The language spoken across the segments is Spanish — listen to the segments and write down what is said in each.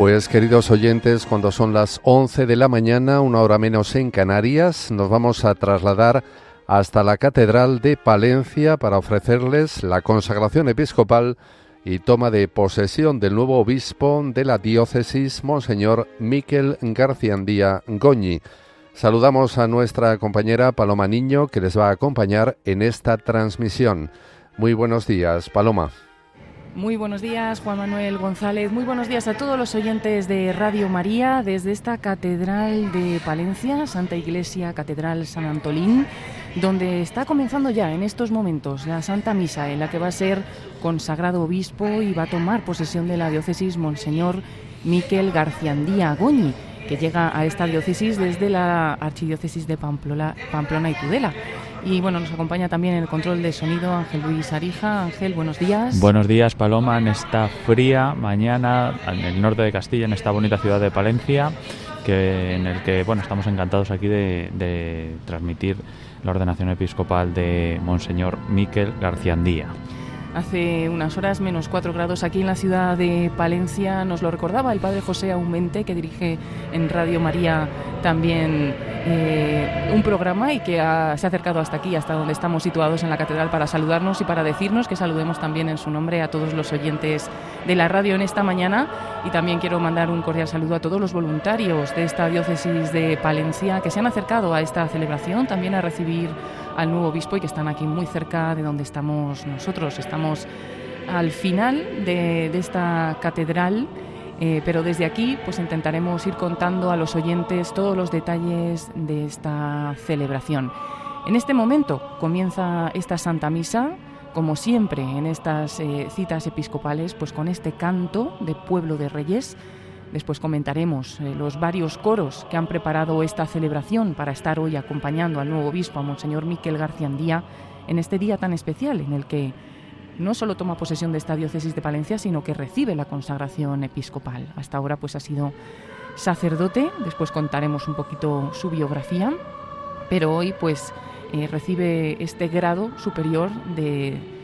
Pues queridos oyentes, cuando son las 11 de la mañana, una hora menos en Canarias, nos vamos a trasladar hasta la Catedral de Palencia para ofrecerles la consagración episcopal y toma de posesión del nuevo obispo de la diócesis, Monseñor Miquel Garciandía Goñi. Saludamos a nuestra compañera Paloma Niño, que les va a acompañar en esta transmisión. Muy buenos días, Paloma. Muy buenos días, Juan Manuel González. Muy buenos días a todos los oyentes de Radio María desde esta Catedral de Palencia, Santa Iglesia Catedral San Antolín, donde está comenzando ya en estos momentos la Santa Misa, en la que va a ser consagrado obispo y va a tomar posesión de la diócesis Monseñor Miquel Garciandía Goñi que llega a esta diócesis desde la archidiócesis de Pamplona, Pamplona y Tudela. Y bueno, nos acompaña también el control de sonido Ángel Luis Arija. Ángel, buenos días. Buenos días, Paloma, en esta fría mañana en el norte de Castilla, en esta bonita ciudad de Palencia, que, en el que bueno, estamos encantados aquí de, transmitir la ordenación episcopal de Monseñor Miquel Garciandía. Hace unas horas, menos 4 grados aquí en la ciudad de Palencia. Nos lo recordaba el padre José Aumente, que dirige en Radio María también eh, un programa y que se ha acercado hasta aquí, hasta donde estamos situados en la catedral, para saludarnos y para decirnos que saludemos también en su nombre a todos los oyentes de la radio en esta mañana. Y también quiero mandar un cordial saludo a todos los voluntarios de esta diócesis de Palencia que se han acercado a esta celebración, también a recibir al nuevo obispo y que están aquí muy cerca de donde estamos nosotros. Estamos al final de, esta catedral. Eh, pero desde aquí pues intentaremos ir contando a los oyentes todos los detalles de esta celebración. En este momento comienza esta Santa Misa, como siempre en estas eh, citas episcopales, pues con este canto de Pueblo de Reyes Después comentaremos eh, los varios coros que han preparado esta celebración para estar hoy acompañando al nuevo obispo, a Monseñor Miquel Garciandía, en este día tan especial en el que no solo toma posesión de esta diócesis de Palencia, sino que recibe la consagración episcopal. Hasta ahora pues ha sido sacerdote, después contaremos un poquito su biografía, pero hoy pues eh, recibe este grado superior de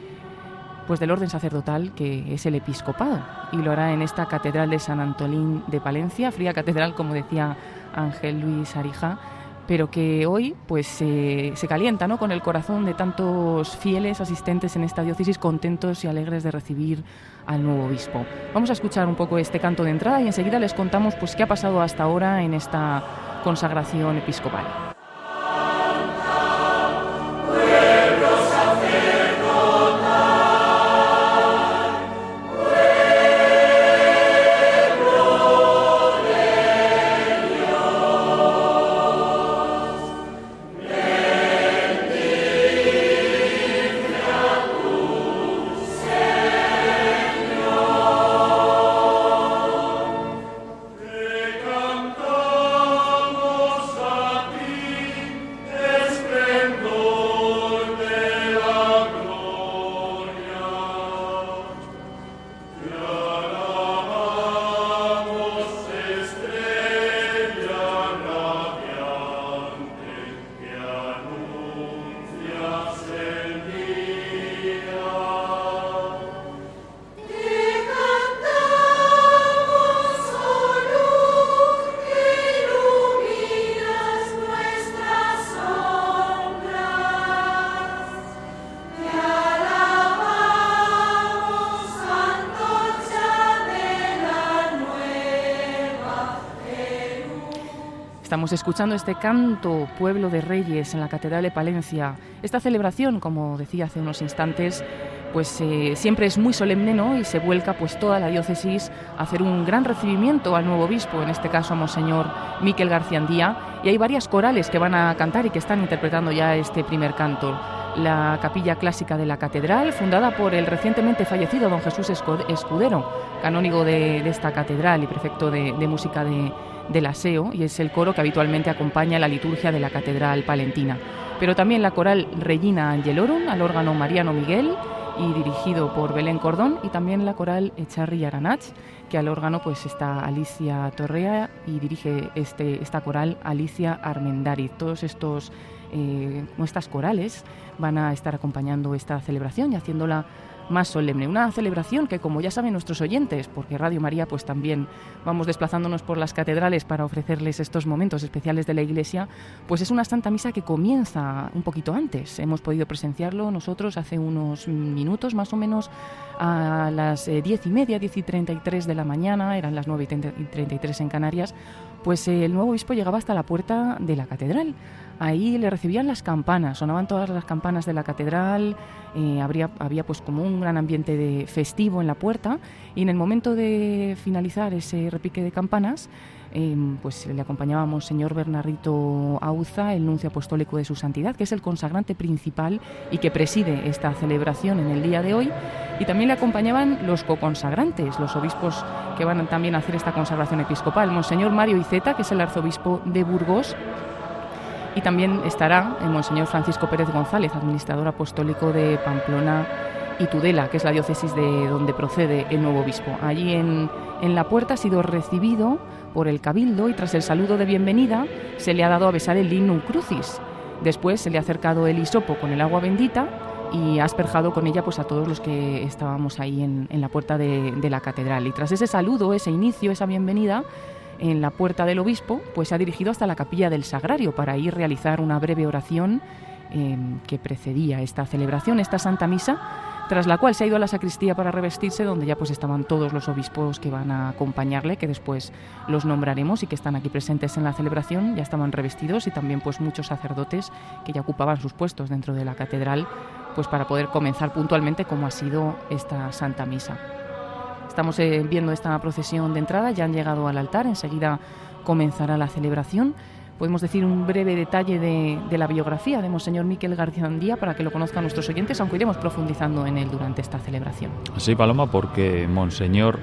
pues del orden sacerdotal que es el episcopado y lo hará en esta catedral de San Antolín de Palencia, fría catedral como decía Ángel Luis Arija, pero que hoy pues se calienta ¿no? con el corazón de tantos fieles asistentes en esta diócesis contentos y alegres de recibir al nuevo obispo. Vamos a escuchar un poco este canto de entrada y enseguida les contamos pues qué ha pasado hasta ahora en esta consagración episcopal. Escuchando este canto Pueblo de Reyes en la Catedral de Palencia. Esta celebración, como decía hace unos instantes, pues eh, siempre es muy solemne ¿no? y se vuelca pues toda la diócesis a hacer un gran recibimiento al nuevo obispo, en este caso a Monseñor Miquel Garciandía, y hay varias corales que van a cantar y que están interpretando ya este primer canto. La capilla clásica de la catedral, fundada por el recientemente fallecido don Jesús Escudero, canónigo de, esta catedral y prefecto de música de, del aseo y es el coro que habitualmente acompaña la liturgia de la Catedral Palentina. Pero también la coral Regina Angelorum al órgano Mariano Miguel y dirigido por Belén Cordón y también la coral Echarri Aranach que al órgano pues está Alicia Torrea y dirige este, esta coral Alicia Armendariz. Todos estos eh, estas corales van a estar acompañando esta celebración y haciéndola más solemne. Una celebración que, como ya saben nuestros oyentes, porque Radio María pues también vamos desplazándonos por las catedrales para ofrecerles estos momentos especiales de la Iglesia, pues es una Santa Misa que comienza un poquito antes. Hemos podido presenciarlo nosotros hace unos minutos, más o menos a las eh, diez y media, diez y treinta y tres de la mañana, eran las nueve y treinta y tres en Canarias, pues el nuevo obispo llegaba hasta la puerta de la catedral. Ahí le recibían las campanas, sonaban todas las campanas de la catedral, eh, habría, había pues como un gran ambiente de festivo en la puerta y en el momento de finalizar ese repique de campanas, em, pues le acompañábamos señor Bernardito Auza, el nuncio apostólico de su santidad, que es el consagrante principal y que preside esta celebración en el día de hoy, y también le acompañaban los coconsagrantes, los obispos que van también a hacer esta consagración episcopal, Monseñor Mario Iceta, que es el arzobispo de Burgos, y también estará el Monseñor Francisco Pérez González, administrador apostólico de Pamplona y Tudela, que es la diócesis de donde procede el nuevo obispo. Allí en, en la puerta ha sido recibido por el cabildo y tras el saludo de bienvenida se le ha dado a besar el lignum crucis. Después se le ha acercado el hisopo con el agua bendita y ha asperjado con ella pues a todos los que estábamos ahí en, en la puerta de, de la catedral. Y tras ese saludo, ese inicio, esa bienvenida, en la puerta del obispo, pues se ha dirigido hasta la capilla del Sagrario para ir realizar una breve oración em, que precedía esta celebración, esta Santa Misa, tras la cual se ha ido a la sacristía para revestirse, donde ya pues estaban todos los obispos que van a acompañarle, que después los nombraremos y que están aquí presentes en la celebración, ya estaban revestidos y también pues muchos sacerdotes que ya ocupaban sus puestos dentro de la catedral, pues para poder comenzar puntualmente como ha sido esta Santa Misa. Estamos eh, viendo esta procesión de entrada, ya han llegado al altar, enseguida comenzará la celebración. Podemos decir un breve detalle de, la biografía de Monseñor Miquel García Andía para que lo conozcan nuestros oyentes, aunque iremos profundizando en él durante esta celebración. Sí, Paloma, porque Monseñor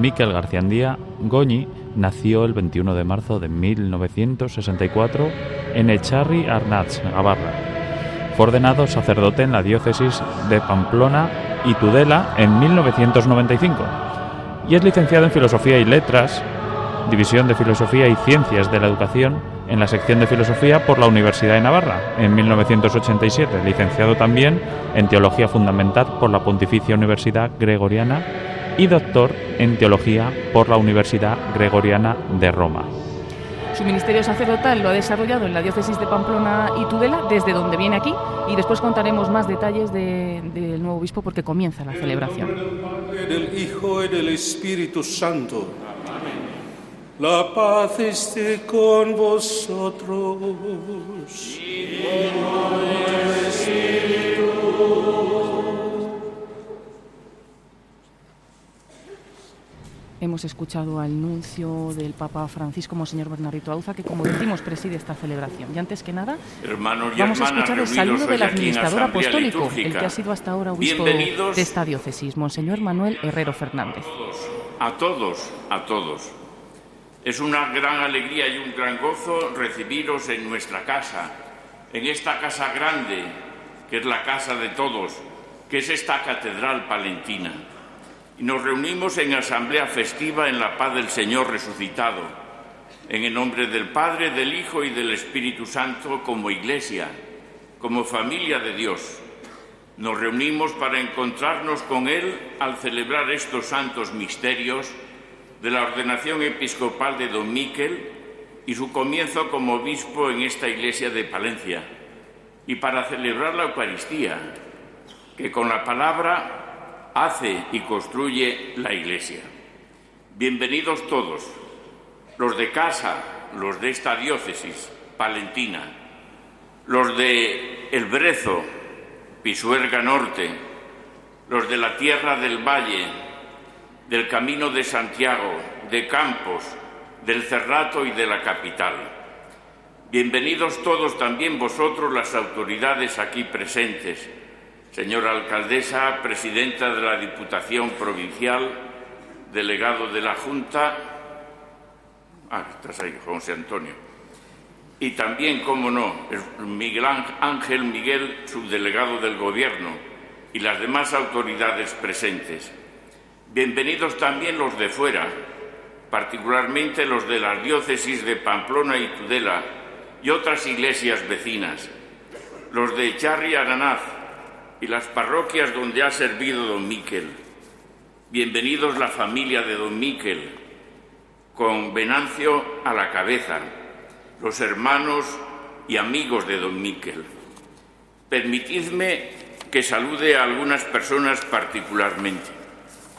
Miquel García Andía Goñi nació el 21 de marzo de 1964 en Echarri, Arnaz, Navarra. Fue ordenado sacerdote en la diócesis de Pamplona y Tudela en 1995 y es licenciado en Filosofía y Letras, División de Filosofía y Ciencias de la Educación en la sección de Filosofía por la Universidad de Navarra en 1987, licenciado también en Teología Fundamental por la Pontificia Universidad Gregoriana y doctor en Teología por la Universidad Gregoriana de Roma. Su ministerio sacerdotal lo ha desarrollado en la diócesis de Pamplona y Tudela, desde donde viene aquí, y después contaremos más detalles del nuevo obispo porque comienza la celebración. Del Hijo y del Espíritu Santo. La paz esté con vosotros. Y con el Espíritu. Hemos escuchado al nuncio del Papa Francisco, Monseñor Bernardito Auza, que como decimos preside esta celebración. Y antes que nada, vamos a escuchar el saludo del administrador apostólico, el que ha sido hasta ahora obispo de esta diócesis, Monseñor Manuel Herrero Fernández. A todos, a todos. Es una gran alegría y un gran gozo recibiros en nuestra casa, en esta casa grande, que es la casa de todos, que es esta catedral palentina nos reunimos en asamblea festiva en la paz del Señor resucitado, en el nombre del Padre, del Hijo y del Espíritu Santo como iglesia, como familia de Dios. Nos reunimos para encontrarnos con Él al celebrar estos santos misterios de la ordenación episcopal de Don Miquel y su comienzo como obispo en esta iglesia de Palencia, y para celebrar la Eucaristía, que con la palabra hace y construye la Iglesia. Bienvenidos todos, los de casa, los de esta diócesis palentina, los de El Brezo, Pisuerga Norte, los de la Tierra del Valle, del Camino de Santiago, de Campos, del Cerrato y de la capital. Bienvenidos todos también vosotros las autoridades aquí presentes, señora alcaldesa, presidenta de la Diputación Provincial, delegado de la Junta, ah, estás ahí, José Antonio, y también, como no, Miguel Ángel Miguel, subdelegado del Gobierno, y las demás autoridades presentes. Bienvenidos también los de fuera, particularmente los de las diócesis de Pamplona y Tudela y otras iglesias vecinas, los de Charri Aranaz, y las parroquias donde ha servido don Miquel. Bienvenidos la familia de don Miquel, con Venancio a la cabeza, los hermanos y amigos de don Miquel. Permitidme que salude a algunas personas particularmente.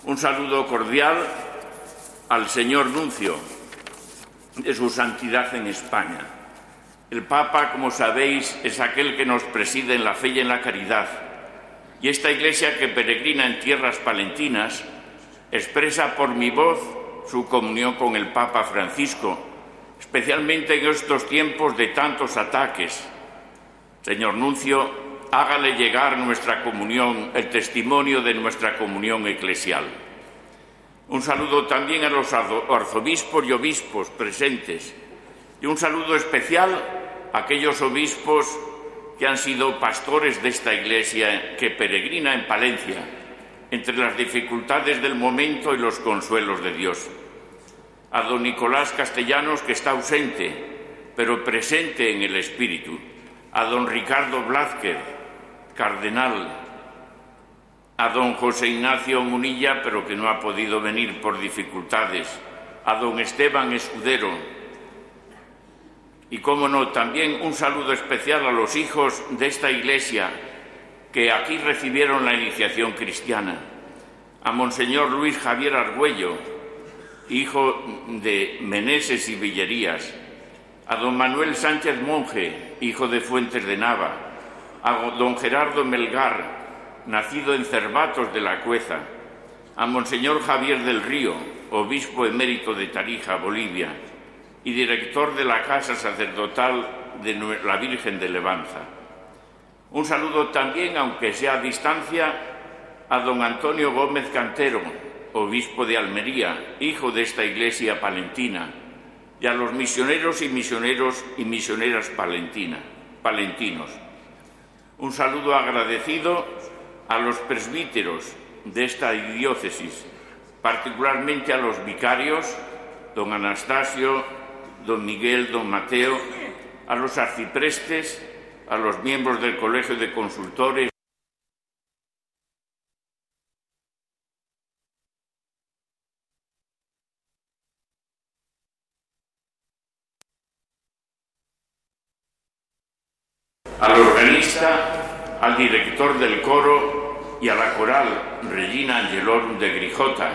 Un saludo cordial al señor Nuncio de su santidad en España. El Papa, como sabéis, es aquel que nos preside en la fe y en la caridad. Y esta iglesia que peregrina en tierras palentinas expresa por mi voz su comunión con el Papa Francisco, especialmente en estos tiempos de tantos ataques. Señor Nuncio, hágale llegar nuestra comunión, el testimonio de nuestra comunión eclesial. Un saludo también a los arzobispos y obispos presentes y un saludo especial a aquellos obispos que han sido pastores de esta iglesia que peregrina en Palencia, entre las dificultades del momento y los consuelos de Dios. A don Nicolás Castellanos, que está ausente, pero presente en el Espíritu. A don Ricardo Blázquez, cardenal, a don José Ignacio Munilla, pero que no ha podido venir por dificultades, a don Esteban Escudero, y, cómo no, también un saludo especial a los hijos de esta iglesia que aquí recibieron la iniciación cristiana, a Monseñor Luis Javier Argüello, hijo de Meneses y Villerías, a don Manuel Sánchez Monje, hijo de Fuentes de Nava, a don Gerardo Melgar, nacido en Cervatos de la Cueza, a Monseñor Javier del Río, obispo emérito de Tarija, Bolivia, y director de la Casa Sacerdotal de la Virgen de Levanza. Un saludo también, aunque sea a distancia, a don Antonio Gómez Cantero, obispo de Almería, hijo de esta iglesia palentina, y a los misioneros y misioneros y misioneras palentinos. Un saludo agradecido a los presbíteros de esta diócesis, particularmente a los vicarios, don Anastasio, don Miguel, don Mateo, a los arciprestes, a los miembros del Colegio de Consultores, al organista, al director del coro y a la coral Regina Angelón de Grijota,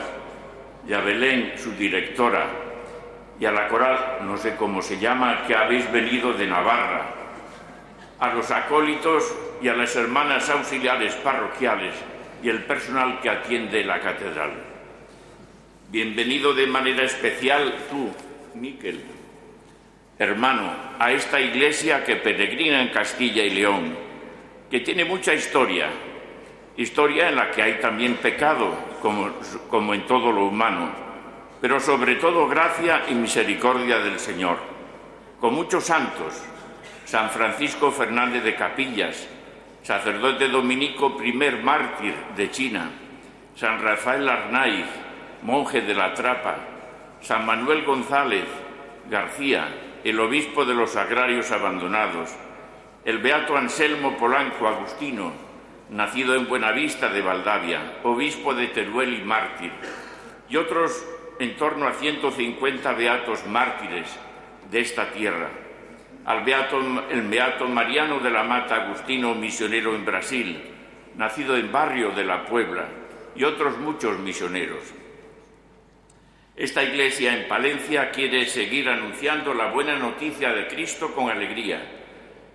y a Belén, su directora, y a la coral, no sé cómo se llama, que habéis venido de Navarra, a los acólitos y a las hermanas auxiliares parroquiales y el personal que atiende la catedral. Bienvenido de manera especial tú, Miquel, hermano, a esta iglesia que peregrina en Castilla y León, que tiene mucha historia, historia en la que hay también pecado, como, como en todo lo humano pero sobre todo gracia y misericordia del Señor, con muchos santos, San Francisco Fernández de Capillas, sacerdote dominico primer mártir de China, San Rafael Arnaiz, monje de la Trapa, San Manuel González García, el obispo de los agrarios abandonados, el beato Anselmo Polanco Agustino, nacido en Buenavista de Valdavia, obispo de Teruel y mártir, y otros en torno a 150 beatos mártires de esta tierra. Al beato, el beato Mariano de la Mata Agustino, misionero en Brasil, nacido en Barrio de la Puebla, y otros muchos misioneros. Esta iglesia en Palencia quiere seguir anunciando la buena noticia de Cristo con alegría.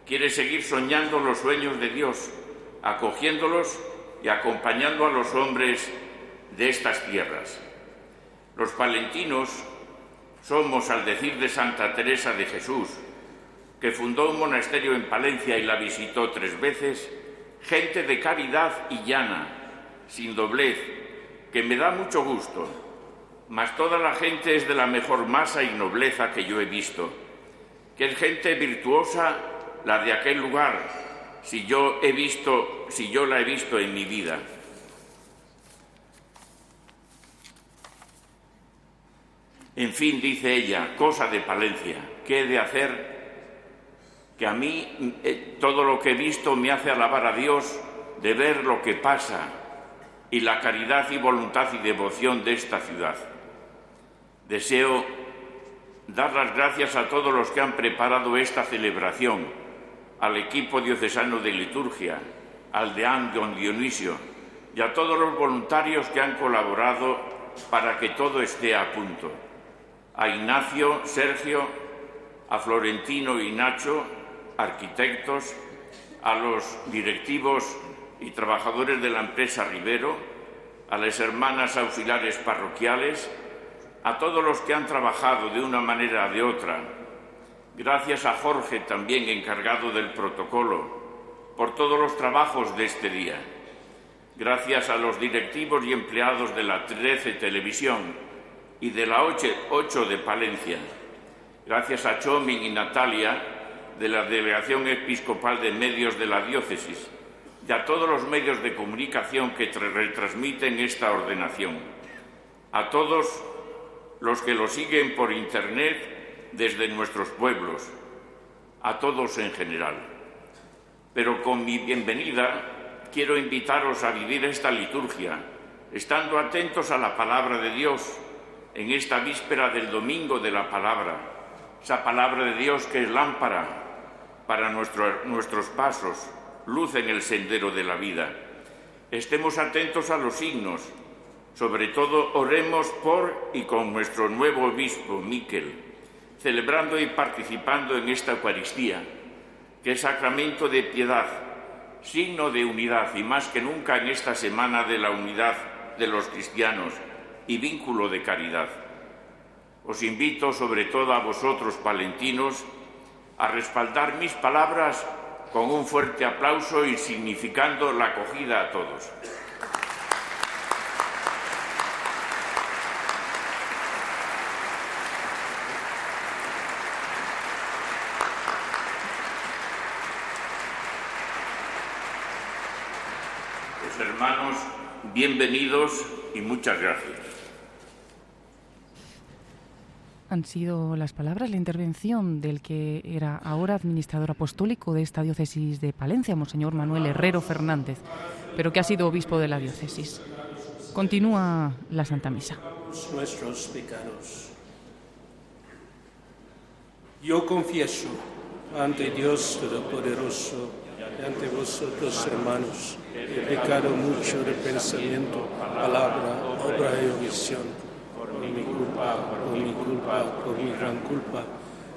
Quiere seguir soñando los sueños de Dios, acogiéndolos y acompañando a los hombres de estas tierras. Los palentinos somos, al decir de Santa Teresa de Jesús, que fundó un monasterio en Palencia y la visitó tres veces, gente de caridad y llana, sin doblez, que me da mucho gusto, mas toda la gente es de la mejor masa y nobleza que yo he visto, que es gente virtuosa la de aquel lugar, si yo he visto, si yo la he visto en mi vida. En fin, dice ella, cosa de Palencia, ¿qué he de hacer? Que a mí eh, todo lo que he visto me hace alabar a Dios de ver lo que pasa y la caridad y voluntad y devoción de esta ciudad. Deseo dar las gracias a todos los que han preparado esta celebración, al equipo diocesano de liturgia, al deán don Dionisio y a todos los voluntarios que han colaborado para que todo esté a punto. A Ignacio, Sergio, a Florentino y Nacho, arquitectos, a los directivos y trabajadores de la empresa Rivero, a las hermanas auxiliares parroquiales, a todos los que han trabajado de una manera o de otra. Gracias a Jorge, también encargado del protocolo, por todos los trabajos de este día. Gracias a los directivos y empleados de la 13 Televisión y de la 8 de Palencia. Gracias a Chomin y Natalia de la Delegación Episcopal de Medios de la Diócesis y a todos los medios de comunicación que retransmiten esta ordenación, a todos los que lo siguen por Internet desde nuestros pueblos, a todos en general. Pero con mi bienvenida quiero invitaros a vivir esta liturgia, estando atentos a la palabra de Dios en esta víspera del domingo de la palabra, esa palabra de Dios que es lámpara para nuestros pasos, luz en el sendero de la vida. Estemos atentos a los signos, sobre todo oremos por y con nuestro nuevo obispo, Miquel, celebrando y participando en esta Eucaristía, que es sacramento de piedad, signo de unidad y más que nunca en esta semana de la unidad de los cristianos y vínculo de caridad. Os invito sobre todo a vosotros, palentinos, a respaldar mis palabras con un fuerte aplauso y significando la acogida a todos. Hermanos, bienvenidos y muchas gracias. Han sido las palabras, la intervención del que era ahora administrador apostólico de esta diócesis de Palencia, Monseñor Manuel Herrero Fernández, pero que ha sido obispo de la diócesis. Continúa la Santa Misa. Nuestros pecados. Yo confieso ante Dios Todopoderoso y ante vosotros, hermanos, he pecado mucho de pensamiento, palabra, obra y omisión mi culpa, por mi culpa, por mi gran culpa.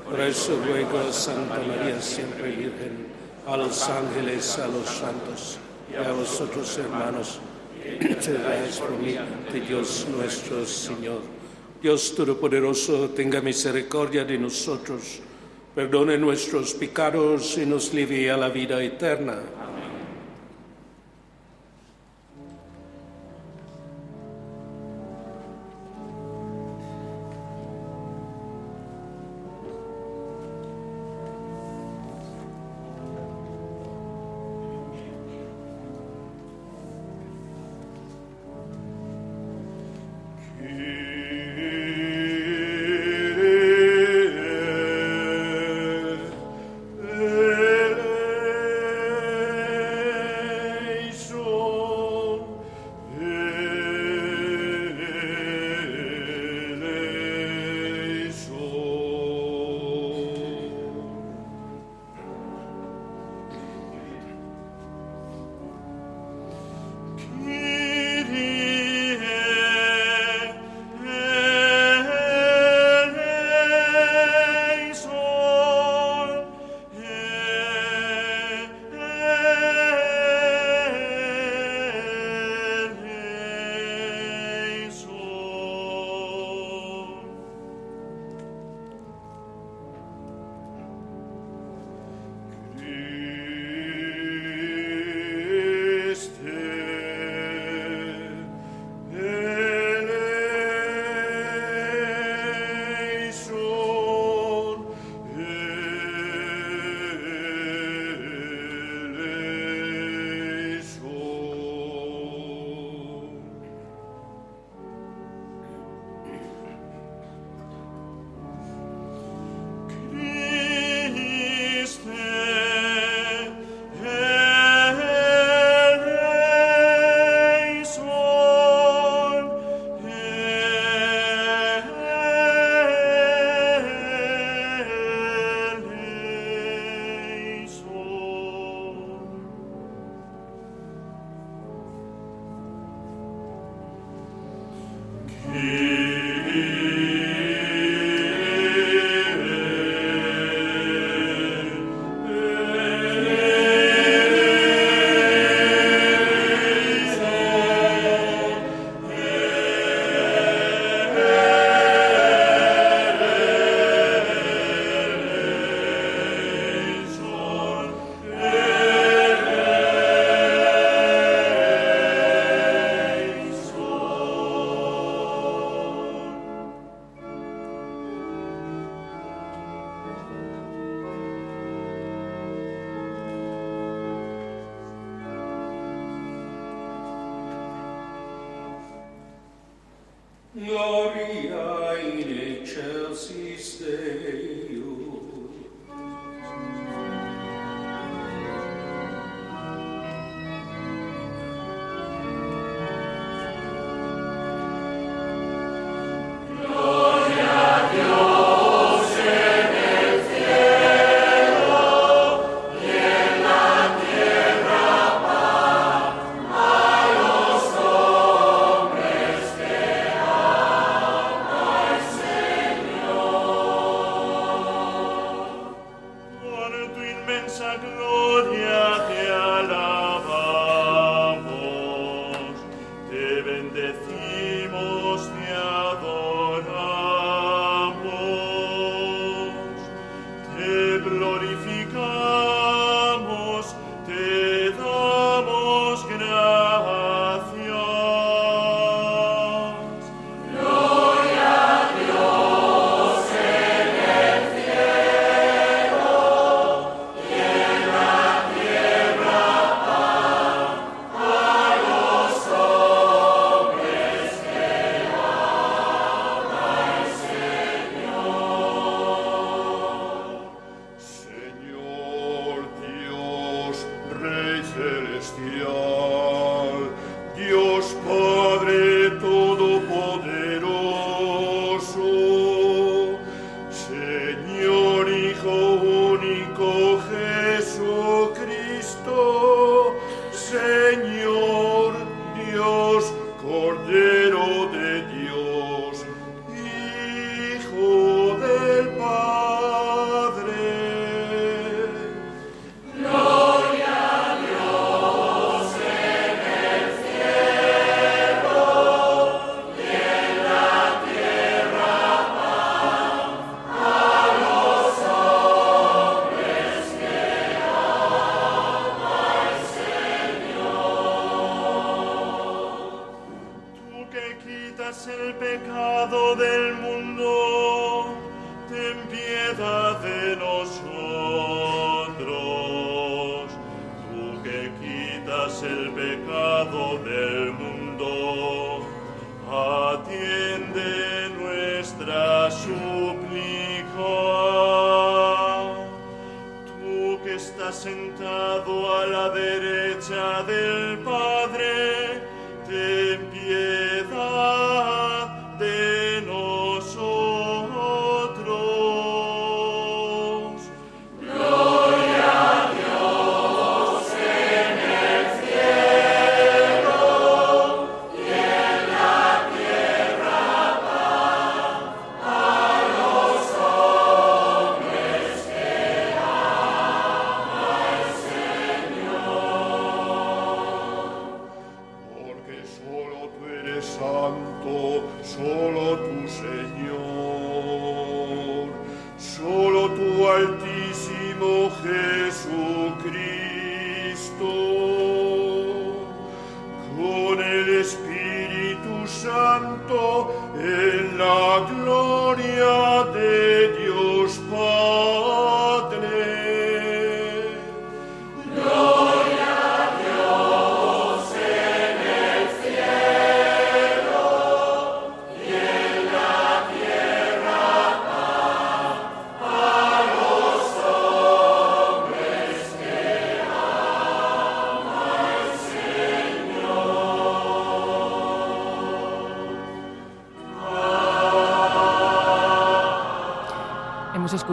Por eso ruego a Santa María siempre Virgen, a los ángeles, a los santos y a vosotros hermanos, intercedáis por mí de Dios nuestro Señor. Dios Todopoderoso, tenga misericordia de nosotros, perdone nuestros pecados y nos libre a la vida eterna.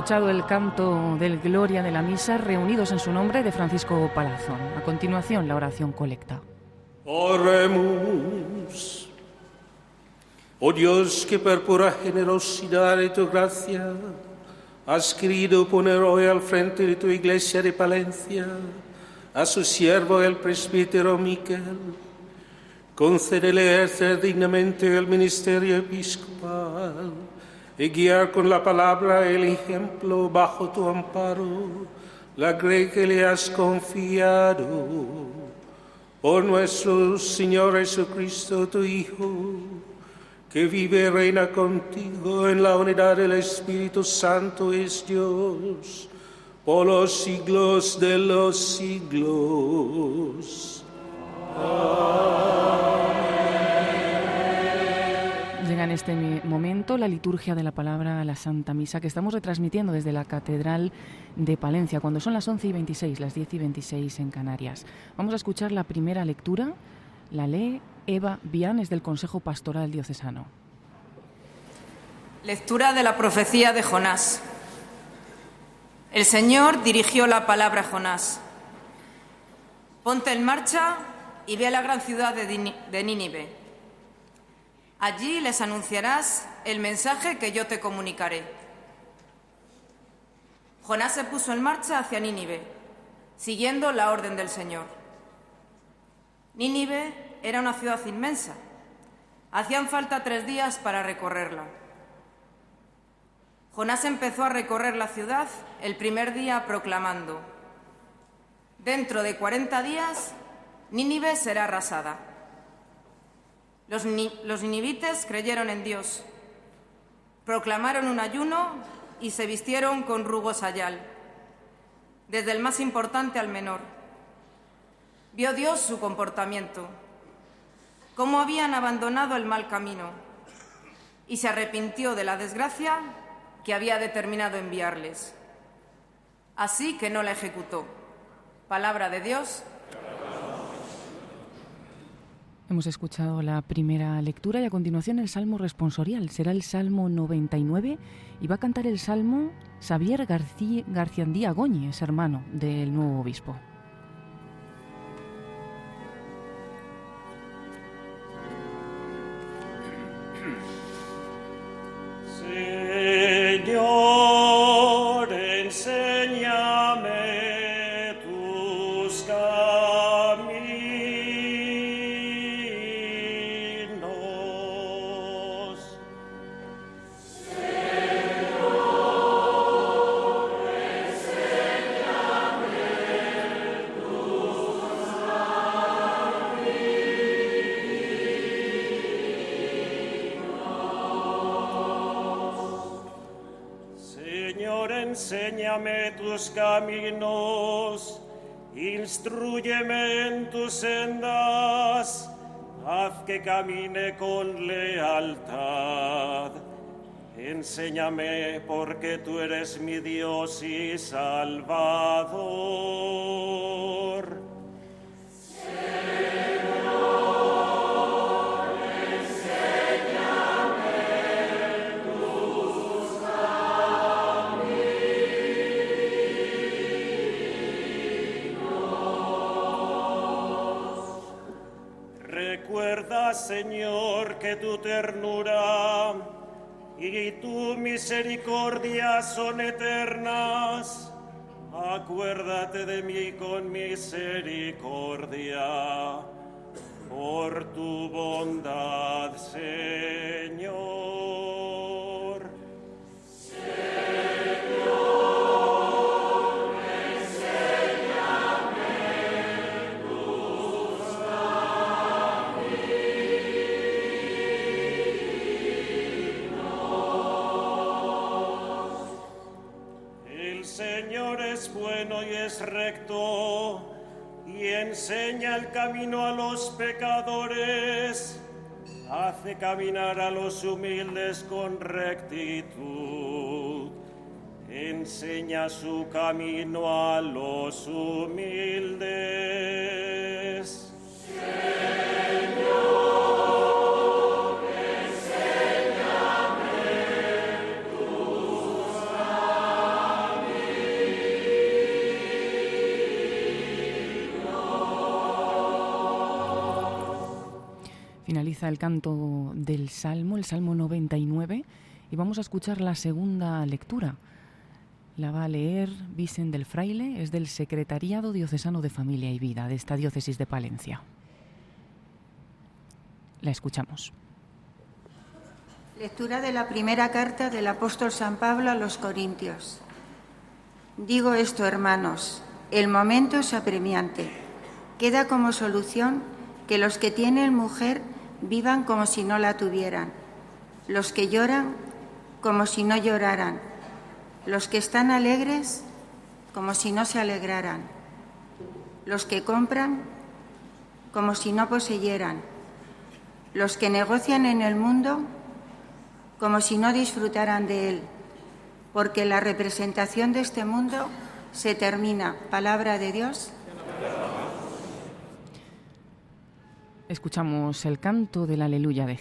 Escuchado el canto del Gloria de la Misa reunidos en su nombre de Francisco Palazón. A continuación, la oración colecta. Oremos. Oh Dios, que por pura generosidad de tu gracia has querido poner hoy al frente de tu iglesia de Palencia a su siervo el presbítero Miquel, concédele ejercer dignamente el ministerio episcopal y guiar con la palabra el ejemplo bajo tu amparo la grey que le has confiado por nuestro Señor Jesucristo, tu Hijo, que vive y reina contigo en la unidad del Espíritu Santo, es Dios, por los siglos de los siglos. Llegan este momento la liturgia de la palabra a la Santa Misa que estamos retransmitiendo desde la Catedral de Palencia, cuando son las 11 y 26, las 10 y 26 en Canarias. Vamos a escuchar la primera lectura, la lee Eva Vianes del Consejo Pastoral Diocesano. Lectura de la profecía de Jonás. El Señor dirigió la palabra a Jonás. Ponte en marcha y ve a la gran ciudad de Nínive Allí les anunciarás el mensaje que yo te comunicaré. Jonás se puso en marcha hacia Nínive, siguiendo la orden del Señor. Nínive era una ciudad inmensa. Hacían falta tres días para recorrerla. Jonás empezó a recorrer la ciudad el primer día proclamando, Dentro de cuarenta días, Nínive será arrasada. Los, ninivites creyeron en Dios, proclamaron un ayuno y se vistieron con rugo sayal, desde el más importante al menor. Vio Dios su comportamiento, cómo habían abandonado el mal camino, y se arrepintió de la desgracia que había determinado enviarles. Así que no la ejecutó. Palabra de Dios. Hemos escuchado la primera lectura y a continuación el Salmo responsorial. Será el Salmo 99 y va a cantar el Salmo Xavier García, Garciandía Góñez, hermano del nuevo obispo. Caminos, instruyeme en tus sendas, haz que camine con lealtad. Enséñame porque tú eres mi Dios y Salvador. Señor, que tu ternura y tu misericordia son eternas. Acuérdate de mí con misericordia, por tu bondad, Señor. Recto y enseña el camino a los pecadores, hace caminar a los humildes con rectitud, enseña su camino a los humildes. El canto del Salmo, el Salmo 99, y vamos a escuchar la segunda lectura. La va a leer Vicen del Fraile, es del Secretariado Diocesano de Familia y Vida de esta diócesis de Palencia. La escuchamos. Lectura de la primera carta del apóstol San Pablo a los Corintios. Digo esto, hermanos, el momento es apremiante. Queda como solución que los que tienen mujer vivan como si no la tuvieran, los que lloran como si no lloraran, los que están alegres como si no se alegraran, los que compran como si no poseyeran, los que negocian en el mundo como si no disfrutaran de él, porque la representación de este mundo se termina. Palabra de Dios. Escuchamos el canto del aleluya de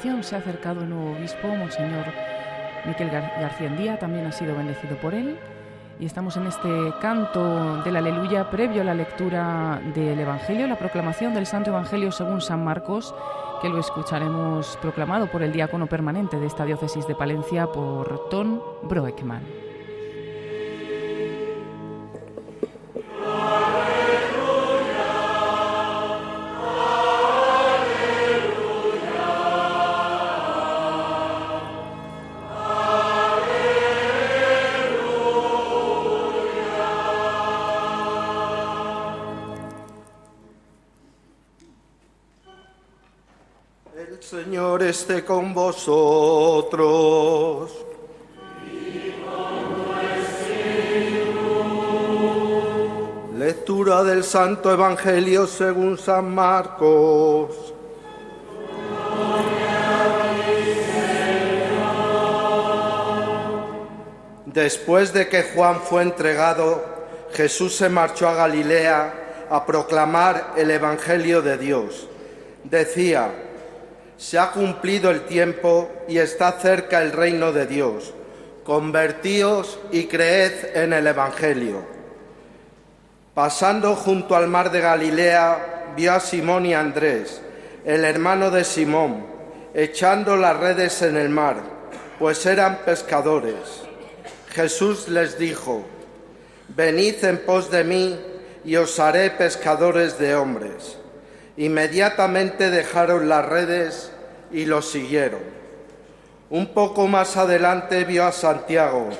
Se ha acercado el nuevo obispo, Monseñor Miquel García Andía, también ha sido bendecido por él. Y estamos en este canto del aleluya previo a la lectura del Evangelio, la proclamación del Santo Evangelio según San Marcos, que lo escucharemos proclamado por el diácono permanente de esta diócesis de Palencia, por Ton Broekman. Esté con vosotros. Lectura del Santo Evangelio según San Marcos. Después de que Juan fue entregado, Jesús se marchó a Galilea a proclamar el Evangelio de Dios. Decía, se ha cumplido el tiempo y está cerca el reino de Dios. Convertíos y creed en el Evangelio. Pasando junto al mar de Galilea, vio a Simón y Andrés, el hermano de Simón, echando las redes en el mar, pues eran pescadores. Jesús les dijo, Venid en pos de mí y os haré pescadores de hombres. Inmediatamente dejaron las redes y los siguieron. Un poco más adelante vio a Santiago,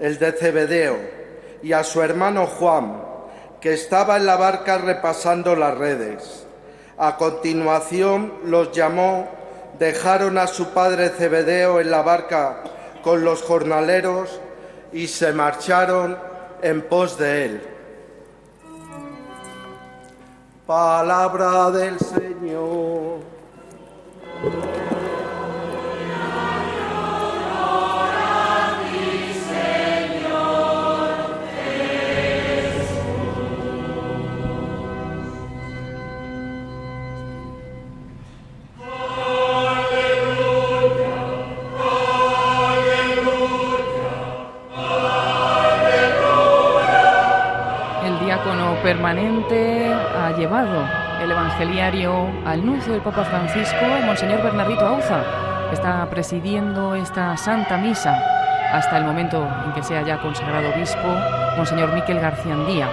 el de Cebedeo, y a su hermano Juan, que estaba en la barca repasando las redes. A continuación los llamó, dejaron a su padre Cebedeo en la barca con los jornaleros y se marcharon en pos de él. Palabra del Señor. El diácono permanente llevado. El evangeliario al nuncio del Papa Francisco, Monseñor Bernardito Auza, que está presidiendo esta Santa Misa. Hasta el momento en que sea ya consagrado obispo, Monseñor Miquel García Andía.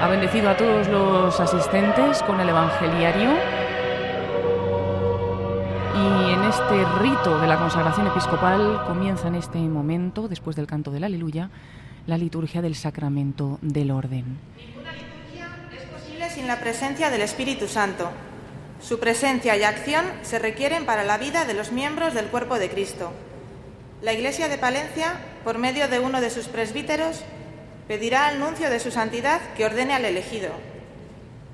Ha bendecido a todos los asistentes con el evangeliario. Y en este rito de la consagración episcopal comienza en este momento, después del canto del aleluya, la liturgia del sacramento del orden sin la presencia del Espíritu Santo. Su presencia y acción se requieren para la vida de los miembros del cuerpo de Cristo. La Iglesia de Palencia, por medio de uno de sus presbíteros, pedirá al nuncio de su santidad que ordene al elegido.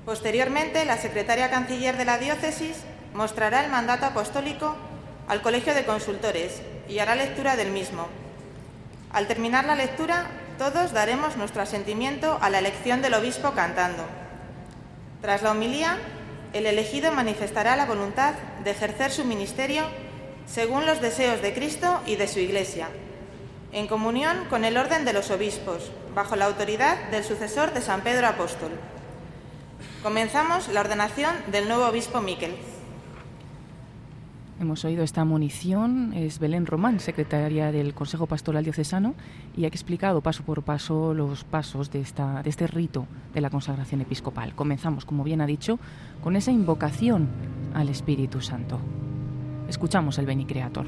Posteriormente, la secretaria canciller de la diócesis mostrará el mandato apostólico al Colegio de Consultores y hará lectura del mismo. Al terminar la lectura, todos daremos nuestro asentimiento a la elección del obispo cantando. Tras la homilía, el elegido manifestará la voluntad de ejercer su ministerio según los deseos de Cristo y de su Iglesia, en comunión con el orden de los obispos, bajo la autoridad del sucesor de San Pedro Apóstol. Comenzamos la ordenación del nuevo obispo Miquel. Hemos oído esta munición, es Belén Román, secretaria del Consejo Pastoral Diocesano, y ha explicado paso por paso los pasos de, esta, de este rito de la consagración episcopal. Comenzamos, como bien ha dicho, con esa invocación al Espíritu Santo. Escuchamos el Beni Creator.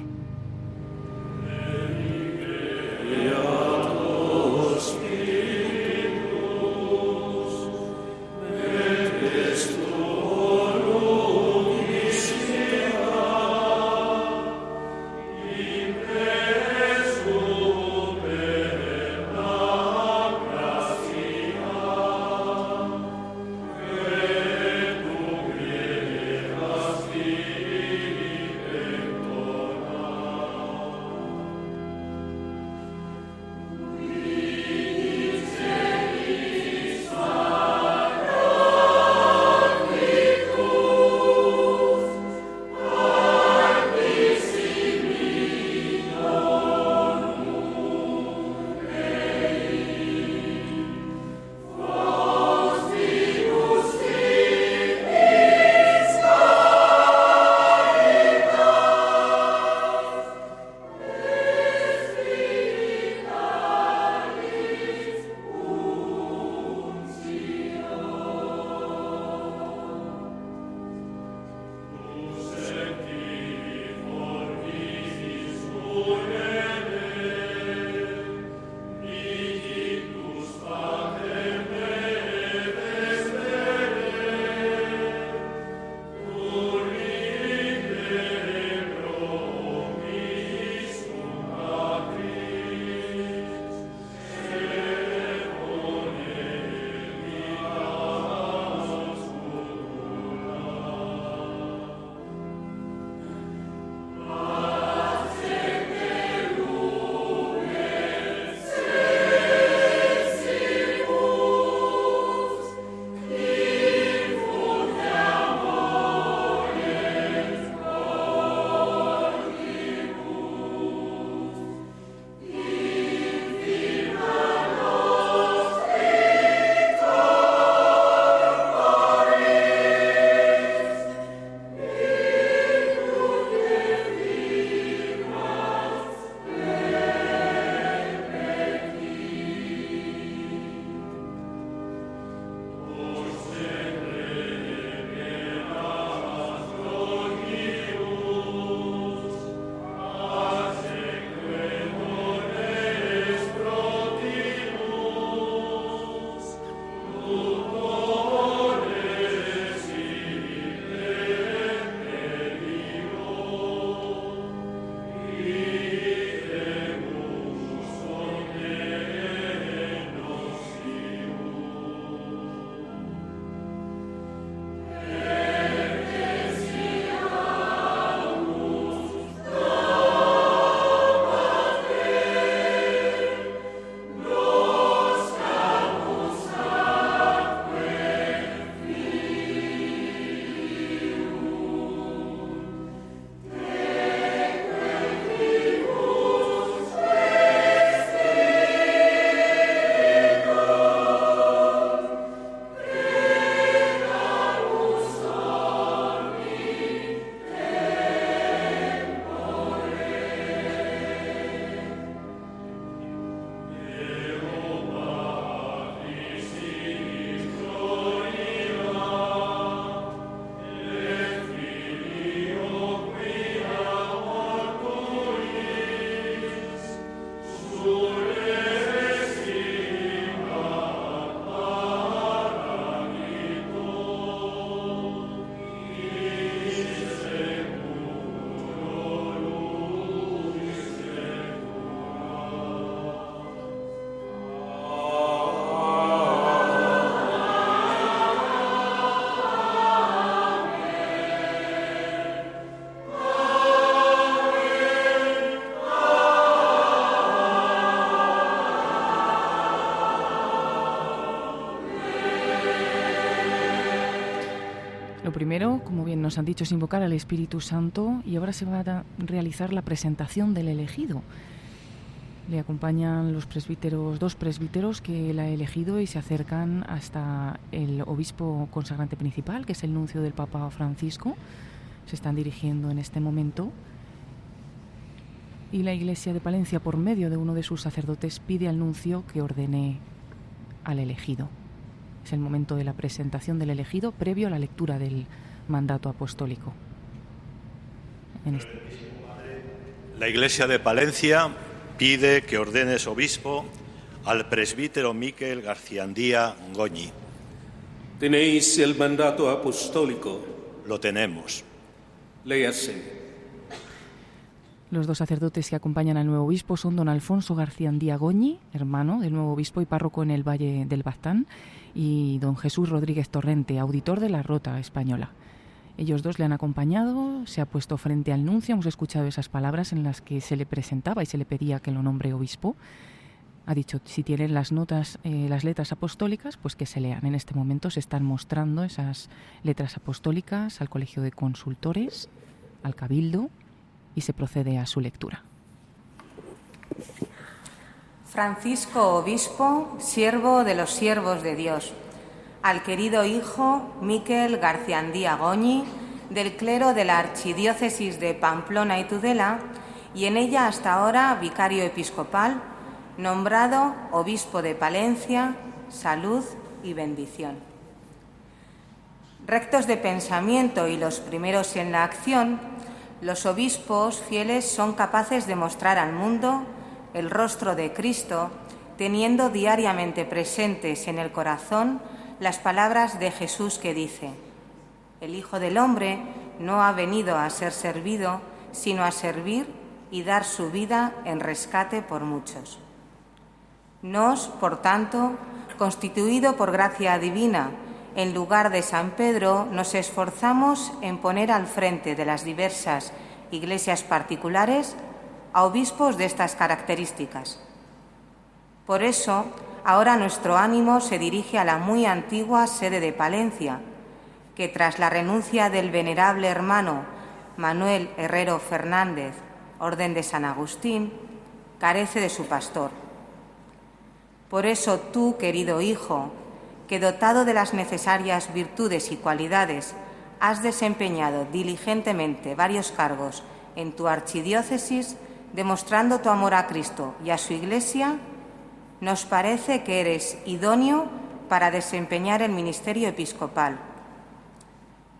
Primero, como bien nos han dicho, es invocar al Espíritu Santo y ahora se va a realizar la presentación del elegido. Le acompañan los presbíteros, dos presbíteros que él ha elegido y se acercan hasta el obispo consagrante principal, que es el nuncio del Papa Francisco, se están dirigiendo en este momento y la Iglesia de Palencia, por medio de uno de sus sacerdotes, pide al nuncio que ordene al elegido. Es el momento de la presentación del elegido previo a la lectura del mandato apostólico. Este- la Iglesia de Palencia pide que ordenes obispo al presbítero Miquel Garciandía Goñi. ¿Tenéis el mandato apostólico? Lo tenemos. Léase. Los dos sacerdotes que acompañan al nuevo obispo son don Alfonso Garciandía Goñi, hermano del nuevo obispo y párroco en el Valle del Baztán, y don Jesús Rodríguez Torrente, auditor de la Rota Española. Ellos dos le han acompañado, se ha puesto frente al nuncio, hemos escuchado esas palabras en las que se le presentaba y se le pedía que lo nombre obispo. Ha dicho, si tienen las notas, eh, las letras apostólicas, pues que se lean. En este momento se están mostrando esas letras apostólicas al Colegio de Consultores, al Cabildo, y se procede a su lectura. Francisco Obispo, siervo de los siervos de Dios al querido hijo Miquel Garciandía Goñi, del clero de la Archidiócesis de Pamplona y Tudela, y en ella hasta ahora vicario episcopal, nombrado obispo de Palencia, salud y bendición. Rectos de pensamiento y los primeros en la acción, los obispos fieles son capaces de mostrar al mundo el rostro de Cristo, teniendo diariamente presentes en el corazón las palabras de Jesús que dice, el Hijo del Hombre no ha venido a ser servido, sino a servir y dar su vida en rescate por muchos. Nos, por tanto, constituido por gracia divina, en lugar de San Pedro, nos esforzamos en poner al frente de las diversas iglesias particulares a obispos de estas características. Por eso, ahora nuestro ánimo se dirige a la muy antigua sede de Palencia, que tras la renuncia del venerable hermano Manuel Herrero Fernández, Orden de San Agustín, carece de su pastor. Por eso tú, querido hijo, que dotado de las necesarias virtudes y cualidades, has desempeñado diligentemente varios cargos en tu archidiócesis, demostrando tu amor a Cristo y a su Iglesia, nos parece que eres idóneo para desempeñar el ministerio episcopal.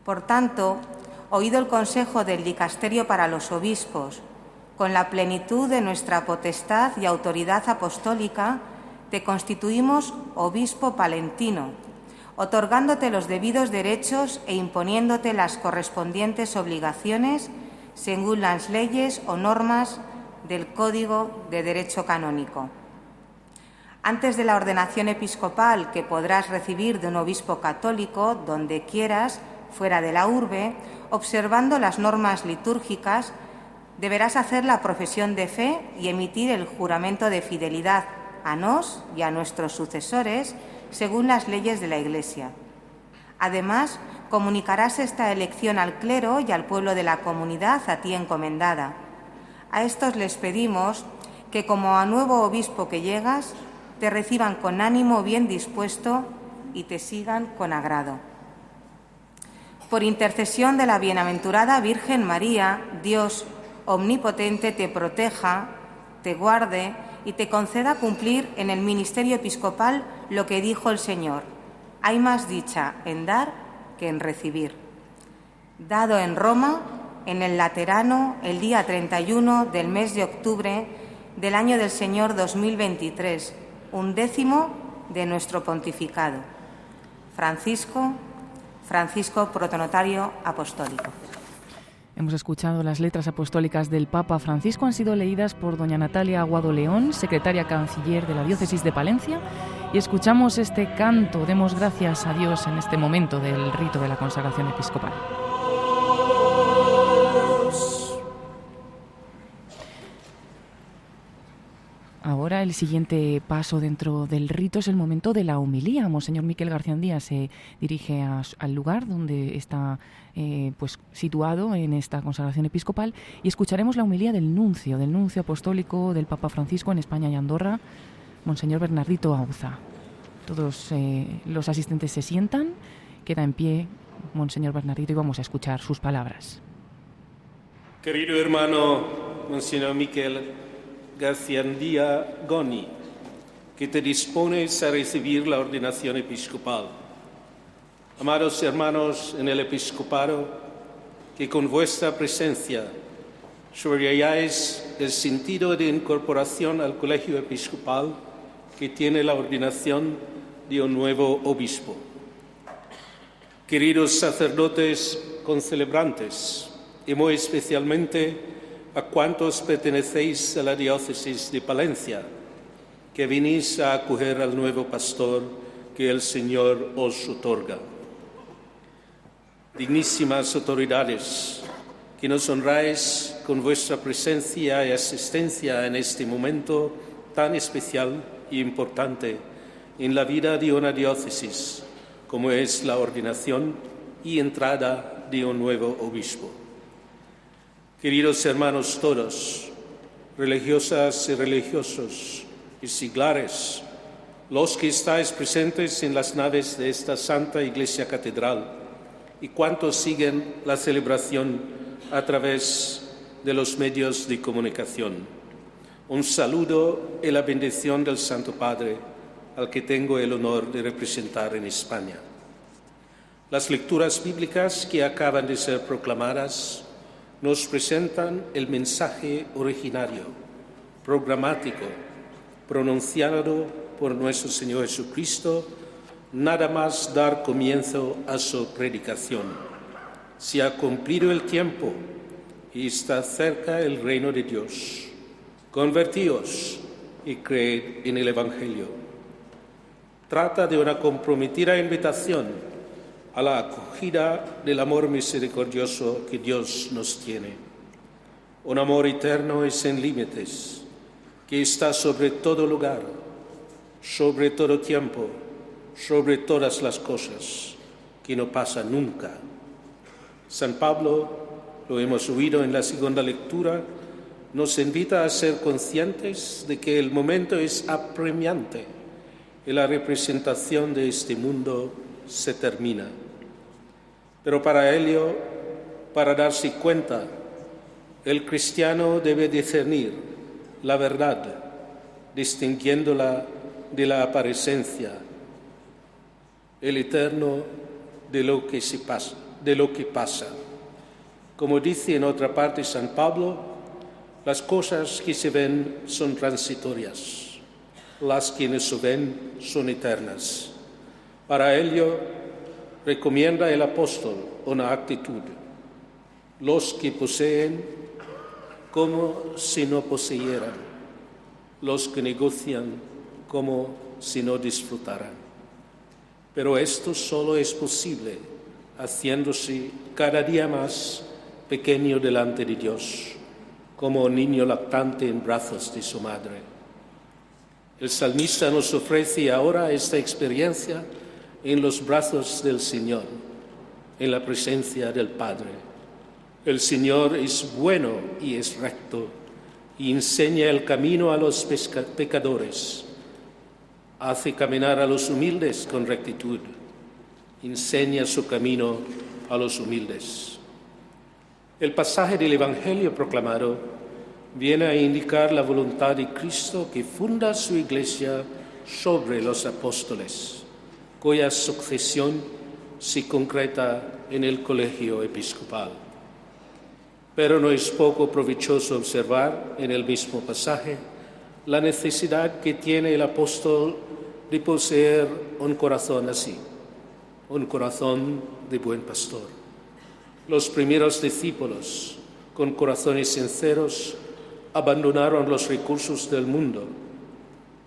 Por tanto, oído el consejo del dicasterio para los obispos, con la plenitud de nuestra potestad y autoridad apostólica, te constituimos obispo palentino, otorgándote los debidos derechos e imponiéndote las correspondientes obligaciones según las leyes o normas del Código de Derecho Canónico antes de la ordenación episcopal que podrás recibir de un obispo católico donde quieras, fuera de la urbe, observando las normas litúrgicas, deberás hacer la profesión de fe y emitir el juramento de fidelidad a nos y a nuestros sucesores según las leyes de la Iglesia. Además, comunicarás esta elección al clero y al pueblo de la comunidad a ti encomendada. A estos les pedimos que, como a nuevo obispo que llegas, te reciban con ánimo bien dispuesto y te sigan con agrado. Por intercesión de la bienaventurada Virgen María, Dios omnipotente te proteja, te guarde y te conceda cumplir en el ministerio episcopal lo que dijo el Señor. Hay más dicha en dar que en recibir. Dado en Roma, en el Laterano, el día 31 del mes de octubre del año del Señor 2023 un décimo de nuestro pontificado. Francisco, Francisco Protonotario Apostólico. Hemos escuchado las letras apostólicas del Papa Francisco, han sido leídas por doña Natalia Aguado León, secretaria canciller de la Diócesis de Palencia, y escuchamos este canto, demos gracias a Dios en este momento del rito de la consagración episcopal. Ahora el siguiente paso dentro del rito es el momento de la humilía. Monseñor Miquel García Díaz se dirige al lugar donde está eh, pues, situado en esta consagración episcopal y escucharemos la humilía del nuncio, del nuncio apostólico del Papa Francisco en España y Andorra, Monseñor Bernardito Auza. Todos eh, los asistentes se sientan, queda en pie Monseñor Bernardito y vamos a escuchar sus palabras. Querido hermano Monseñor Miquel Garciandía Goni, que te dispones a recibir la ordenación episcopal. Amados hermanos en el episcopado, que con vuestra presencia subrayáis el sentido de incorporación al colegio episcopal que tiene la ordenación de un nuevo obispo. Queridos sacerdotes concelebrantes, y muy especialmente a cuantos pertenecéis a la diócesis de Palencia, que venís a acoger al nuevo pastor que el Señor os otorga. Dignísimas autoridades, que nos honráis con vuestra presencia y asistencia en este momento tan especial y importante en la vida de una diócesis, como es la ordenación y entrada de un nuevo obispo. Queridos hermanos todos, religiosas y religiosos y siglares, los que estáis presentes en las naves de esta Santa Iglesia Catedral y cuantos siguen la celebración a través de los medios de comunicación. Un saludo y la bendición del Santo Padre, al que tengo el honor de representar en España. Las lecturas bíblicas que acaban de ser proclamadas nos presentan el mensaje originario, programático, pronunciado por nuestro Señor Jesucristo, nada más dar comienzo a su predicación. Se ha cumplido el tiempo y está cerca el reino de Dios. Convertíos y creed en el Evangelio. Trata de una comprometida invitación a la acogida del amor misericordioso que Dios nos tiene. Un amor eterno y sin límites, que está sobre todo lugar, sobre todo tiempo, sobre todas las cosas, que no pasa nunca. San Pablo, lo hemos oído en la segunda lectura, nos invita a ser conscientes de que el momento es apremiante y la representación de este mundo se termina. Pero para ello, para darse cuenta, el cristiano debe discernir la verdad, distinguiéndola de la apariencia, el eterno de lo que se pasa, de lo que pasa. Como dice en otra parte San Pablo, las cosas que se ven son transitorias, las que no se ven son eternas. Para ello, recomienda el apóstol una actitud. Los que poseen como si no poseyeran, los que negocian como si no disfrutaran. Pero esto solo es posible haciéndose cada día más pequeño delante de Dios, como un niño lactante en brazos de su madre. El salmista nos ofrece ahora esta experiencia en los brazos del Señor, en la presencia del Padre. El Señor es bueno y es recto y enseña el camino a los pecadores. Hace caminar a los humildes con rectitud. Enseña su camino a los humildes. El pasaje del Evangelio proclamado viene a indicar la voluntad de Cristo que funda su iglesia sobre los apóstoles cuya sucesión se concreta en el colegio episcopal. Pero no es poco provechoso observar en el mismo pasaje la necesidad que tiene el apóstol de poseer un corazón así, un corazón de buen pastor. Los primeros discípulos, con corazones sinceros, abandonaron los recursos del mundo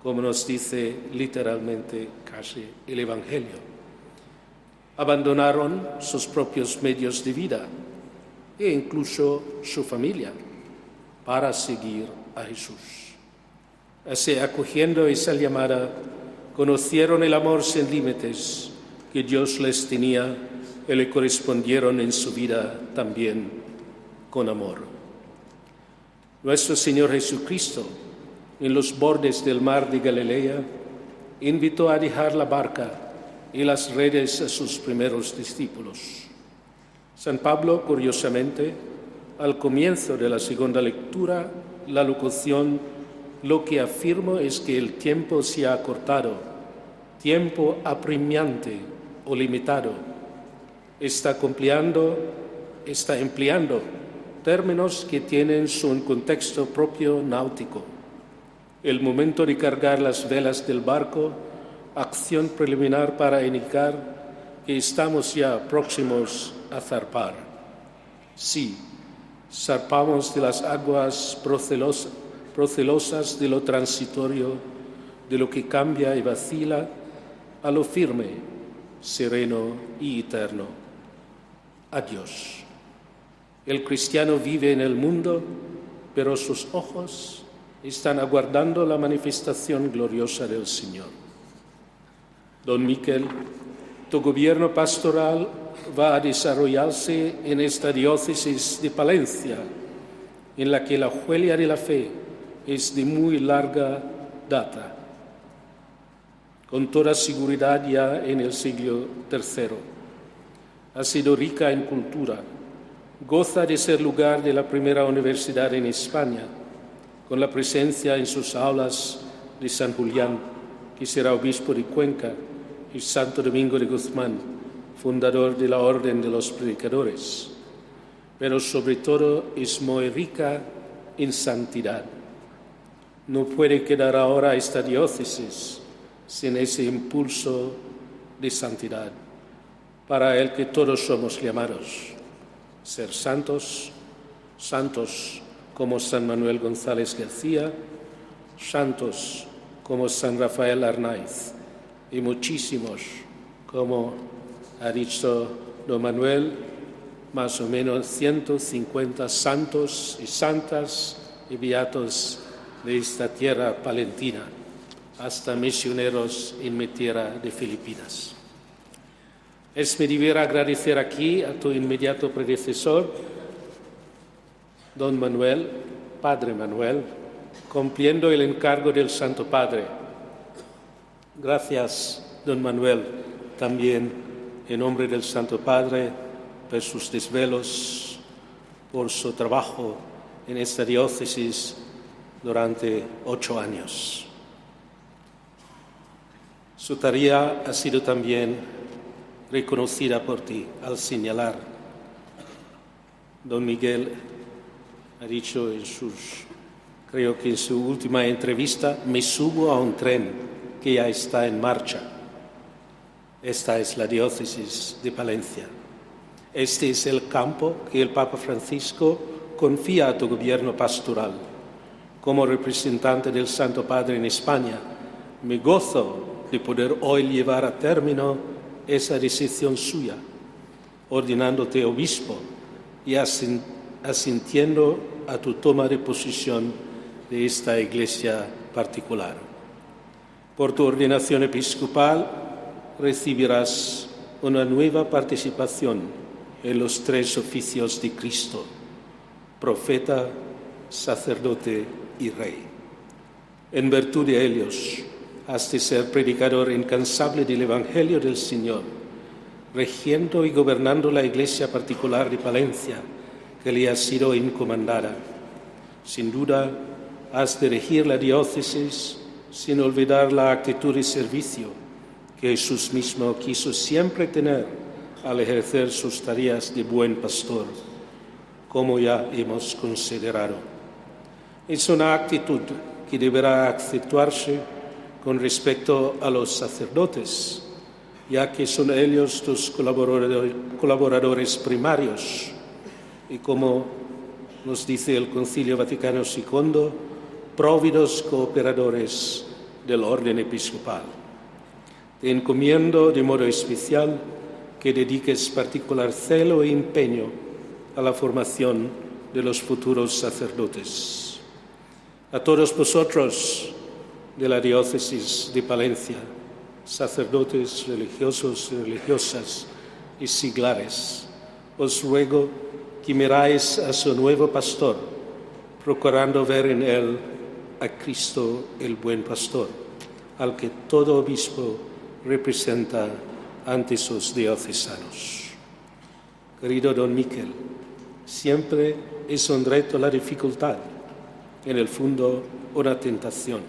como nos dice literalmente casi el Evangelio. Abandonaron sus propios medios de vida e incluso su familia para seguir a Jesús. Así, acogiendo esa llamada, conocieron el amor sin límites que Dios les tenía y le correspondieron en su vida también con amor. Nuestro Señor Jesucristo en los bordes del mar de Galilea, invitó a dejar la barca y las redes a sus primeros discípulos. San Pablo, curiosamente, al comienzo de la segunda lectura la locución lo que afirmo es que el tiempo se ha acortado, tiempo apremiante o limitado. Está cumpliendo, está empleando términos que tienen su contexto propio náutico. El momento de cargar las velas del barco, acción preliminar para indicar que estamos ya próximos a zarpar. Sí, zarpamos de las aguas procelosas de lo transitorio, de lo que cambia y vacila, a lo firme, sereno y eterno. Adiós. El cristiano vive en el mundo, pero sus ojos están aguardando la manifestación gloriosa del Señor. Don Miquel, tu gobierno pastoral va a desarrollarse en esta diócesis de Palencia, en la que la huella de la fe es de muy larga data, con toda seguridad ya en el siglo III. Ha sido rica en cultura, goza de ser lugar de la primera universidad en España, con la presencia en sus aulas de San Julián, que será obispo de Cuenca, y Santo Domingo de Guzmán, fundador de la Orden de los Predicadores. Pero sobre todo es muy rica en santidad no puede quedar ahora esta diócesis sin ese impulso de santidad para el que todos somos llamados. Ser santos, santos como San Manuel González García, santos como San Rafael Arnaiz y muchísimos, como ha dicho don Manuel, más o menos 150 santos y santas y beatos de esta tierra palentina hasta misioneros en mi tierra de Filipinas. Es mi deber agradecer aquí a tu inmediato predecesor, don Manuel, Padre Manuel, cumpliendo el encargo del Santo Padre. Gracias, don Manuel, también en nombre del Santo Padre, por sus desvelos, por su trabajo en esta diócesis durante ocho años. Su tarea ha sido también reconocida por ti al señalar. Don Miguel ha dicho en sus, creo que en su última entrevista, me subo a un tren que ya está en marcha. Esta es la diócesis de Palencia. Este es el campo que el Papa Francisco confía a tu gobierno pastoral como representante del Santo Padre en España, me gozo de poder hoy llevar a término esa decisión suya, ordenándote obispo y asintiendo a tu toma de posición de esta iglesia particular. Por tu ordenación episcopal recibirás una nueva participación en los tres oficios de Cristo, profeta, sacerdote y Rey. En virtud de ellos, has de ser predicador incansable del Evangelio del Señor, regiendo y gobernando la iglesia particular de Palencia que le ha sido encomendada. Sin duda, has de regir la diócesis sin olvidar la actitud de servicio que Jesús mismo quiso siempre tener al ejercer sus tareas de buen pastor, como ya hemos considerado. Es una actitud que deberá acentuarse con respecto a los sacerdotes, ya que son ellos tus colaboradores primarios y como nos dice el Concilio Vaticano II, próvidos cooperadores del orden episcopal. Te encomiendo de modo especial que dediques particular celo e empeño a la formación de los futuros sacerdotes a todos vosotros de la diócesis de Palencia, sacerdotes religiosos religiosas y siglares, os ruego que miráis a su nuevo pastor, procurando ver en él a Cristo el buen pastor, al que todo obispo representa ante sus diocesanos. Querido don Miquel, Siempre es un reto la dificultad, en el fondo una tentación.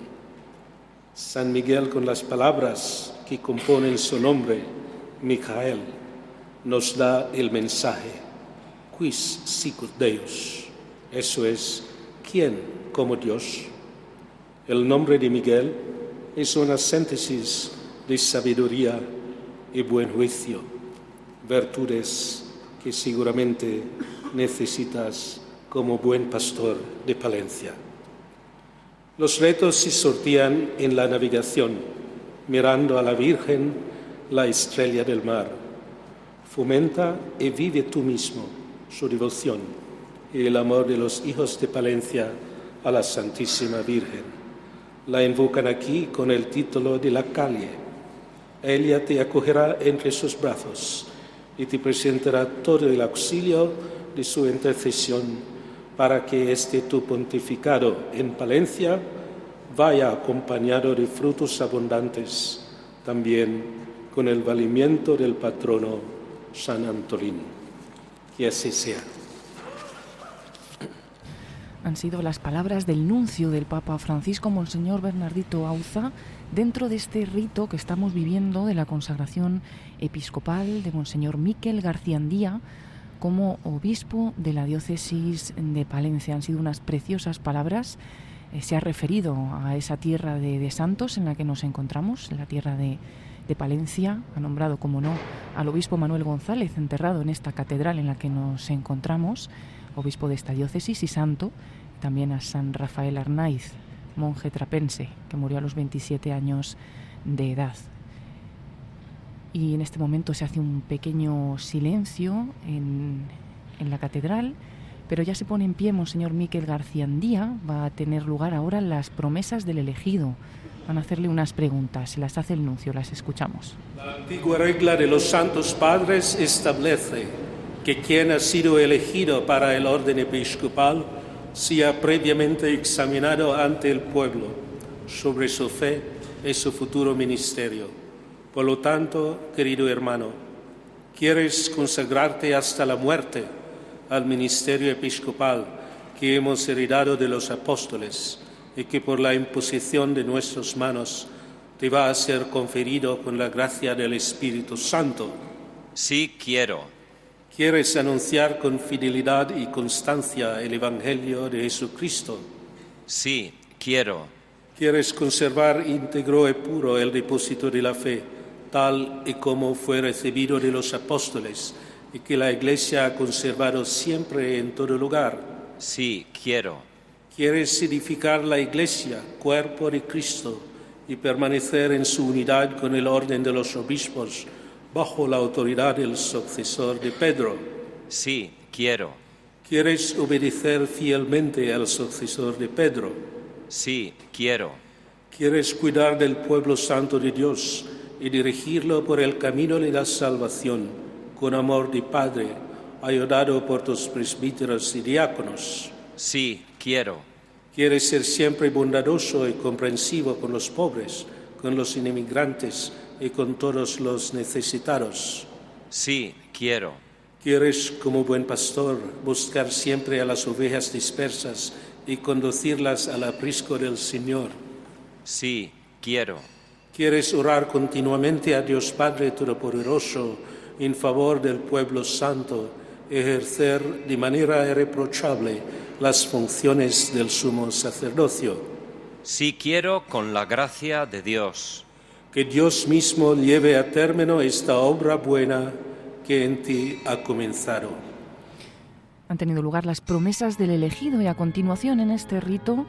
San Miguel con las palabras que componen su nombre, Micael, nos da el mensaje, quis sicut Deus, eso es, ¿quién como Dios? El nombre de Miguel es una síntesis de sabiduría y buen juicio, virtudes que seguramente necesitas como buen pastor de Palencia. Los retos se sortían en la navegación, mirando a la Virgen, la estrella del mar. Fomenta y vive tú mismo su devoción y el amor de los hijos de Palencia a la Santísima Virgen. La invocan aquí con el título de la calle. Ella te acogerá entre sus brazos y te presentará todo el auxilio de su intercesión para que este tu pontificado en Palencia vaya acompañado de frutos abundantes, también con el valimiento del patrono San Antolín. Que así sea. Han sido las palabras del nuncio del Papa Francisco, Monseñor Bernardito Auza, dentro de este rito que estamos viviendo de la consagración episcopal de Monseñor Miquel Garciandía como obispo de la diócesis de Palencia. Han sido unas preciosas palabras. Eh, se ha referido a esa tierra de, santos en la que nos encontramos, la tierra de, de Palencia. Ha nombrado, como no, al obispo Manuel González, enterrado en esta catedral en la que nos encontramos, obispo de esta diócesis y santo. También a San Rafael Arnaiz, monje trapense, que murió a los 27 años de edad y en este momento se hace un pequeño silencio en, en la catedral, pero ya se pone en pie Monseñor Miquel Garciandía, va a tener lugar ahora las promesas del elegido. Van a hacerle unas preguntas, se las hace el nuncio, las escuchamos. La antigua regla de los santos padres establece que quien ha sido elegido para el orden episcopal sea previamente examinado ante el pueblo sobre su fe y su futuro ministerio. Por lo tanto, querido hermano, quieres consagrarte hasta la muerte al ministerio episcopal que hemos heredado de los apóstoles y que por la imposición de nuestras manos te va a ser conferido con la gracia del Espíritu Santo. Sí, quiero. ¿Quieres anunciar con fidelidad y constancia el Evangelio de Jesucristo? Sí, quiero. ¿Quieres conservar íntegro y puro el depósito de la fe? tal y como fue recibido de los apóstoles y que la Iglesia ha conservado siempre en todo lugar. Sí, quiero. ¿Quieres edificar la Iglesia, cuerpo de Cristo, y permanecer en su unidad con el orden de los obispos bajo la autoridad del sucesor de Pedro? Sí, quiero. ¿Quieres obedecer fielmente al sucesor de Pedro? Sí, quiero. ¿Quieres cuidar del pueblo santo de Dios? y dirigirlo por el camino de la salvación con amor de Padre, ayudado por tus presbíteros y diáconos. Sí, quiero. Quieres ser siempre bondadoso y comprensivo con los pobres, con los inmigrantes y con todos los necesitados. Sí, quiero. Quieres, como buen pastor, buscar siempre a las ovejas dispersas y conducirlas al aprisco del Señor. Sí, quiero. ¿Quieres orar continuamente a Dios Padre Todopoderoso en favor del pueblo santo, ejercer de manera irreprochable las funciones del sumo sacerdocio? Sí quiero con la gracia de Dios. Que Dios mismo lleve a término esta obra buena que en ti ha comenzado. Han tenido lugar las promesas del elegido y a continuación en este rito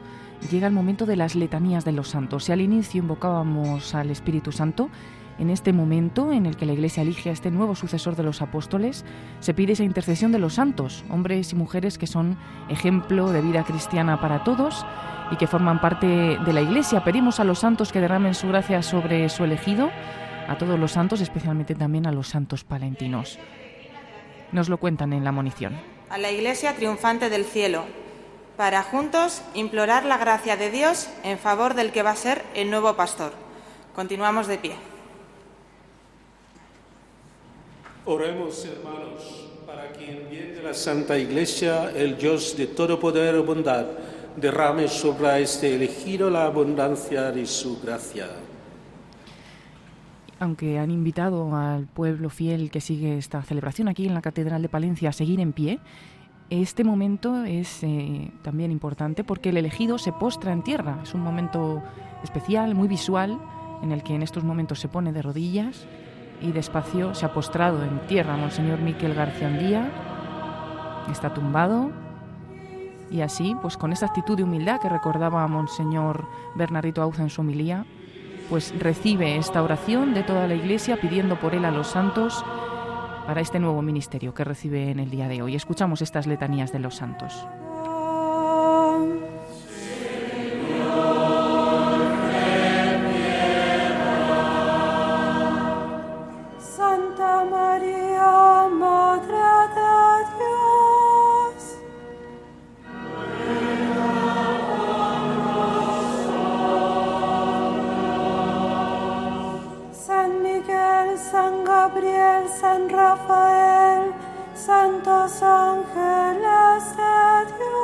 llega el momento de las letanías de los santos. Si al inicio invocábamos al Espíritu Santo, en este momento en el que la Iglesia elige a este nuevo sucesor de los apóstoles, se pide esa intercesión de los santos, hombres y mujeres que son ejemplo de vida cristiana para todos y que forman parte de la Iglesia. Pedimos a los santos que derramen su gracia sobre su elegido, a todos los santos, especialmente también a los santos palentinos. Nos lo cuentan en la munición. A la Iglesia triunfante del cielo para juntos implorar la gracia de Dios en favor del que va a ser el nuevo pastor. Continuamos de pie. Oremos, hermanos, para que en bien de la Santa Iglesia, el Dios de todo poder y bondad, derrame sobre este elegido la abundancia de su gracia. Aunque han invitado al pueblo fiel que sigue esta celebración aquí en la Catedral de Palencia a seguir en pie, este momento es eh, también importante porque el elegido se postra en tierra. Es un momento especial, muy visual, en el que en estos momentos se pone de rodillas y despacio se ha postrado en tierra Monseñor Miquel García Andía. Está tumbado y así, pues con esa actitud de humildad que recordaba a Monseñor Bernardito Auza en su homilía, pues recibe esta oración de toda la Iglesia pidiendo por él a los santos para este nuevo ministerio que recibe en el día de hoy. Escuchamos estas letanías de los santos. San Rafael, Santos ángeles de Dios.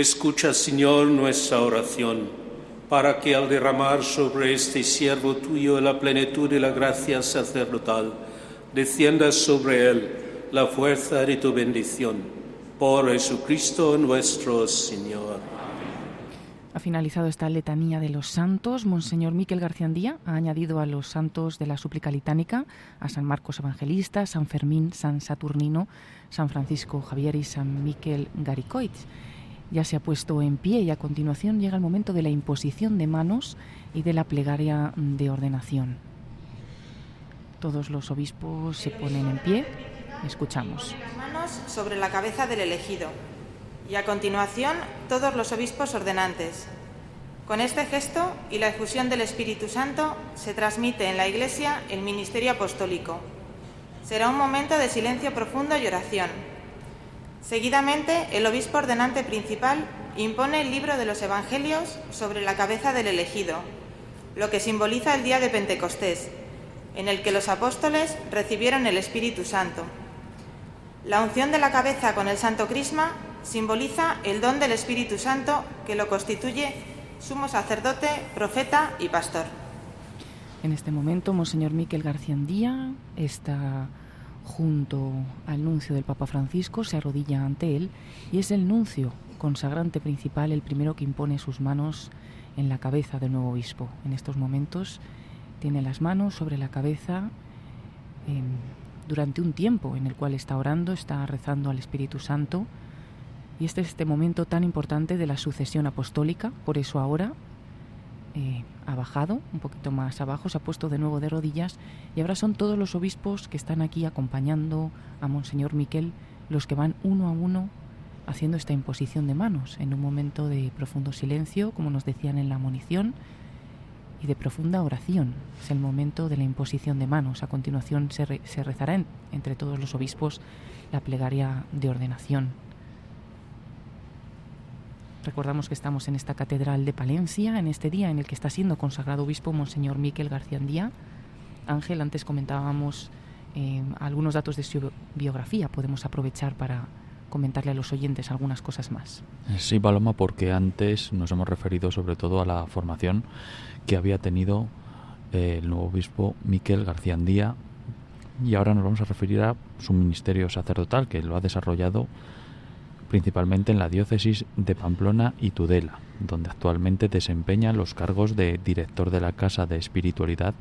Escucha, Señor, nuestra oración, para que al derramar sobre este siervo tuyo la plenitud de la gracia sacerdotal, descienda sobre él la fuerza de tu bendición. Por Jesucristo nuestro Señor. Ha finalizado esta letanía de los santos. Monseñor Miquel Garciandía ha añadido a los santos de la súplica litánica a San Marcos Evangelista, San Fermín, San Saturnino, San Francisco Javier y San Miquel Garicoit. Ya se ha puesto en pie y a continuación llega el momento de la imposición de manos y de la plegaria de ordenación. Todos los obispos se ponen en pie. Escuchamos. Manos sobre la cabeza del elegido. Y a continuación, todos los obispos ordenantes. Con este gesto y la efusión del Espíritu Santo se transmite en la Iglesia el ministerio apostólico. Será un momento de silencio profundo y oración. Seguidamente, el obispo ordenante principal impone el libro de los Evangelios sobre la cabeza del elegido, lo que simboliza el día de Pentecostés, en el que los apóstoles recibieron el Espíritu Santo. La unción de la cabeza con el Santo Crisma simboliza el don del Espíritu Santo que lo constituye sumo sacerdote, profeta y pastor. En este momento, Monseñor Miquel Garciandía está junto al nuncio del Papa Francisco, se arrodilla ante él y es el nuncio consagrante principal el primero que impone sus manos en la cabeza del nuevo obispo. En estos momentos tiene las manos sobre la cabeza eh, durante un tiempo en el cual está orando, está rezando al Espíritu Santo y este es este momento tan importante de la sucesión apostólica, por eso ahora eh, ha bajado un poquito más abajo, se ha puesto de nuevo de rodillas y ahora son todos los obispos que están aquí acompañando a Monseñor Miquel los que van uno a uno haciendo esta imposición de manos en un momento de profundo silencio, como nos decían en la munición, y de profunda oración. Es el momento de la imposición de manos. A continuación se, re, se rezará en, entre todos los obispos la plegaria de ordenación. Recordamos que estamos en esta catedral de Palencia, en este día en el que está siendo consagrado obispo Monseñor Miquel Garciandía. Ángel, antes comentábamos eh, algunos datos de su biografía. Podemos aprovechar para comentarle a los oyentes algunas cosas más. Sí, Paloma, porque antes nos hemos referido sobre todo a la formación que había tenido eh, el nuevo obispo Miquel Garciandía y ahora nos vamos a referir a su ministerio sacerdotal que lo ha desarrollado principalmente en la diócesis de Pamplona y Tudela, donde actualmente desempeña los cargos de director de la Casa de Espiritualidad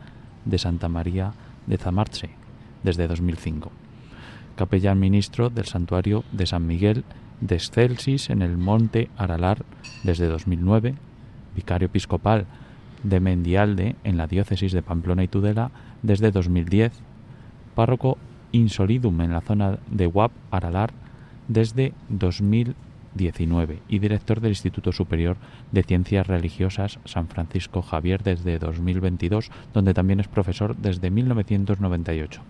de Santa María de Zamarche desde 2005, capellán ministro del Santuario de San Miguel de Excelsis en el Monte Aralar desde 2009, vicario episcopal de Mendialde en la diócesis de Pamplona y Tudela desde 2010, párroco insolidum en la zona de Huap Aralar desde 2019 y director del Instituto Superior de Ciencias Religiosas San Francisco Javier desde 2022, donde también es profesor desde 1998.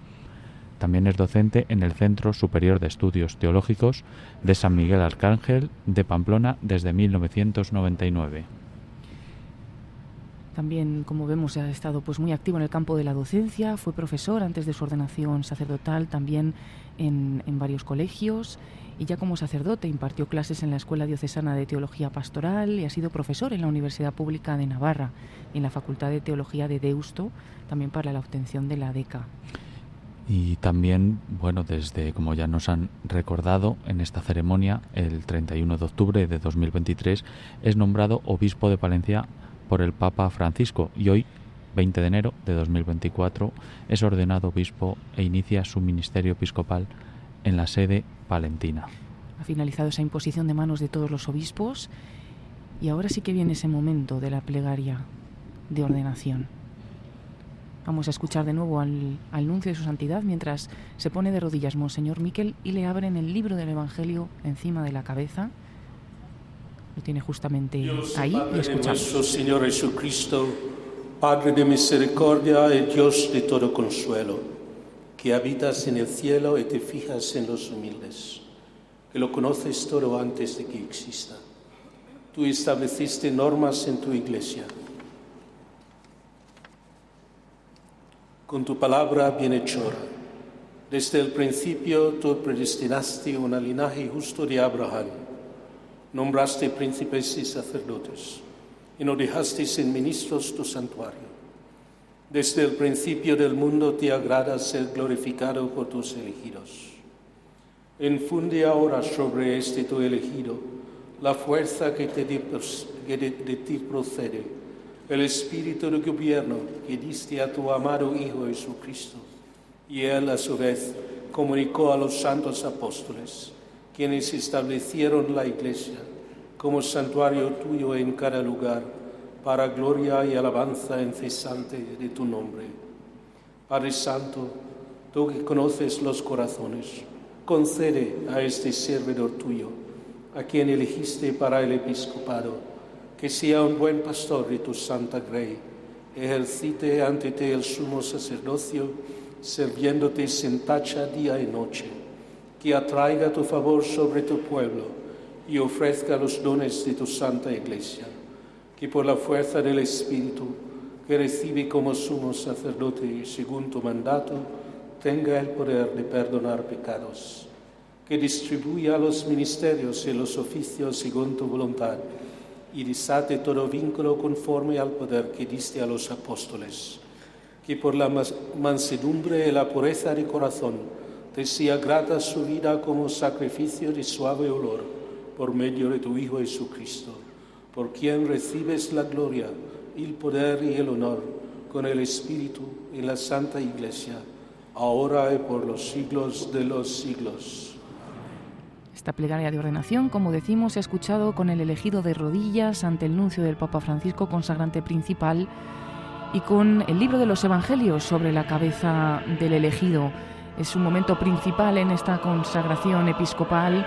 También es docente en el Centro Superior de Estudios Teológicos de San Miguel Arcángel de Pamplona desde 1999. También, como vemos, ha estado pues muy activo en el campo de la docencia, fue profesor antes de su ordenación sacerdotal también en, en varios colegios y ya como sacerdote impartió clases en la Escuela Diocesana de Teología Pastoral y ha sido profesor en la Universidad Pública de Navarra y en la Facultad de Teología de Deusto, también para la obtención de la DECA. Y también, bueno, desde, como ya nos han recordado, en esta ceremonia, el 31 de octubre de 2023, es nombrado obispo de Palencia por el Papa Francisco y hoy, 20 de enero de 2024, es ordenado obispo e inicia su ministerio episcopal en la sede palentina. Ha finalizado esa imposición de manos de todos los obispos y ahora sí que viene ese momento de la plegaria de ordenación. Vamos a escuchar de nuevo al, al nuncio de su santidad mientras se pone de rodillas Monseñor Miquel y le abren el libro del Evangelio encima de la cabeza. Lo tiene justamente ahí y escuchamos. Nuestro Señor Jesucristo, Padre de misericordia y Dios de todo consuelo, que habitas en el cielo y te fijas en los humildes, que lo conoces todo antes de que exista. Tú estableciste normas en tu iglesia. Con tu palabra bienhechora, desde el principio tú predestinaste un linaje justo de Abraham. Nombraste príncipes y sacerdotes y no dejaste sin ministros tu santuario. Desde el principio del mundo te agrada ser glorificado por tus elegidos. Infunde ahora sobre este tu elegido la fuerza que, de, de ti procede, el espíritu de gobierno que diste a tu amado Hijo Jesucristo. Y él a su vez comunicó a los santos apóstoles, quienes establecieron la iglesia como santuario tuyo en cada lugar, para gloria y alabanza incesante de tu nombre. Padre Santo, tú que conoces los corazones, concede a este servidor tuyo, a quien elegiste para el episcopado, que sea un buen pastor de tu santa grey, ejercite ante ti el sumo sacerdocio, sirviéndote sin tacha día y noche, que atraiga tu favor sobre tu pueblo y ofrezca los dones de tu santa iglesia, que por la fuerza del Espíritu que recibe como sumo sacerdote según tu mandato, tenga el poder de perdonar pecados, que distribuya los ministerios y los oficios según tu voluntad y desate todo vínculo conforme al poder que diste a los apóstoles, que por la mansedumbre y la pureza de corazón te sea grata su vida como sacrificio de suave olor por medio de tu Hijo Jesucristo, por quien recibes la gloria, el poder y el honor con el Espíritu en la Santa Iglesia, ahora y por los siglos de los siglos. Esta plegaria de ordenación, como decimos, se ha escuchado con el elegido de rodillas ante el nuncio del Papa Francisco, consagrante principal, y con el libro de los Evangelios sobre la cabeza del elegido. Es un momento principal en esta consagración episcopal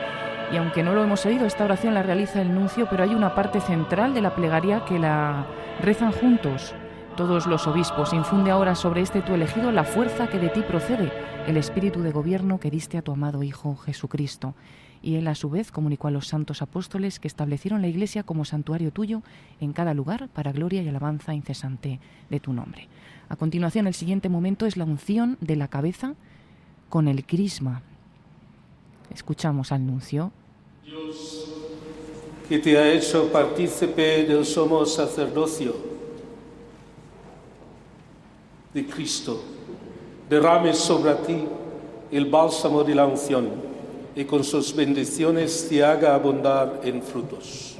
y aunque no lo hemos oído, esta oración la realiza el nuncio, pero hay una parte central de la plegaria que la rezan juntos todos los obispos. Infunde ahora sobre este tu elegido la fuerza que de ti procede, el espíritu de gobierno que diste a tu amado Hijo Jesucristo. Y él a su vez comunicó a los santos apóstoles que establecieron la Iglesia como santuario tuyo en cada lugar para gloria y alabanza incesante de tu nombre. A continuación, el siguiente momento es la unción de la cabeza con el crisma. Escuchamos al nuncio Dios, que te ha hecho partícipe del sumo sacerdocio de Cristo, derrame sobre ti el bálsamo de la unción y con sus bendiciones te haga abundar en frutos.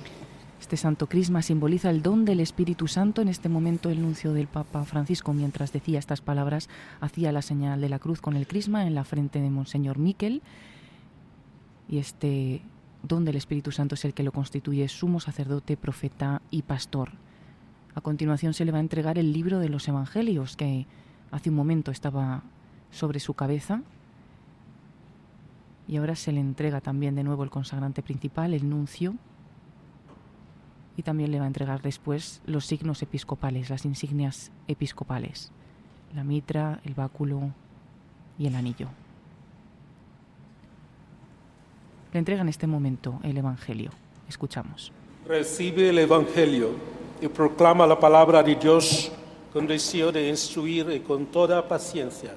Este santo crisma simboliza el don del Espíritu Santo. En este momento el nuncio del Papa Francisco, mientras decía estas palabras, hacía la señal de la cruz con el crisma en la frente de Monseñor Miquel. Y este don del Espíritu Santo es el que lo constituye sumo sacerdote, profeta y pastor. A continuación se le va a entregar el libro de los Evangelios, que hace un momento estaba sobre su cabeza. Y ahora se le entrega también de nuevo el consagrante principal, el nuncio. Y también le va a entregar después los signos episcopales, las insignias episcopales, la mitra, el báculo y el anillo. Le entrega en este momento el Evangelio. Escuchamos. Recibe el Evangelio y proclama la palabra de Dios con deseo de instruir y con toda paciencia.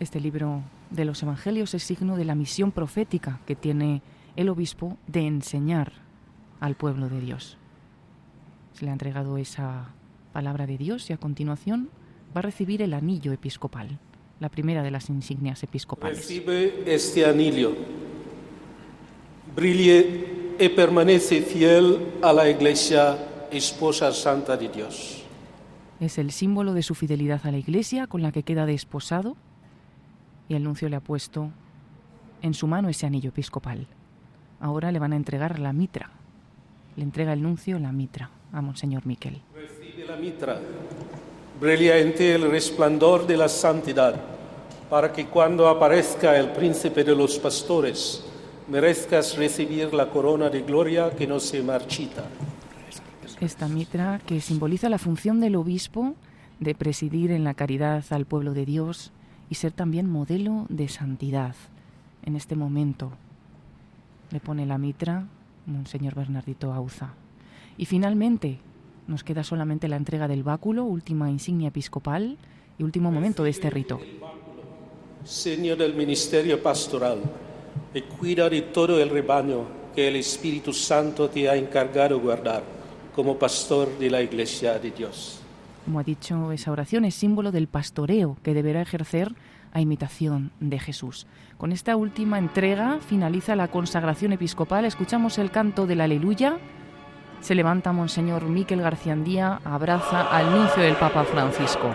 Este libro de los Evangelios es signo de la misión profética que tiene el obispo de enseñar al pueblo de Dios. Se le ha entregado esa palabra de Dios y a continuación va a recibir el anillo episcopal, la primera de las insignias episcopales. Recibe este anillo, brille y permanece fiel a la Iglesia, esposa santa de Dios. Es el símbolo de su fidelidad a la Iglesia con la que queda desposado y el nuncio le ha puesto en su mano ese anillo episcopal. Ahora le van a entregar la mitra. Le entrega el nuncio la mitra a Monseñor Miquel. Recibe la mitra, brilla en ti el resplandor de la santidad, para que cuando aparezca el príncipe de los pastores, merezcas recibir la corona de gloria que no se marchita. Esta mitra que simboliza la función del obispo de presidir en la caridad al pueblo de Dios y ser también modelo de santidad en este momento. Le pone la mitra Monseñor Bernardito Auza. Y finalmente nos queda solamente la entrega del báculo, última insignia episcopal y último momento de este rito. Señor del ministerio pastoral, y cuida de todo el rebaño que el Espíritu Santo te ha encargado guardar como pastor de la Iglesia de Dios. Como ha dicho, esa oración es símbolo del pastoreo que deberá ejercer a imitación de Jesús. Con esta última entrega finaliza la consagración episcopal. Escuchamos el canto del Aleluya. Se levanta Monseñor Miquel Garciandía, abraza al nuncio del Papa Francisco.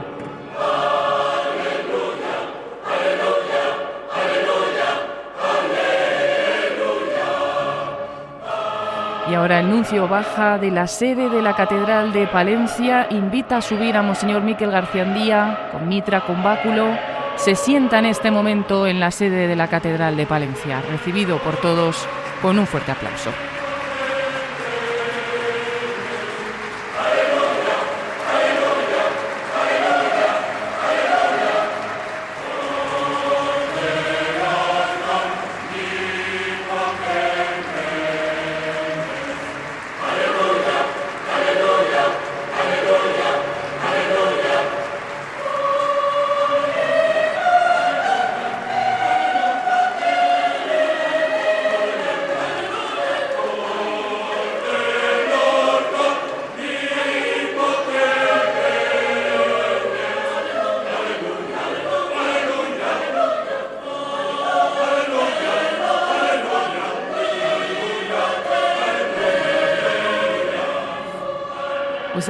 Y ahora el nuncio baja de la sede de la Catedral de Palencia, invita a subir a Monseñor Miquel Garciandía con mitra, con báculo, se sienta en este momento en la sede de la Catedral de Palencia, recibido por todos con un fuerte aplauso.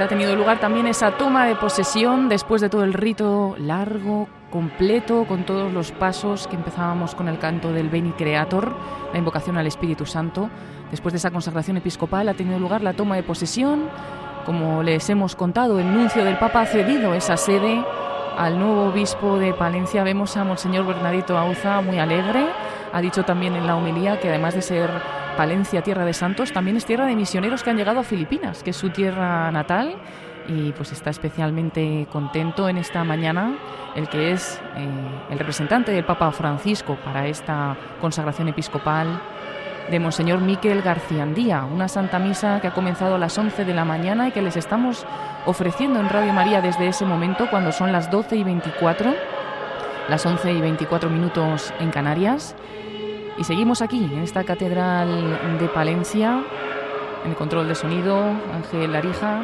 Ha tenido lugar también esa toma de posesión después de todo el rito largo, completo, con todos los pasos que empezábamos con el canto del Beni Creator, la invocación al Espíritu Santo. Después de esa consagración episcopal ha tenido lugar la toma de posesión. Como les hemos contado, el nuncio del Papa ha cedido esa sede al nuevo obispo de Palencia. Vemos a Monseñor Bernadito Auza muy alegre. Ha dicho también en la homilía que además de ser Palencia, tierra de santos, también es tierra de misioneros que han llegado a Filipinas, que es su tierra natal, y pues está especialmente contento en esta mañana el que es eh, el representante del Papa Francisco para esta consagración episcopal de Monseñor Miquel Garciandía, una Santa Misa que ha comenzado a las 11 de la mañana y que les estamos ofreciendo en Radio María desde ese momento, cuando son las 12 y 24, las 11 y 24 minutos en Canarias. Y seguimos aquí, en esta catedral de Palencia, en el control de sonido, Ángel Larija,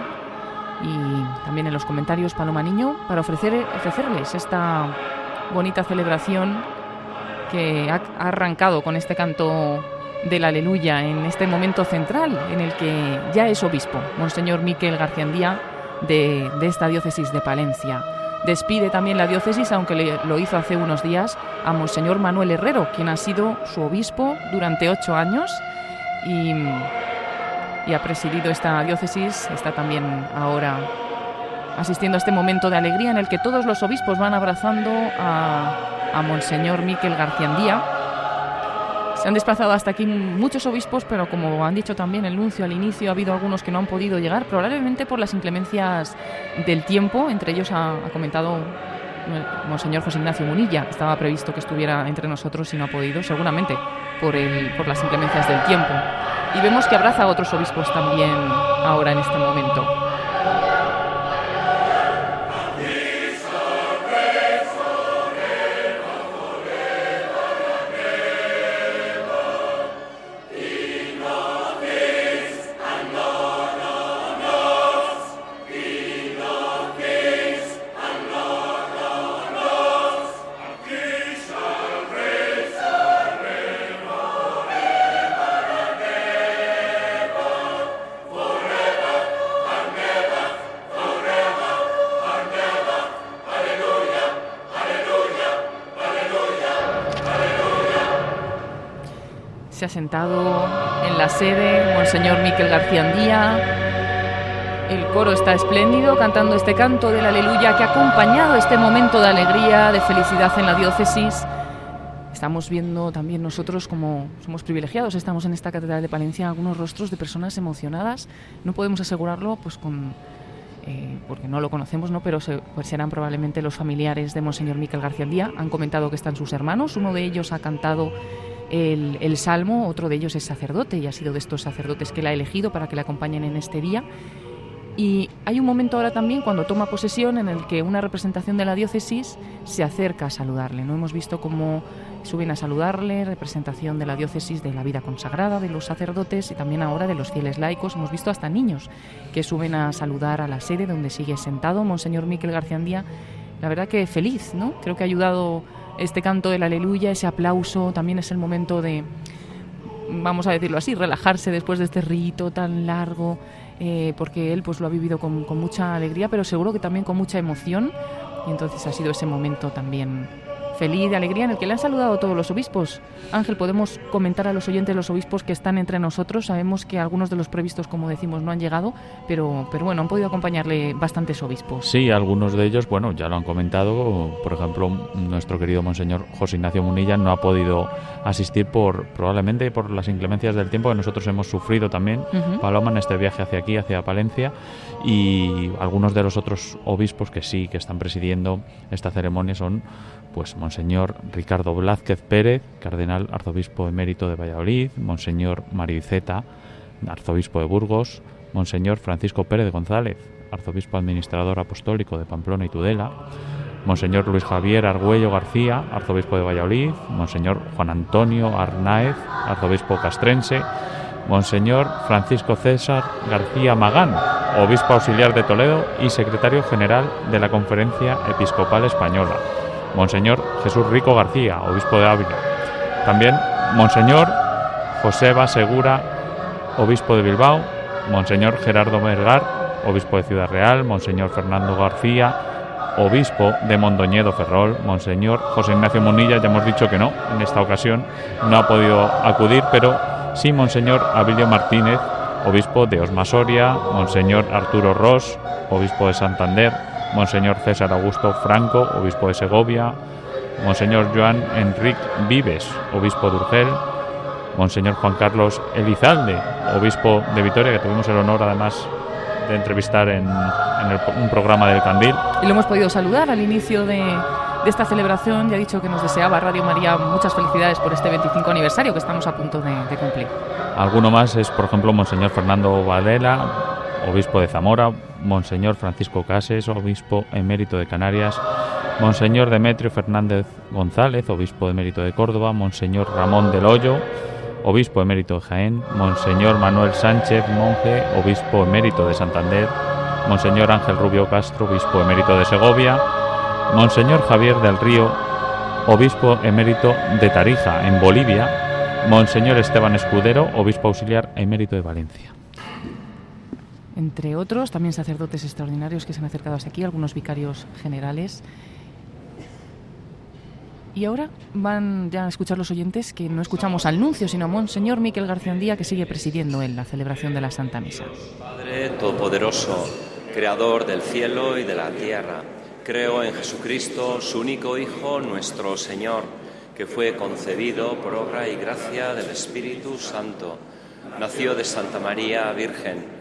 y también en los comentarios Paloma Niño, para ofrecer, ofrecerles esta bonita celebración que ha arrancado con este canto del aleluya en este momento central en el que ya es obispo, Monseñor Miquel Garciandía, de, de esta diócesis de Palencia. Despide también la diócesis, aunque lo hizo hace unos días, a Monseñor Manuel Herrero, quien ha sido su obispo durante ocho años y, ha presidido esta diócesis. Está también ahora asistiendo a este momento de alegría en el que todos los obispos van abrazando a, Monseñor Miquel Garciandía. Se han desplazado hasta aquí muchos obispos, pero como han dicho también el nuncio al inicio, ha habido algunos que no han podido llegar, probablemente por las inclemencias del tiempo. Entre ellos ha, comentado Monseñor José Ignacio Munilla, estaba previsto que estuviera entre nosotros y no ha podido, seguramente por, el, por las inclemencias del tiempo. Y vemos que abraza a otros obispos también ahora en este momento. Monseñor Miquel García Andía. El coro está espléndido cantando este canto del aleluya que ha acompañado este momento de alegría, de felicidad en la diócesis. Estamos viendo también nosotros como somos privilegiados, estamos en esta catedral de Palencia algunos rostros de personas emocionadas. No podemos asegurarlo pues con eh, porque no lo conocemos, ¿no? pero pues serán probablemente los familiares de Monseñor Miquel García Díaz. Han comentado que están sus hermanos, uno de ellos ha cantado el, salmo, otro de ellos es sacerdote y ha sido de estos sacerdotes que la ha elegido para que le acompañen en este día. Y hay un momento ahora también cuando toma posesión en el que una representación de la diócesis se acerca a saludarle. No hemos visto cómo suben a saludarle, representación de la diócesis de la vida consagrada, de los sacerdotes y también ahora de los fieles laicos. Hemos visto hasta niños que suben a saludar a la sede donde sigue sentado Monseñor Miquel García Andía. La verdad que feliz, ¿no? Creo que ha ayudado este canto del aleluya, ese aplauso, también es el momento de, vamos a decirlo así, relajarse después de este rito tan largo, eh, porque él pues lo ha vivido con, con mucha alegría, pero seguro que también con mucha emoción. Y entonces ha sido ese momento también feliz, de alegría, en el que le han saludado todos los obispos. Ángel, podemos comentar a los oyentes los obispos que están entre nosotros. Sabemos que algunos de los previstos, como decimos, no han llegado, pero, pero bueno, han podido acompañarle bastantes obispos. Sí, algunos de ellos, bueno, ya lo han comentado. Por ejemplo, nuestro querido Monseñor José Ignacio Munilla no ha podido asistir por probablemente por las inclemencias del tiempo que nosotros hemos sufrido también, uh -huh. Paloma, en este viaje hacia aquí, hacia Palencia. Y algunos de los otros obispos que sí, que están presidiendo esta ceremonia son pues Monseñor Ricardo Blázquez Pérez, cardenal arzobispo emérito de Valladolid, Monseñor Mariceta, arzobispo de Burgos, Monseñor Francisco Pérez González, arzobispo administrador apostólico de Pamplona y Tudela, Monseñor Luis Javier Argüello García, arzobispo de Valladolid, Monseñor Juan Antonio Arnáez, arzobispo castrense, Monseñor Francisco César García Magán, obispo auxiliar de Toledo y secretario general de la Conferencia Episcopal Española. Monseñor Jesús Rico García, obispo de Ávila. También Monseñor Joseba Segura, obispo de Bilbao. Monseñor Gerardo Mergar, obispo de Ciudad Real. Monseñor Fernando García, obispo de Mondoñedo Ferrol. Monseñor José Ignacio Munilla, ya hemos dicho que no, en esta ocasión no ha podido acudir, pero sí Monseñor Abilio Martínez, obispo de Osmasoria. Monseñor Arturo Ross, obispo de Santander. Monseñor César Augusto Franco, obispo de Segovia, Monseñor Joan Enrique Vives, obispo de Urgel, Monseñor Juan Carlos Elizalde, obispo de Vitoria, que tuvimos el honor además de entrevistar en, en el, un programa del Candil. Y lo hemos podido saludar al inicio de, de esta celebración y ha dicho que nos deseaba Radio María muchas felicidades por este 25 aniversario que estamos a punto de, de cumplir. Alguno más es, por ejemplo, Monseñor Fernando Vadela, obispo de Zamora, Monseñor Francisco Cases, obispo emérito de Canarias, Monseñor Demetrio Fernández González, obispo emérito de Córdoba, Monseñor Ramón del Hoyo, obispo emérito de Jaén, Monseñor Manuel Sánchez, monje, obispo emérito de Santander, Monseñor Ángel Rubio Castro, obispo emérito de Segovia, Monseñor Javier del Río, obispo emérito de Tarija, en Bolivia, Monseñor Esteban Escudero, obispo auxiliar emérito de Valencia entre otros, también sacerdotes extraordinarios que se han acercado hasta aquí, algunos vicarios generales. Y ahora van ya a escuchar los oyentes que no escuchamos al nuncio, sino a Monseñor Miquel García que sigue presidiendo en la celebración de la Santa Misa. Padre Todopoderoso, Creador del cielo y de la tierra, creo en Jesucristo, su único Hijo, nuestro Señor, que fue concebido por obra y gracia del Espíritu Santo. Nació de Santa María Virgen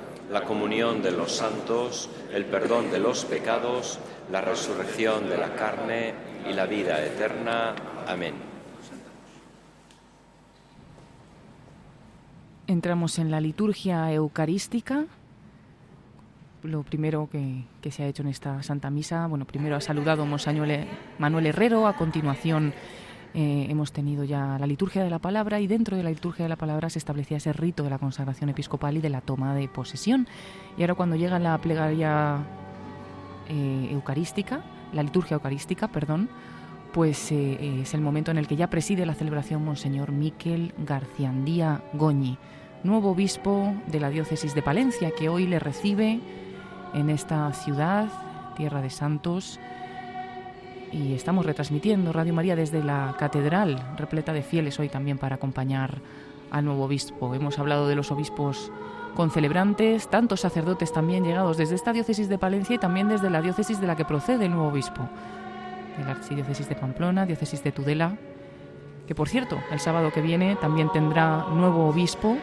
la comunión de los santos, el perdón de los pecados, la resurrección de la carne y la vida eterna. Amén. Entramos en la liturgia eucarística. Lo primero que, se ha hecho en esta Santa Misa, bueno, primero ha saludado Monseñor Manuel Herrero, a continuación eh, hemos tenido ya la liturgia de la palabra y dentro de la liturgia de la palabra se establecía ese rito de la consagración episcopal y de la toma de posesión. Y ahora cuando llega la plegaria eh, eucarística, la liturgia eucarística, perdón, pues eh, es el momento en el que ya preside la celebración Monseñor Miquel Garciandía Goñi, nuevo obispo de la diócesis de Palencia, que hoy le recibe en esta ciudad, tierra de santos, y estamos retransmitiendo Radio María desde la catedral, repleta de fieles hoy también para acompañar al nuevo obispo. Hemos hablado de los obispos con celebrantes, tantos sacerdotes también llegados desde esta diócesis de Palencia y también desde la diócesis de la que procede el nuevo obispo, de la archidiócesis de Pamplona, diócesis de Tudela, que por cierto, el sábado que viene también tendrá nuevo obispo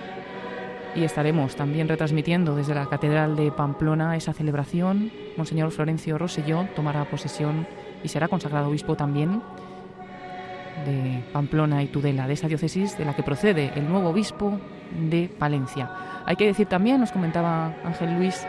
y estaremos también retransmitiendo desde la Catedral de Pamplona esa celebración. Monseñor Florencio Rosselló tomará posesión y será consagrado obispo también de Pamplona y Tudela, de esa diócesis de la que procede el nuevo obispo de Palencia. Hay que decir también, nos comentaba Ángel Luis,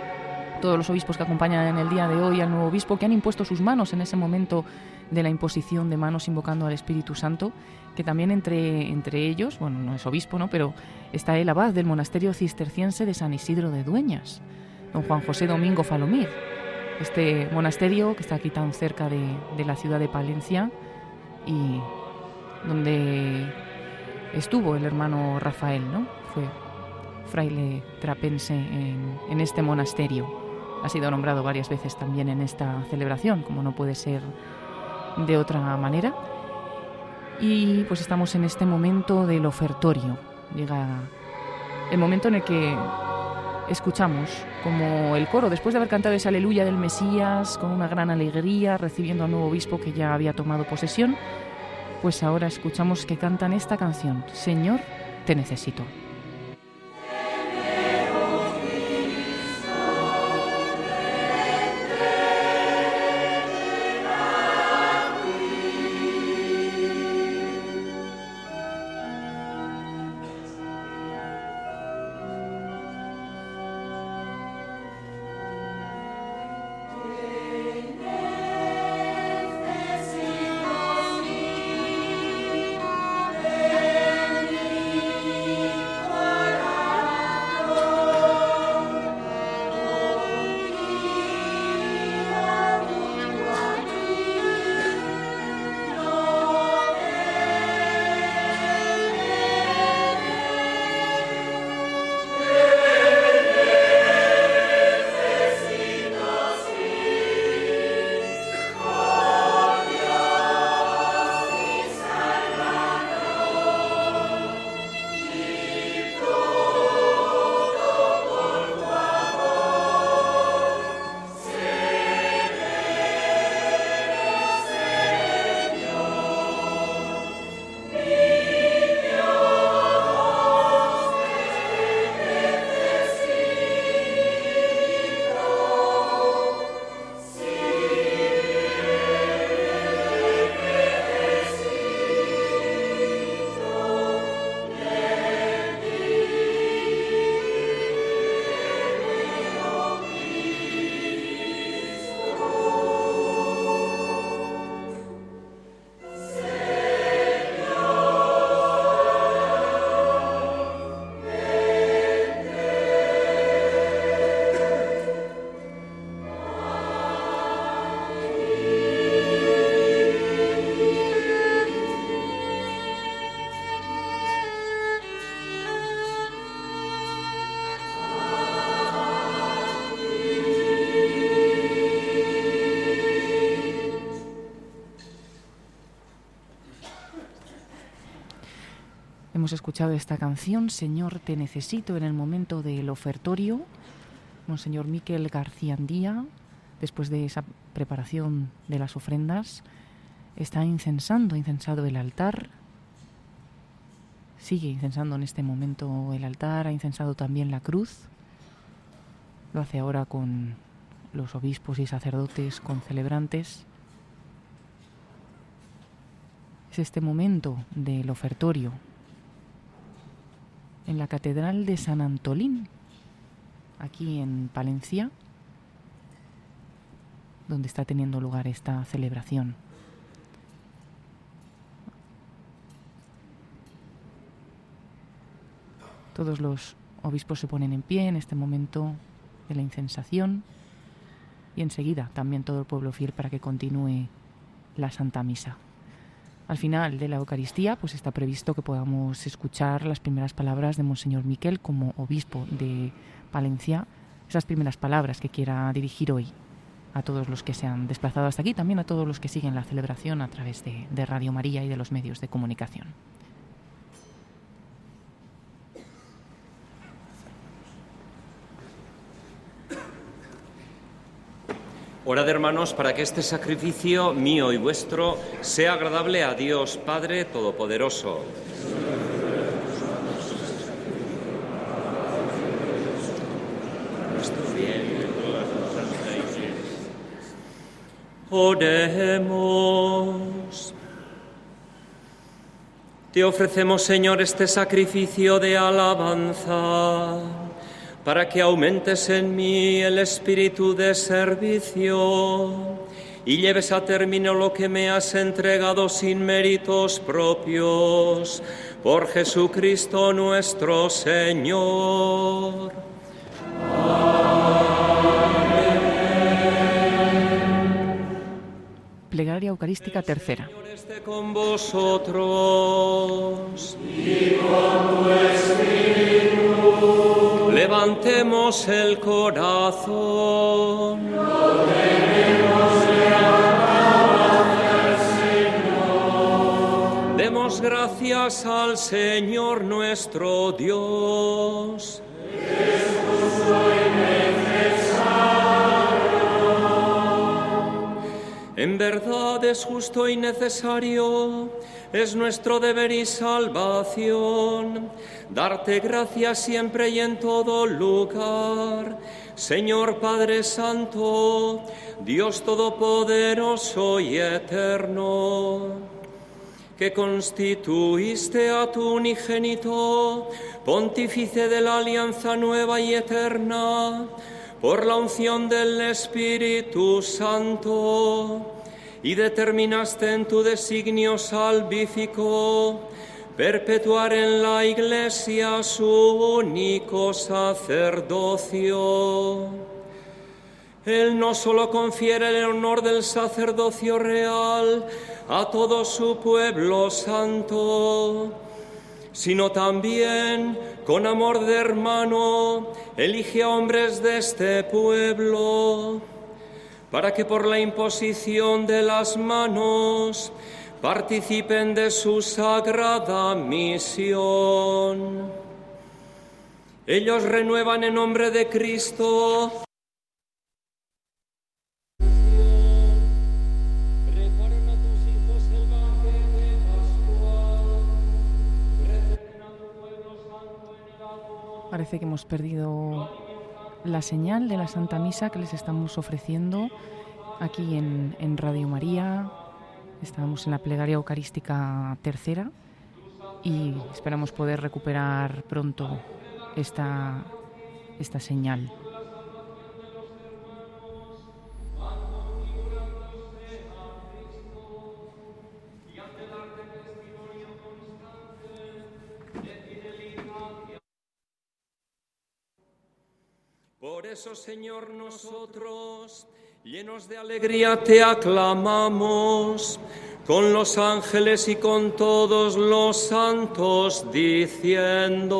todos los obispos que acompañan en el día de hoy al nuevo obispo, que han impuesto sus manos en ese momento de la imposición de manos invocando al Espíritu Santo, que también entre, entre ellos, bueno, no es obispo, ¿no? pero está el abad del monasterio cisterciense de San Isidro de Dueñas, don Juan José Domingo Falomir este monasterio que está aquí tan cerca de, la ciudad de Palencia y donde estuvo el hermano Rafael, ¿no? Fue fraile trapense en, en, este monasterio. Ha sido nombrado varias veces también en esta celebración, como no puede ser de otra manera. Y pues estamos en este momento del ofertorio. Llega el momento en el que escuchamos como el coro, después de haber cantado esa aleluya del Mesías con una gran alegría, recibiendo al nuevo obispo que ya había tomado posesión, pues ahora escuchamos que cantan esta canción, Señor, te necesito. Escuchado esta canción, Señor, te necesito, en el momento del ofertorio. Monseñor Miquel García Andía, después de esa preparación de las ofrendas, está incensando, incensado el altar. Sigue incensando en este momento el altar, ha incensado también la cruz. Lo hace ahora con los obispos y sacerdotes, con celebrantes. Es este momento del ofertorio, en la Catedral de San Antolín, aquí en Palencia, donde está teniendo lugar esta celebración. Todos los obispos se ponen en pie en este momento de la incensación y enseguida también todo el pueblo fiel para que continúe la Santa Misa. Al final de la Eucaristía, pues está previsto que podamos escuchar las primeras palabras de Monseñor Miquel como obispo de Palencia, esas primeras palabras que quiera dirigir hoy a todos los que se han desplazado hasta aquí, también a todos los que siguen la celebración a través de, de Radio María y de los medios de comunicación. Orad hermanos para que este sacrificio mío y vuestro sea agradable a Dios Padre Todopoderoso. Oremos. Te ofrecemos, Señor, este sacrificio de alabanza para que aumentes en mí el espíritu de servicio y lleves a término lo que me has entregado sin méritos propios, por Jesucristo nuestro Señor. Plegaria Eucarística tercera. Esté con vosotros. Y con tu espíritu. Levantemos el corazón. Lo tenemos Señor. Demos gracias al Señor nuestro Dios. Es justo y necesario. En verdad es justo y necesario, es nuestro deber y salvación, darte gracias siempre y en todo lugar. Señor Padre Santo, Dios Todopoderoso y Eterno, que constituiste a tu unigénito, pontífice de la alianza nueva y eterna, por la unción del Espíritu Santo y determinaste en tu designio salvífico perpetuar en la Iglesia su único sacerdocio. Él no solo confiere el honor del sacerdocio real a todo su pueblo santo, sino también con amor de hermano elige a hombres de este pueblo, para que por la imposición de las manos participen de su sagrada misión. Ellos renuevan en nombre de Cristo. Parece que hemos perdido la señal de la Santa Misa que les estamos ofreciendo aquí en, Radio María. Estamos en la plegaria eucarística tercera y esperamos poder recuperar pronto esta, esta señal. Por eso, Señor, nosotros, llenos de alegría, te aclamamos. Con los ángeles y con todos los santos, diciendo...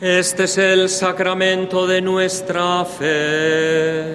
Este es el sacramento de nuestra fe.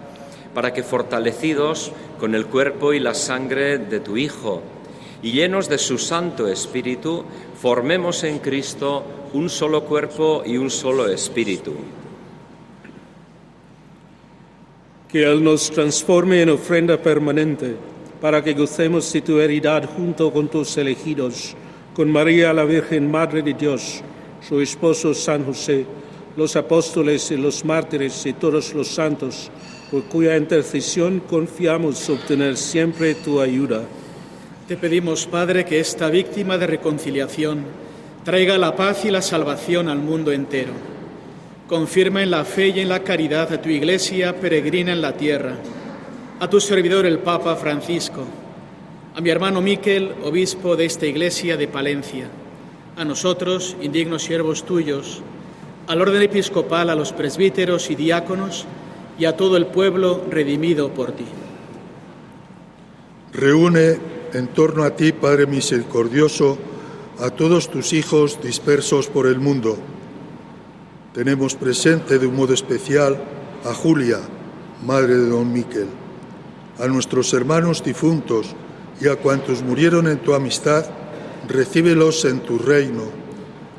para que fortalecidos con el cuerpo y la sangre de tu Hijo, y llenos de su Santo Espíritu, formemos en Cristo un solo cuerpo y un solo espíritu. Que Él nos transforme en ofrenda permanente, para que gocemos de tu heredad junto con tus elegidos, con María la Virgen Madre de Dios, su esposo San José, los apóstoles y los mártires y todos los santos, por cuya intercesión confiamos obtener siempre tu ayuda te pedimos, Padre, que esta víctima de reconciliación traiga la paz y la salvación al mundo entero. Confirma en la fe y en la caridad a tu iglesia peregrina en la tierra, a tu servidor el Papa Francisco, a mi hermano Miquel, obispo de esta iglesia de Palencia, a nosotros, indignos siervos tuyos, al orden episcopal, a los presbíteros y diáconos y a todo el pueblo redimido por ti. Reúne en torno a ti, Padre misericordioso, a todos tus hijos dispersos por el mundo. Tenemos presente de un modo especial a Julia, madre de don Miquel, a nuestros hermanos difuntos y a cuantos murieron en tu amistad, recíbelos en tu reino,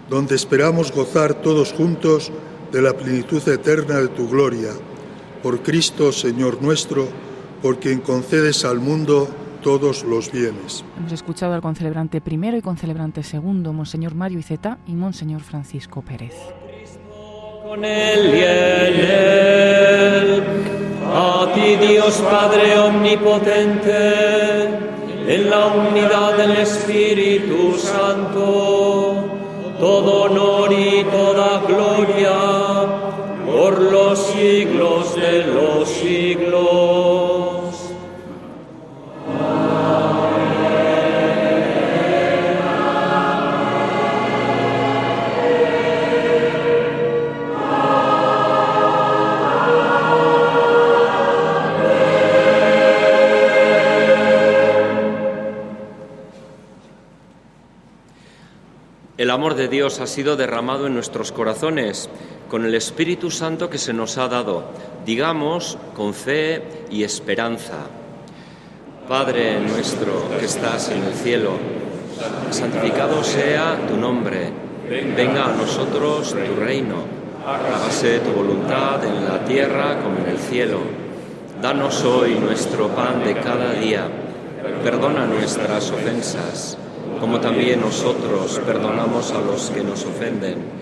donde esperamos gozar todos juntos de la plenitud eterna de tu gloria. Por Cristo, Señor nuestro, por quien concedes al mundo todos los bienes. Hemos escuchado al concelebrante primero y concelebrante segundo, Monseñor Mario Iceta y Monseñor Francisco Pérez. Con él y en él, a ti Dios Padre Omnipotente, en la unidad del Espíritu Santo, todo honor y toda gloria por los siglos de los siglos. El amor de Dios ha sido derramado en nuestros corazones con el Espíritu Santo que se nos ha dado, digamos, con fe y esperanza. Padre nuestro que estás en el cielo, santificado sea tu nombre, venga a nosotros tu reino, hágase tu voluntad en la tierra como en el cielo. Danos hoy nuestro pan de cada día, perdona nuestras ofensas como también nosotros perdonamos a los que nos ofenden.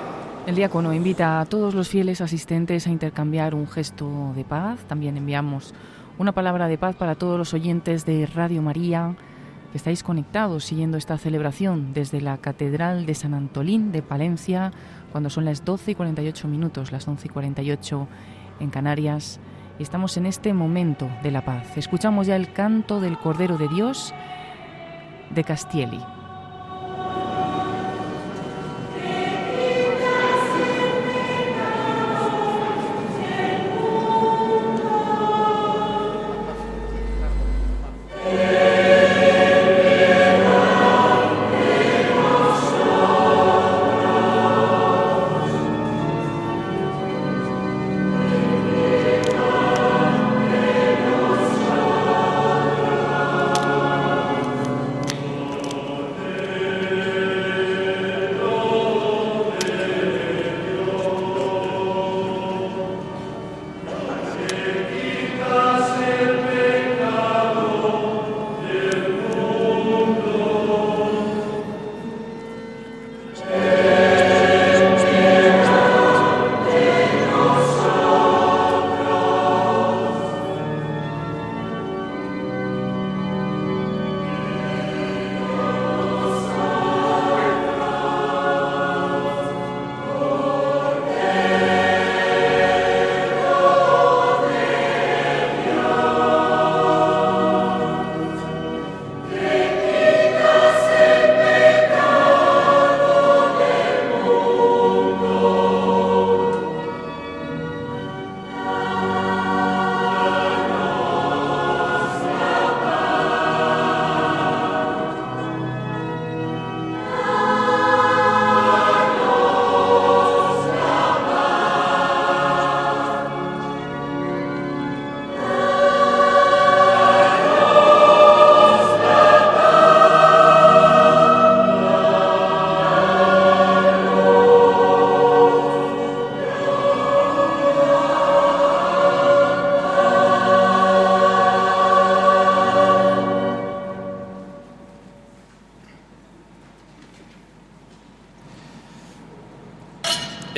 El diácono invita a todos los fieles asistentes a intercambiar un gesto de paz. También enviamos una palabra de paz para todos los oyentes de Radio María que estáis conectados siguiendo esta celebración desde la Catedral de San Antolín de Palencia, cuando son las 12 y 48 minutos, las 11 y 48 en Canarias. Y estamos en este momento de la paz. Escuchamos ya el canto del Cordero de Dios de Castieli.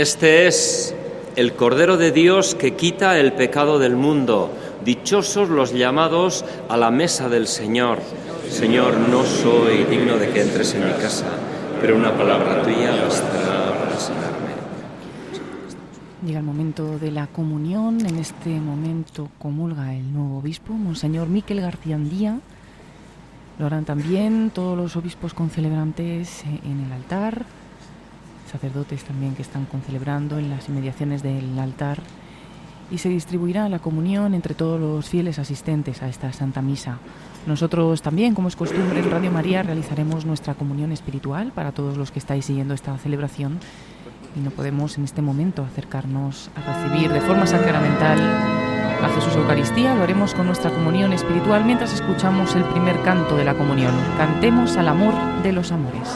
Este es el Cordero de Dios que quita el pecado del mundo. Dichosos los llamados a la mesa del Señor. Señor, no soy digno de que entres en mi casa, pero una palabra tuya bastará para sanarme. Llega el momento de la comunión. En este momento comulga el nuevo obispo, Monseñor Miquel García Andía. Lo harán también todos los obispos concelebrantes en el altar sacerdotes también que están concelebrando en las inmediaciones del altar y se distribuirá la comunión entre todos los fieles asistentes a esta Santa Misa. Nosotros también, como es costumbre en Radio María, realizaremos nuestra comunión espiritual para todos los que estáis siguiendo esta celebración y no podemos en este momento acercarnos a recibir de forma sacramental a Jesús Eucaristía. Lo haremos con nuestra comunión espiritual mientras escuchamos el primer canto de la comunión. Cantemos al amor de los amores.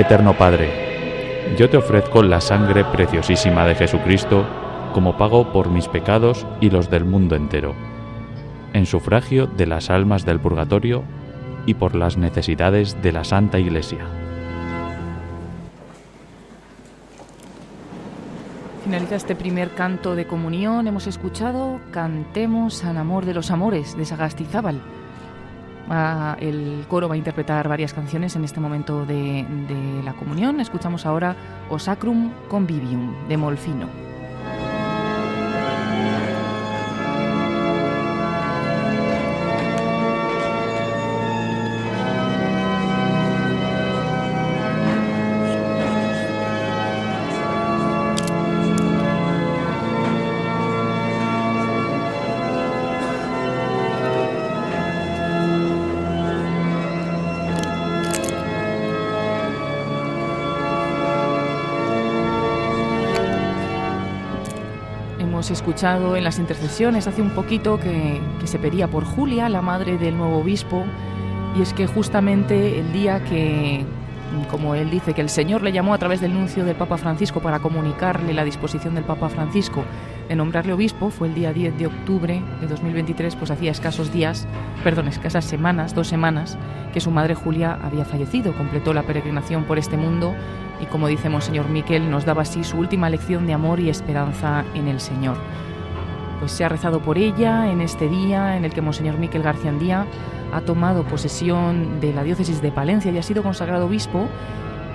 Eterno Padre, yo te ofrezco la sangre preciosísima de Jesucristo como pago por mis pecados y los del mundo entero, en sufragio de las almas del purgatorio y por las necesidades de la Santa Iglesia. Finaliza este primer canto de comunión. Hemos escuchado Cantemos al amor de los amores de Sagastizábal. El coro va a interpretar varias canciones en este momento de, de la comunión. Escuchamos ahora O Sacrum Convivium de Molfino. Escuchado en las intercesiones hace un poquito que, se pedía por Julia, la madre del nuevo obispo, y es que justamente el día que, como él dice, que el Señor le llamó a través del nuncio del Papa Francisco para comunicarle la disposición del Papa Francisco de nombrarle obispo, fue el día 10 de octubre de 2023, pues hacía escasos días, perdón, escasas semanas, dos semanas, que su madre Julia había fallecido, completó la peregrinación por este mundo y como dice Monseñor Miquel, nos daba así su última lección de amor y esperanza en el Señor. Pues se ha rezado por ella en este día en el que Monseñor Miquel García Andía ha tomado posesión de la diócesis de Palencia y ha sido consagrado obispo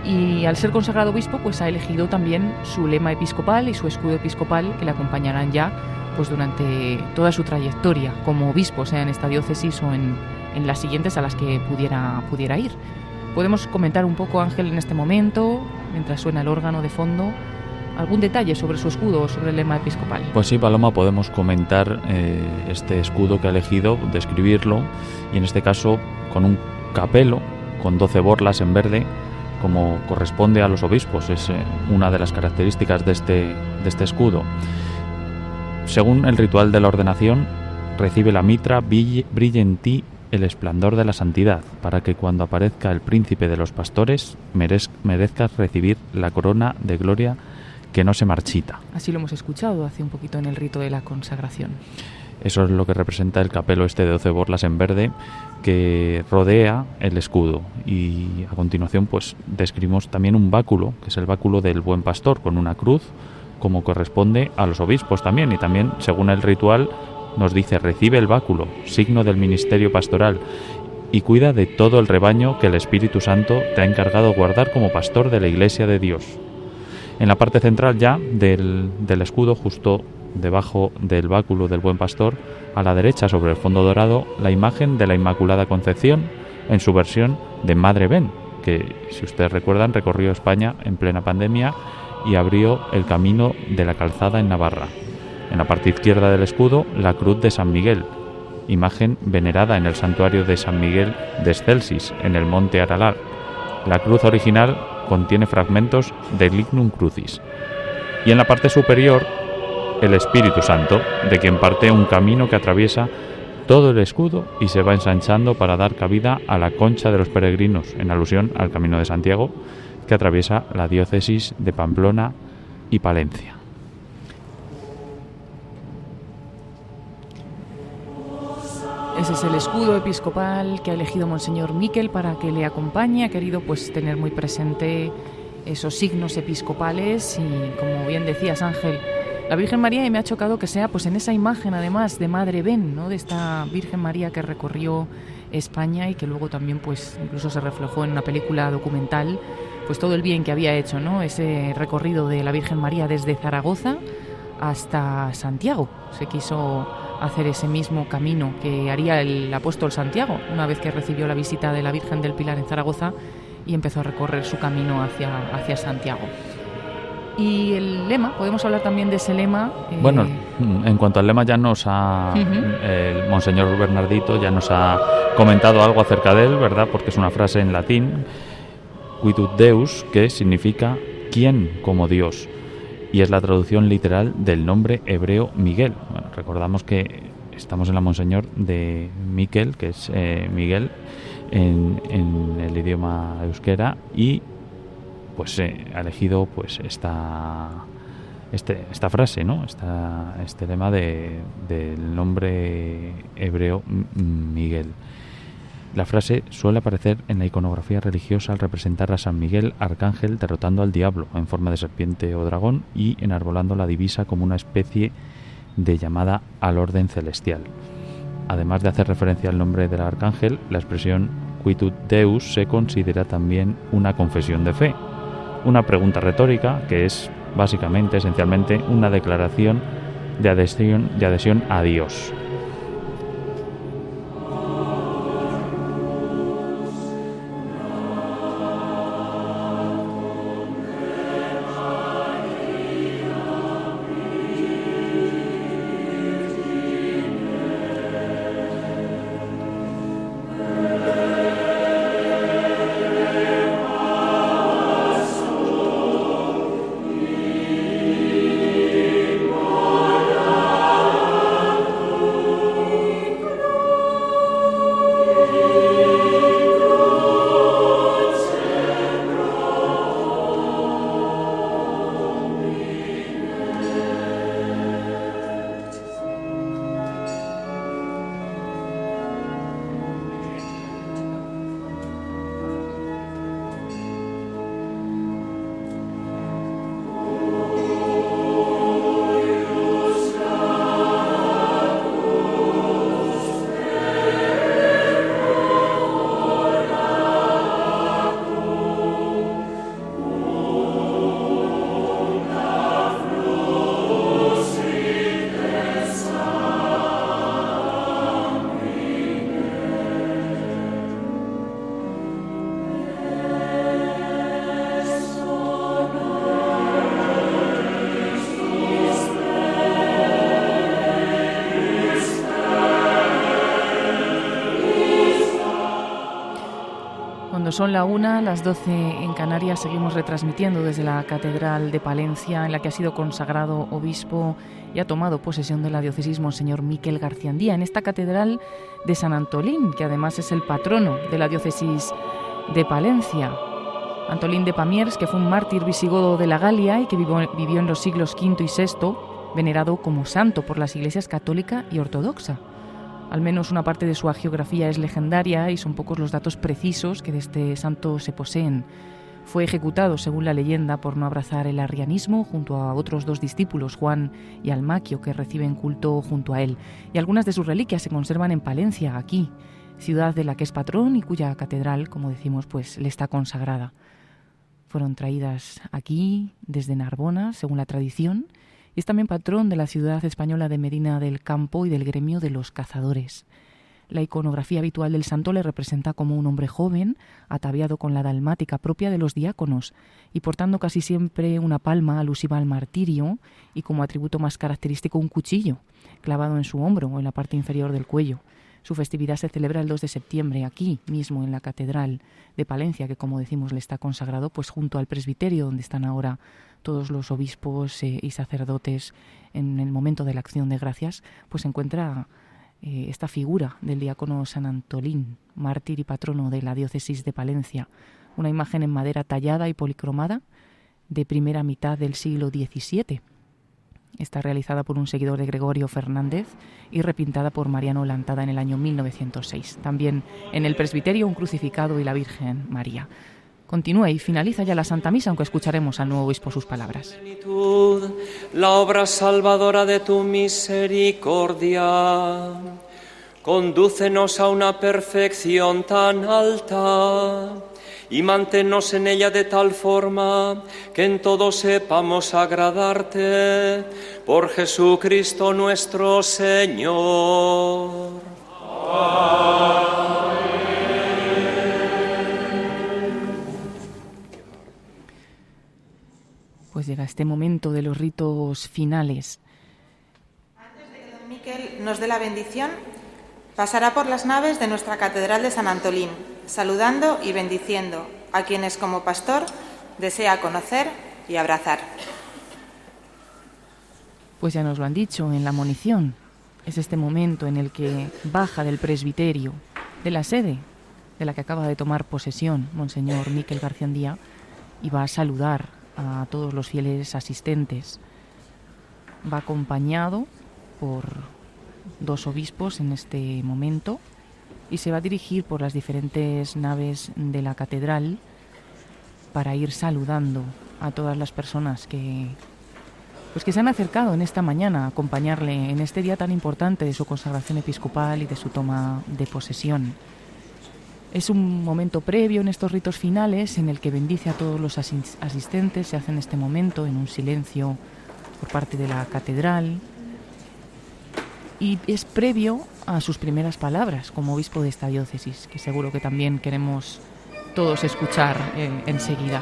y al ser consagrado obispo pues ha elegido también su lema episcopal y su escudo episcopal que le acompañarán ya pues durante toda su trayectoria como obispo, sea en esta diócesis o en, en las siguientes a las que pudiera, pudiera ir. Podemos comentar un poco, Ángel, en este momento, mientras suena el órgano de fondo, algún detalle sobre su escudo o sobre el lema episcopal. Pues sí, Paloma, podemos comentar eh, este escudo que ha elegido, describirlo, y en este caso con un capelo, con 12 borlas en verde, como corresponde a los obispos. Es eh, una de las características de este, de este escudo. Según el ritual de la ordenación, recibe la mitra brille en ti el esplendor de la santidad, para que cuando aparezca el príncipe de los pastores merezcas recibir la corona de gloria que no se marchita. Así lo hemos escuchado hace un poquito en el rito de la consagración. Eso es lo que representa el capelo este de 12 borlas en verde que rodea el escudo. Y a continuación pues describimos también un báculo, que es el báculo del buen pastor, con una cruz, como corresponde a los obispos también. Y también, según el ritual, nos dice, recibe el báculo, signo del ministerio pastoral, y cuida de todo el rebaño que el Espíritu Santo te ha encargado guardar como pastor de la Iglesia de Dios. En la parte central ya del, del escudo, justo debajo del báculo del buen pastor, a la derecha sobre el fondo dorado, la imagen de la Inmaculada Concepción en su versión de Madre Ben, que si ustedes recuerdan recorrió España en plena pandemia y abrió el camino de la calzada en Navarra. En la parte izquierda del escudo, la cruz de San Miguel, imagen venerada en el santuario de San Miguel de Excelsis, en el monte Aralar. La cruz original contiene fragmentos del Lignum Crucis. Y en la parte superior, el Espíritu Santo, de quien parte un camino que atraviesa todo el escudo y se va ensanchando para dar cabida a la concha de los peregrinos, en alusión al Camino de Santiago, que atraviesa la diócesis de Pamplona y Palencia. Ese es el escudo episcopal que ha elegido Monseñor Miquel para que le acompañe. Ha querido pues tener muy presente esos signos episcopales y como bien decías Ángel, la Virgen María y me ha chocado que sea pues en esa imagen además de Madre Ben, ¿no? de esta Virgen María que recorrió España y que luego también pues incluso se reflejó en una película documental pues todo el bien que había hecho, ¿no? Ese recorrido de la Virgen María desde Zaragoza hasta Santiago. Se quiso hacer ese mismo camino que haría el apóstol Santiago una vez que recibió la visita de la Virgen del Pilar en Zaragoza y empezó a recorrer su camino hacia, hacia Santiago. Y el lema, podemos hablar también de ese lema. Eh, bueno, en cuanto al lema ya nos ha, el monseñor Bernardito ya nos ha comentado algo acerca de él, ¿verdad? Porque es una frase en latín, quidut Deus, que significa quién como Dios y es la traducción literal del nombre hebreo Miguel. recordamos que estamos en la Monseñor de Miquel, que es eh, Miguel en, el idioma euskera, y pues eh, ha elegido pues esta este, esta frase, ¿no? Esta, este lema de, del nombre hebreo Miguel. La frase suele aparecer en la iconografía religiosa al representar a San Miguel Arcángel derrotando al diablo en forma de serpiente o dragón y enarbolando la divisa como una especie de llamada al orden celestial. Además de hacer referencia al nombre del arcángel, la expresión Quitud Deus se considera también una confesión de fe, una pregunta retórica que es básicamente, esencialmente, una declaración de adhesión, de adhesión a Dios. Son la una, las doce en Canarias, seguimos retransmitiendo desde la Catedral de Palencia, en la que ha sido consagrado obispo y ha tomado posesión de la diócesis Monseñor Miquel Garciandía, en esta Catedral de San Antolín, que además es el patrono de la diócesis de Palencia. Antolín de Pamiers, que fue un mártir visigodo de la Galia y que vivió en los siglos V y VI, venerado como santo por las iglesias católica y ortodoxa. Al menos una parte de su geografía es legendaria y son pocos los datos precisos que de este santo se poseen. Fue ejecutado, según la leyenda, por no abrazar el arrianismo junto a otros dos discípulos, Juan y Almaquio, que reciben culto junto a él. Y algunas de sus reliquias se conservan en Palencia, aquí, ciudad de la que es patrón y cuya catedral, como decimos, pues le está consagrada. Fueron traídas aquí desde Narbona, según la tradición, y es también patrón de la ciudad española de Medina del Campo y del gremio de los cazadores. La iconografía habitual del santo le representa como un hombre joven, ataviado con la dalmática propia de los diáconos y portando casi siempre una palma alusiva al martirio y como atributo más característico un cuchillo clavado en su hombro o en la parte inferior del cuello. Su festividad se celebra el 2 de septiembre aquí mismo en la Catedral de Palencia, que como decimos le está consagrado pues junto al presbiterio donde están ahora todos los obispos eh, y sacerdotes en el momento de la acción de gracias, pues se encuentra eh, esta figura del diácono San Antolín, mártir y patrono de la diócesis de Palencia, una imagen en madera tallada y policromada de primera mitad del siglo XVII. Está realizada por un seguidor de Gregorio Fernández y repintada por Mariano Lantada en el año 1906. También en el presbiterio un crucificado y la Virgen María. Continúa y finaliza ya la Santa Misa, aunque escucharemos al nuevo obispo sus palabras. La obra salvadora de tu misericordia, condúcenos a una perfección tan alta y manténnos en ella de tal forma que en todo sepamos agradarte por Jesucristo nuestro Señor. Pues llega este momento de los ritos finales. Antes de que don Miquel nos dé la bendición, pasará por las naves de nuestra Catedral de San Antolín, saludando y bendiciendo a quienes como pastor desea conocer y abrazar. Pues ya nos lo han dicho en la munición. Es este momento en el que baja del presbiterio, de la sede de la que acaba de tomar posesión Monseñor Miquel García y va a saludar a todos los fieles asistentes. Va acompañado por dos obispos en este momento y se va a dirigir por las diferentes naves de la catedral para ir saludando a todas las personas que pues que se han acercado en esta mañana a acompañarle en este día tan importante de su consagración episcopal y de su toma de posesión. Es un momento previo en estos ritos finales en el que bendice a todos los asistentes, se hace en este momento en un silencio por parte de la catedral y es previo a sus primeras palabras como obispo de esta diócesis, que seguro que también queremos todos escuchar eh, enseguida.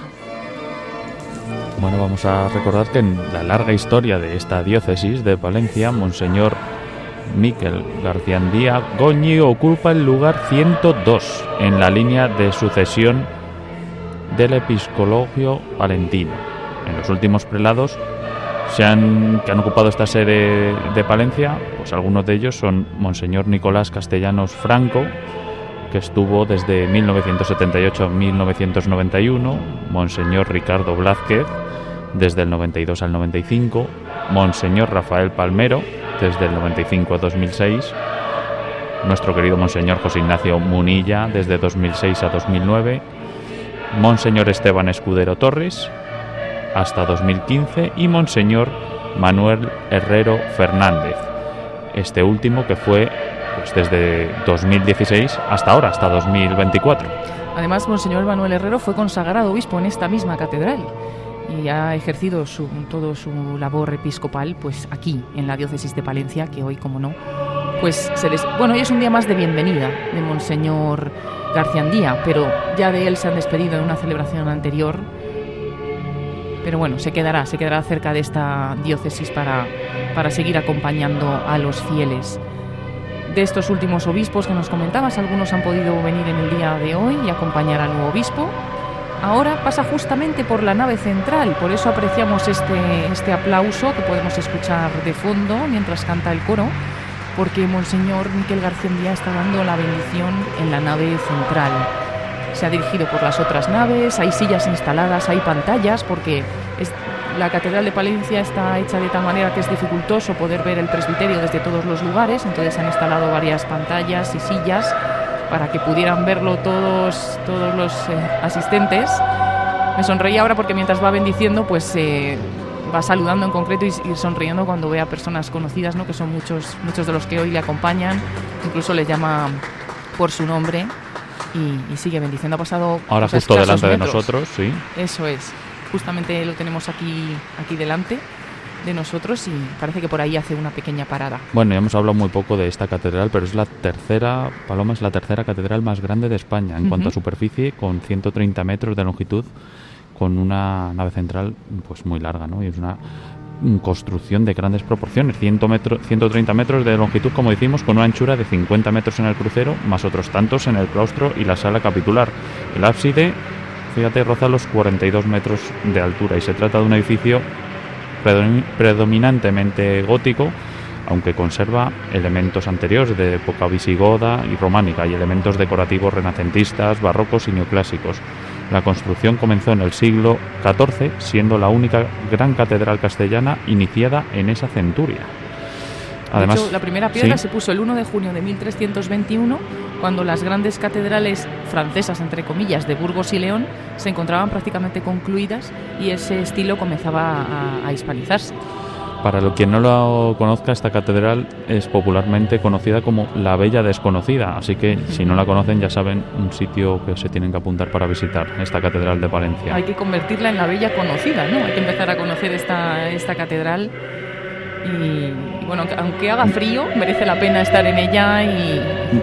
Bueno, vamos a recordar que en la larga historia de esta diócesis de Valencia, Monseñor Miquel Garciandía Goñi ocupa el lugar 102 en la línea de sucesión del episcologio palentino. En los últimos prelados se han, que han ocupado esta sede de Palencia, pues algunos de ellos son Monseñor Nicolás Castellanos Franco, que estuvo desde 1978 a 1991, Monseñor Ricardo Blázquez, desde el 92 al 95, Monseñor Rafael Palmero, desde el 95 a 2006, nuestro querido Monseñor José Ignacio Munilla desde 2006 a 2009, Monseñor Esteban Escudero Torres hasta 2015 y Monseñor Manuel Herrero Fernández, este último que fue pues, desde 2016 hasta ahora, hasta 2024. Además, Monseñor Manuel Herrero fue consagrado obispo en esta misma catedral y ha ejercido su, todo su labor episcopal pues aquí en la diócesis de Palencia que hoy como no pues se bueno es un día más de bienvenida de monseñor Garciandía pero ya de él se han despedido en una celebración anterior. Pero bueno se quedará se quedará cerca de esta diócesis para para seguir acompañando a los fieles. De estos últimos obispos que nos comentabas algunos han podido venir en el día de hoy y acompañar al nuevo obispo ahora pasa justamente por la nave central, por eso apreciamos este, este aplauso que podemos escuchar de fondo mientras canta el coro, porque Monseñor Miquel García Díaz está dando la bendición en la nave central. Se ha dirigido por las otras naves, hay sillas instaladas, hay pantallas, porque la Catedral de Palencia está hecha de tal manera que es dificultoso poder ver el presbiterio desde todos los lugares, entonces han instalado varias pantallas y sillas para que pudieran verlo todos, todos los eh, asistentes. Me sonreí ahora porque mientras va bendiciendo, pues eh, va saludando en concreto y, sonriendo cuando ve a personas conocidas, ¿no? que son muchos, muchos de los que hoy le acompañan, incluso le llama por su nombre y, sigue bendiciendo. Ha pasado ahora justo delante de nosotros, sí. Eso es, justamente lo tenemos aquí, aquí delante de nosotros y parece que por ahí hace una pequeña parada. Bueno, ya hemos hablado muy poco de esta catedral, pero es la tercera, Paloma es la tercera catedral más grande de España en cuanto a superficie, con 130 metros de longitud, con una nave central pues muy larga, ¿no? Y es una construcción de grandes proporciones, 100 metro, 130 metros de longitud, como decimos, con una anchura de 50 metros en el crucero, más otros tantos en el claustro y la sala capitular. El ábside, fíjate, roza los 42 metros de altura y se trata de un edificio predominantemente gótico, aunque conserva elementos anteriores de época visigoda y románica y elementos decorativos renacentistas, barrocos y neoclásicos. La construcción comenzó en el siglo XIV, siendo la única gran catedral castellana iniciada en esa centuria. Además, la primera piedra se puso el 1 de junio de 1321, cuando las grandes catedrales francesas, entre comillas, de Burgos y León, se encontraban prácticamente concluidas y ese estilo comenzaba a, a hispanizarse. Para quien no lo conozca, esta catedral es popularmente conocida como la Bella Desconocida, así que si no la conocen ya saben un sitio que se tienen que apuntar para visitar, esta catedral de Valencia. Hay que convertirla en la Bella Conocida, ¿no? Hay que empezar a conocer esta, esta catedral y, bueno, aunque haga frío, merece la pena estar en ella y,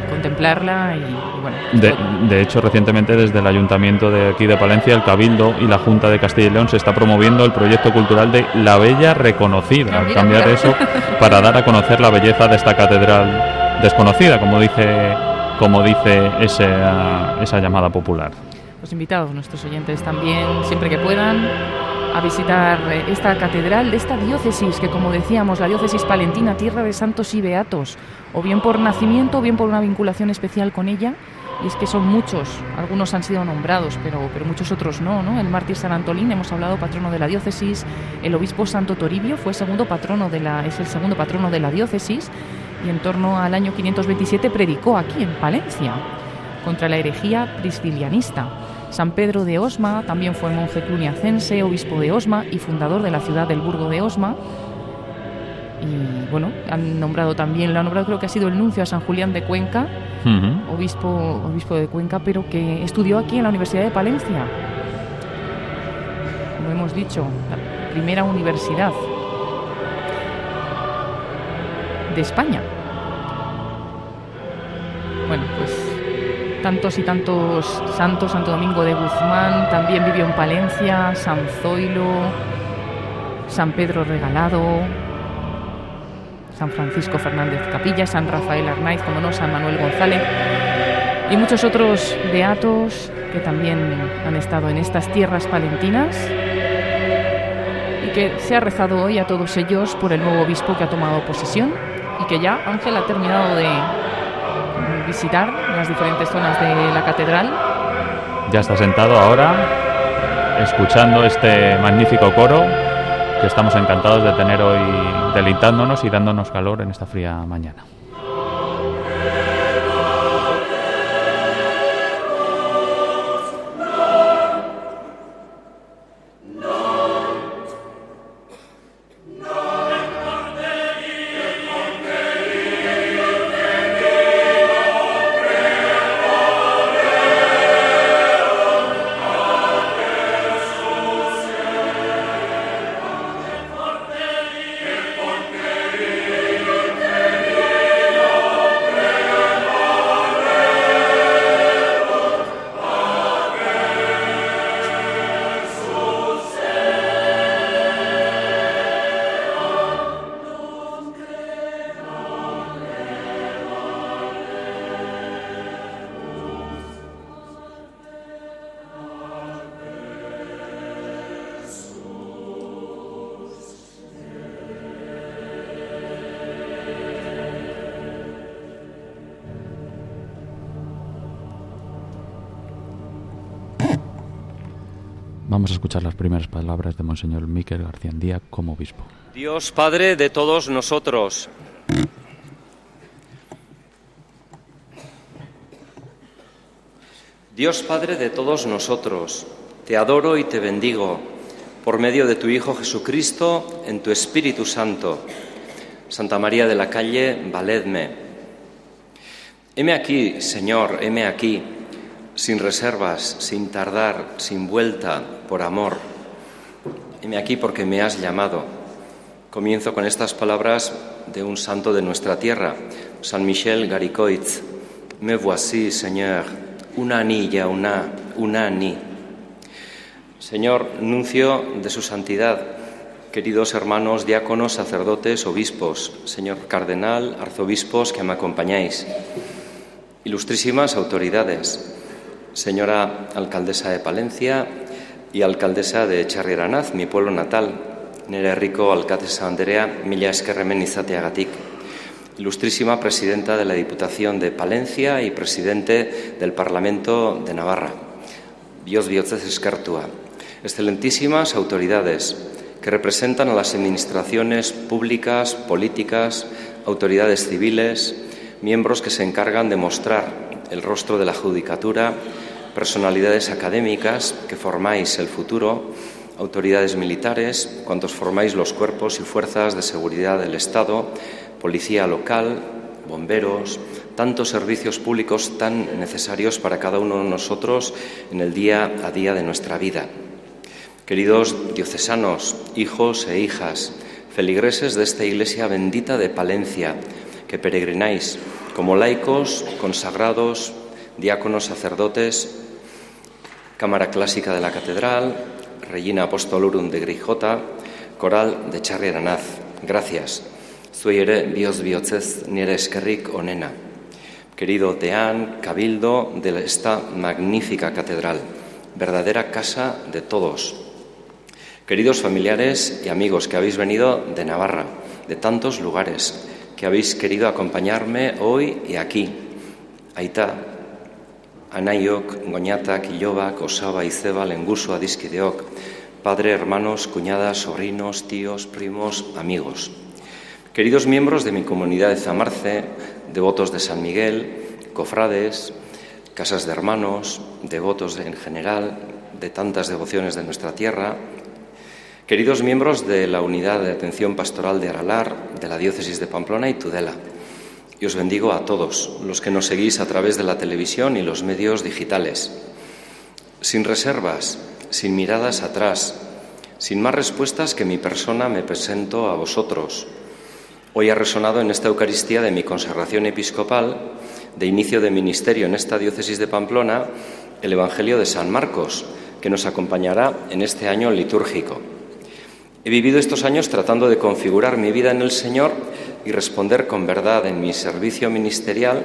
contemplarla. Y, bueno, de, de, hecho, recientemente desde el Ayuntamiento de aquí de Palencia, el Cabildo y la Junta de Castilla y León se está promoviendo el proyecto cultural de La Bella Reconocida, al cambiar eso para dar a conocer la belleza de esta catedral desconocida, como dice, como dice esa, esa llamada popular. Los invitados, nuestros oyentes también, siempre que puedan, a visitar eh, esta catedral de esta diócesis, que como decíamos, la diócesis palentina, tierra de santos y beatos, o bien por nacimiento o bien por una vinculación especial con ella. Y es que son muchos, algunos han sido nombrados, pero, pero muchos otros no, ¿no? El mártir San Antolín, hemos hablado patrono de la diócesis, el obispo Santo Toribio fue segundo patrono de la, es el segundo patrono de la diócesis, y en torno al año 527 predicó aquí en Palencia contra la herejía priscilianista. San Pedro de Osma también fue monje cluniacense, obispo de Osma y fundador de la ciudad del Burgo de Osma. Y bueno, han nombrado también, lo han nombrado creo que ha sido el nuncio a San Julián de Cuenca, obispo, obispo de Cuenca, pero que estudió aquí en la Universidad de Palencia. Como hemos dicho, la primera universidad de España. Bueno, pues tantos y tantos santos, Santo Domingo de Guzmán, también vivió en Palencia, San Zoilo, San Pedro Regalado, San Francisco Fernández Capilla, San Rafael Arnaiz, como no, San Manuel González y muchos otros beatos que también han estado en estas tierras palentinas y que se ha rezado hoy a todos ellos por el nuevo obispo que ha tomado posesión y que ya Ángel ha terminado de visitar las diferentes zonas de la catedral. Ya está sentado ahora, escuchando este magnífico coro que estamos encantados de tener hoy deleitándonos y dándonos calor en esta fría mañana. Monseñor Miquel García como obispo. Dios Padre de todos nosotros. Dios Padre de todos nosotros, te adoro y te bendigo por medio de tu Hijo Jesucristo en tu Espíritu Santo. Santa María de la Calle, valedme. Heme aquí, Señor, heme aquí, sin reservas, sin tardar, sin vuelta, por amor. Heme aquí porque me has llamado. Comienzo con estas palabras de un santo de nuestra tierra, San Michel Garicoitz. Me voici, Señor, una anilla, una, una. Señor, nuncio de su santidad, queridos hermanos, diáconos, sacerdotes, obispos, señor cardenal, arzobispos que me acompañáis, ilustrísimas autoridades, señora alcaldesa de Palencia y alcaldesa de Charrieranaz, mi pueblo natal, nere rico alcaldesa Andrea, mila eskerremen izateagatik, ilustrísima presidenta de la Diputación de Palencia y presidente del Parlamento de Navarra, Dios biotzez eskartua, excelentísimas autoridades que representan a las administraciones públicas, políticas, autoridades civiles, miembros que se encargan de mostrar el rostro de la judicatura, personalidades académicas que formáis el futuro, autoridades militares, cuantos formáis los cuerpos y fuerzas de seguridad del Estado, policía local, bomberos, tantos servicios públicos tan necesarios para cada uno de nosotros en el día a día de nuestra vida. Queridos diocesanos, hijos e hijas, feligreses de esta iglesia bendita de Palencia, que peregrináis como laicos, consagrados, diáconos, sacerdotes, Cámara Clásica de la Catedral, Regina Apostolorum de Grijota, Coral de Charri Aranaz. Gracias. Zuei ere bioz bihotzez nire eskerrik onena. Querido deán, cabildo de esta magnífica catedral, verdadera casa de todos. Queridos familiares y amigos que habéis venido de Navarra, de tantos lugares, que habéis querido acompañarme hoy y aquí. Aita, Anaiok, Goñatak, Ilobak, Osaba, Izeba, Lenguso, Adiskideok, padre, hermanos, cuñadas, sobrinos, tíos, primos, amigos. Queridos miembros de mi comunidad de Zamarce, devotos de San Miguel, cofrades, casas de hermanos, devotos en general, de tantas devociones de nuestra tierra, queridos miembros de la Unidad de Atención Pastoral de Aralar, de la Diócesis de Pamplona y Tudela, y os bendigo a todos los que nos seguís a través de la televisión y los medios digitales. Sin reservas, sin miradas atrás, sin más respuestas que mi persona me presento a vosotros, Hoy ha resonado en esta Eucaristía de mi consagración episcopal, de inicio de ministerio en esta diócesis de Pamplona, el Evangelio de San Marcos, que nos acompañará en este año litúrgico. He vivido estos años tratando de configurar mi vida en el Señor y responder con verdad en mi servicio ministerial,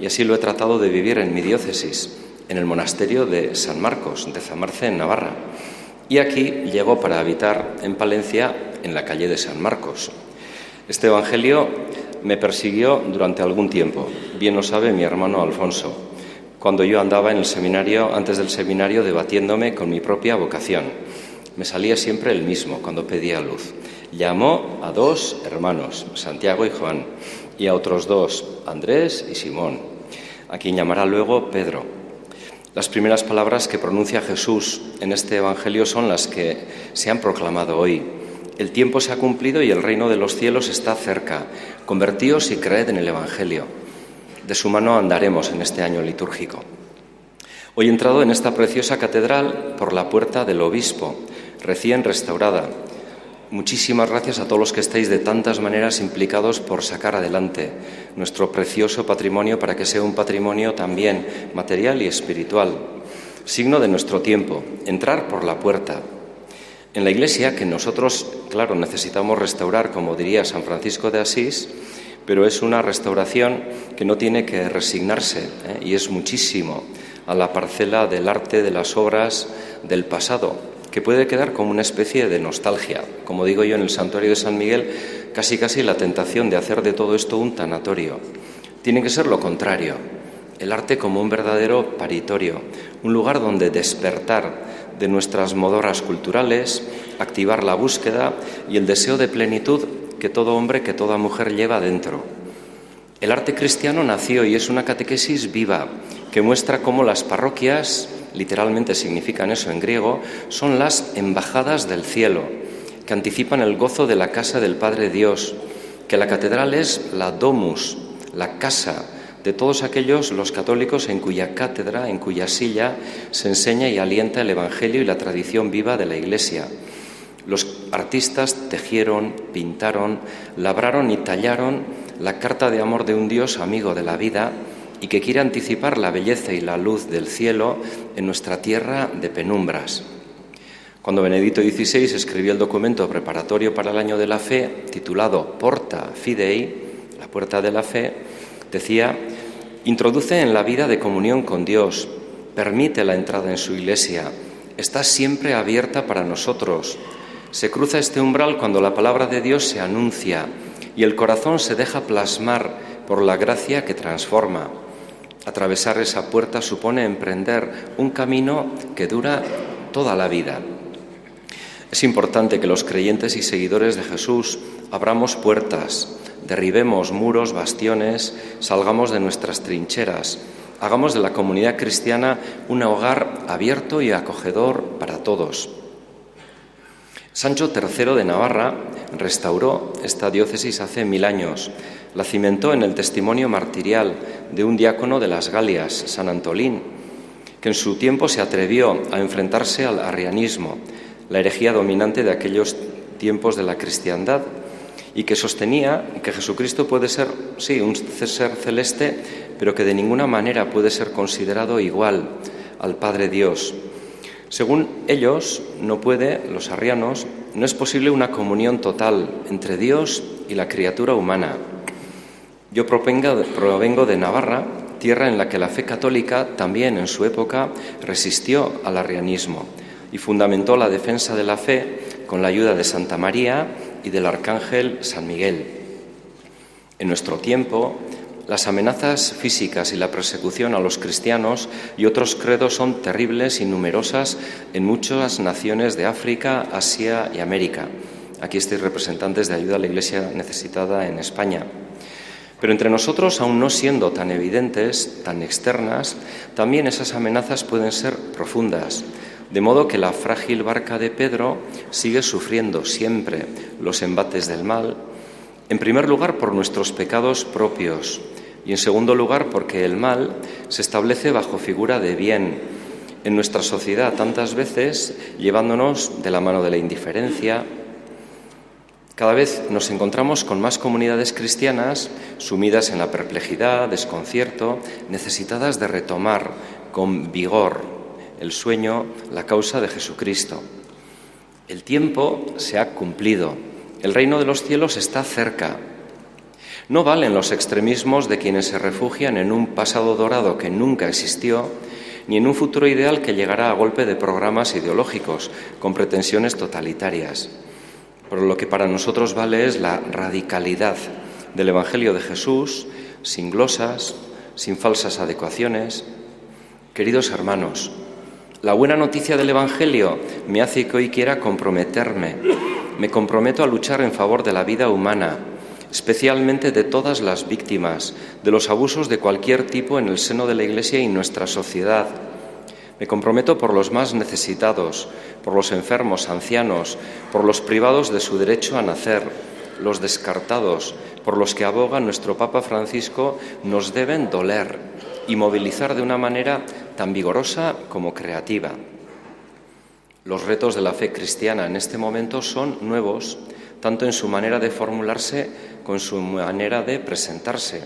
y así lo he tratado de vivir en mi diócesis, en el monasterio de San Marcos, de Zamarce, en Navarra. Y aquí llego para habitar en Palencia, en la calle de San Marcos, este Evangelio me persiguió durante algún tiempo, bien lo sabe mi hermano Alfonso, cuando yo andaba en el seminario, antes del seminario, debatiéndome con mi propia vocación. Me salía siempre el mismo cuando pedía luz. Llamó a dos hermanos, Santiago y Juan, y a otros dos, Andrés y Simón, a quien llamará luego Pedro. Las primeras palabras que pronuncia Jesús en este Evangelio son las que se han proclamado hoy. El tiempo se ha cumplido y el reino de los cielos está cerca. Convertíos y creed en el Evangelio. De su mano andaremos en este año litúrgico. Hoy entrado en esta preciosa catedral por la puerta del obispo, recién restaurada. Muchísimas gracias a todos los que estáis de tantas maneras implicados por sacar adelante nuestro precioso patrimonio para que sea un patrimonio también material y espiritual. Signo de nuestro tiempo, entrar por la puerta, en la Iglesia, que nosotros, claro, necesitamos restaurar, como diría San Francisco de Asís, pero es una restauración que no tiene que resignarse, ¿eh? y es muchísimo a la parcela del arte, de las obras del pasado, que puede quedar como una especie de nostalgia. Como digo yo en el santuario de San Miguel, casi casi la tentación de hacer de todo esto un tanatorio. Tiene que ser lo contrario, el arte como un verdadero paritorio, un lugar donde despertar de nuestras modoras culturales, activar la búsqueda y el deseo de plenitud que todo hombre, que toda mujer lleva dentro. El arte cristiano nació y es una catequesis viva que muestra cómo las parroquias, literalmente significan eso en griego, son las embajadas del cielo, que anticipan el gozo de la casa del Padre Dios, que la catedral es la domus, la casa de todos aquellos los católicos en cuya cátedra, en cuya silla se enseña y alienta el Evangelio y la tradición viva de la Iglesia. Los artistas tejieron, pintaron, labraron y tallaron la carta de amor de un Dios amigo de la vida y que quiere anticipar la belleza y la luz del cielo en nuestra tierra de penumbras. Cuando Benedicto XVI escribió el documento preparatorio para el año de la fe, titulado Porta Fidei, la puerta de la fe, decía, introduce en la vida de comunión con Dios, permite la entrada en su iglesia, está siempre abierta para nosotros. Se cruza este umbral cuando la palabra de Dios se anuncia y el corazón se deja plasmar por la gracia que transforma. Atravesar esa puerta supone emprender un camino que dura toda la vida. Es importante que los creyentes y seguidores de Jesús abramos puertas, derribemos muros, bastiones, salgamos de nuestras trincheras, hagamos de la comunidad cristiana un hogar abierto y acogedor para todos. Sancho III de Navarra restauró esta diócesis hace mil años. La cimentó en el testimonio martirial de un diácono de las Galias, San Antolín, que en su tiempo se atrevió a enfrentarse al arrianismo, la herejía dominante de aquellos tiempos de la cristiandad, y que sostenía que Jesucristo puede ser, sí, un ser celeste, pero que de ninguna manera puede ser considerado igual al Padre Dios. Según ellos, no puede, los arrianos, no es posible una comunión total entre Dios y la criatura humana. Yo provengo de Navarra, tierra en la que la fe católica también en su época resistió al arrianismo y fundamentó la defensa de la fe con la ayuda de Santa María y del Arcángel San Miguel. En nuestro tiempo, las amenazas físicas y la persecución a los cristianos y otros credos son terribles y numerosas en muchas naciones de África, Asia y América. Aquí estáis representantes de ayuda a la Iglesia necesitada en España. Pero entre nosotros, aún no siendo tan evidentes, tan externas, también esas amenazas pueden ser profundas, de modo que la frágil barca de Pedro sigue sufriendo siempre los embates del mal, en primer lugar por nuestros pecados propios. Y en segundo lugar porque el mal se establece bajo figura de bien en nuestra sociedad tantas veces llevándonos de la mano de la indiferencia, cada vez nos encontramos con más comunidades cristianas sumidas en la perplejidad, desconcierto, necesitadas de retomar con vigor el sueño, la causa de Jesucristo. El tiempo se ha cumplido, el reino de los cielos está cerca. No valen los extremismos de quienes se refugian en un pasado dorado que nunca existió, ni en un futuro ideal que llegará a golpe de programas ideológicos con pretensiones totalitarias. Pero lo que para nosotros vale es la radicalidad del Evangelio de Jesús, sin glosas, sin falsas adecuaciones. Queridos hermanos, la buena noticia del Evangelio me hace que hoy quiera comprometerme. Me comprometo a luchar en favor de la vida humana, especialmente de todas las víctimas de los abusos de cualquier tipo en el seno de la Iglesia y nuestra sociedad me comprometo por los más necesitados, por los enfermos, ancianos, por los privados de su derecho a nacer, los descartados, por los que aboga nuestro Papa Francisco, nos deben doler y movilizar de una manera tan vigorosa como creativa. Los retos de la fe cristiana en este momento son nuevos, tanto en su manera de formularse como en su manera de presentarse.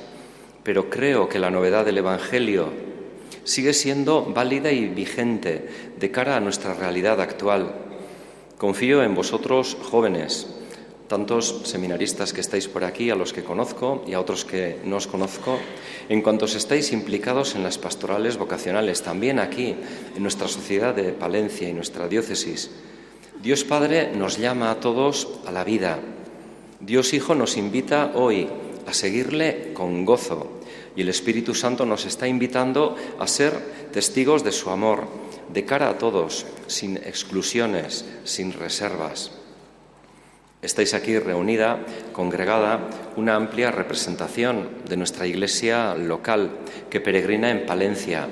Pero creo que la novedad del Evangelio sigue siendo válida y vigente de cara a nuestra realidad actual. Confío en vosotros, jóvenes, tantos seminaristas que estáis por aquí, a los que conozco y a otros que no os conozco, en cuanto estáis implicados en las pastorales vocacionales, también aquí, en nuestra sociedad de Palencia y nuestra diócesis. Dios Padre nos llama a todos a la vida. Dios Hijo nos invita hoy a seguirle con gozo y el Espíritu Santo nos está invitando a ser testigos de su amor, de cara a todos, sin exclusiones, sin reservas. Estáis aquí reunida, congregada, una amplia representación de nuestra iglesia local que peregrina en Palencia.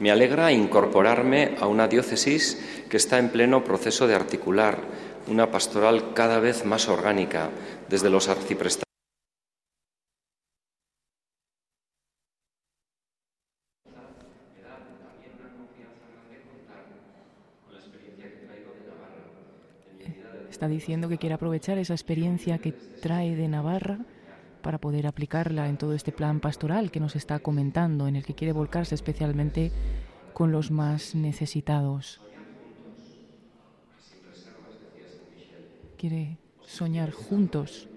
Me alegra incorporarme a una diócesis que está en pleno proceso de articular una pastoral cada vez más orgánica desde los arciprestales Está diciendo que quiere aprovechar esa experiencia que trae de Navarra para poder aplicarla en todo este plan pastoral que nos está comentando, en el que quiere volcarse especialmente con los más necesitados. Quiere soñar juntos.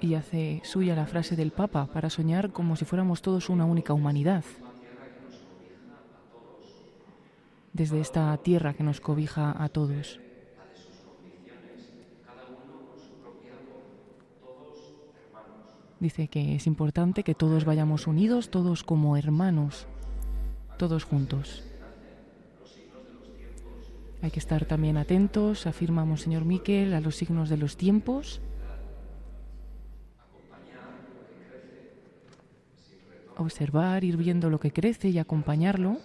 Y hace suya la frase del Papa para soñar como si fuéramos todos una única humanidad. Desde esta tierra que nos cobija a todos. Dice que es importante que todos vayamos unidos, todos como hermanos, todos juntos. Hay que estar también atentos, afirma Monseñor Miquel, a los signos de los tiempos. Observar, ir viendo lo que crece y acompañarlo.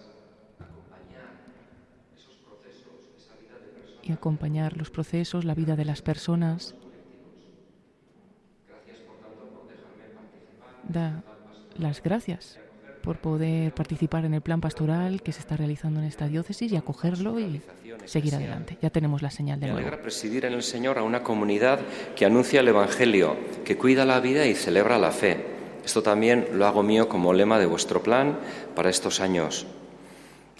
Y acompañar los procesos, la vida de las personas. Da las gracias por poder participar en el plan pastoral que se está realizando en esta diócesis y acogerlo y seguir adelante. Ya tenemos la señal de nuevo. Me alegra presidir en el Señor a una comunidad que anuncia el Evangelio, que cuida la vida y celebra la fe. Esto también lo hago mío como lema de vuestro plan para estos años.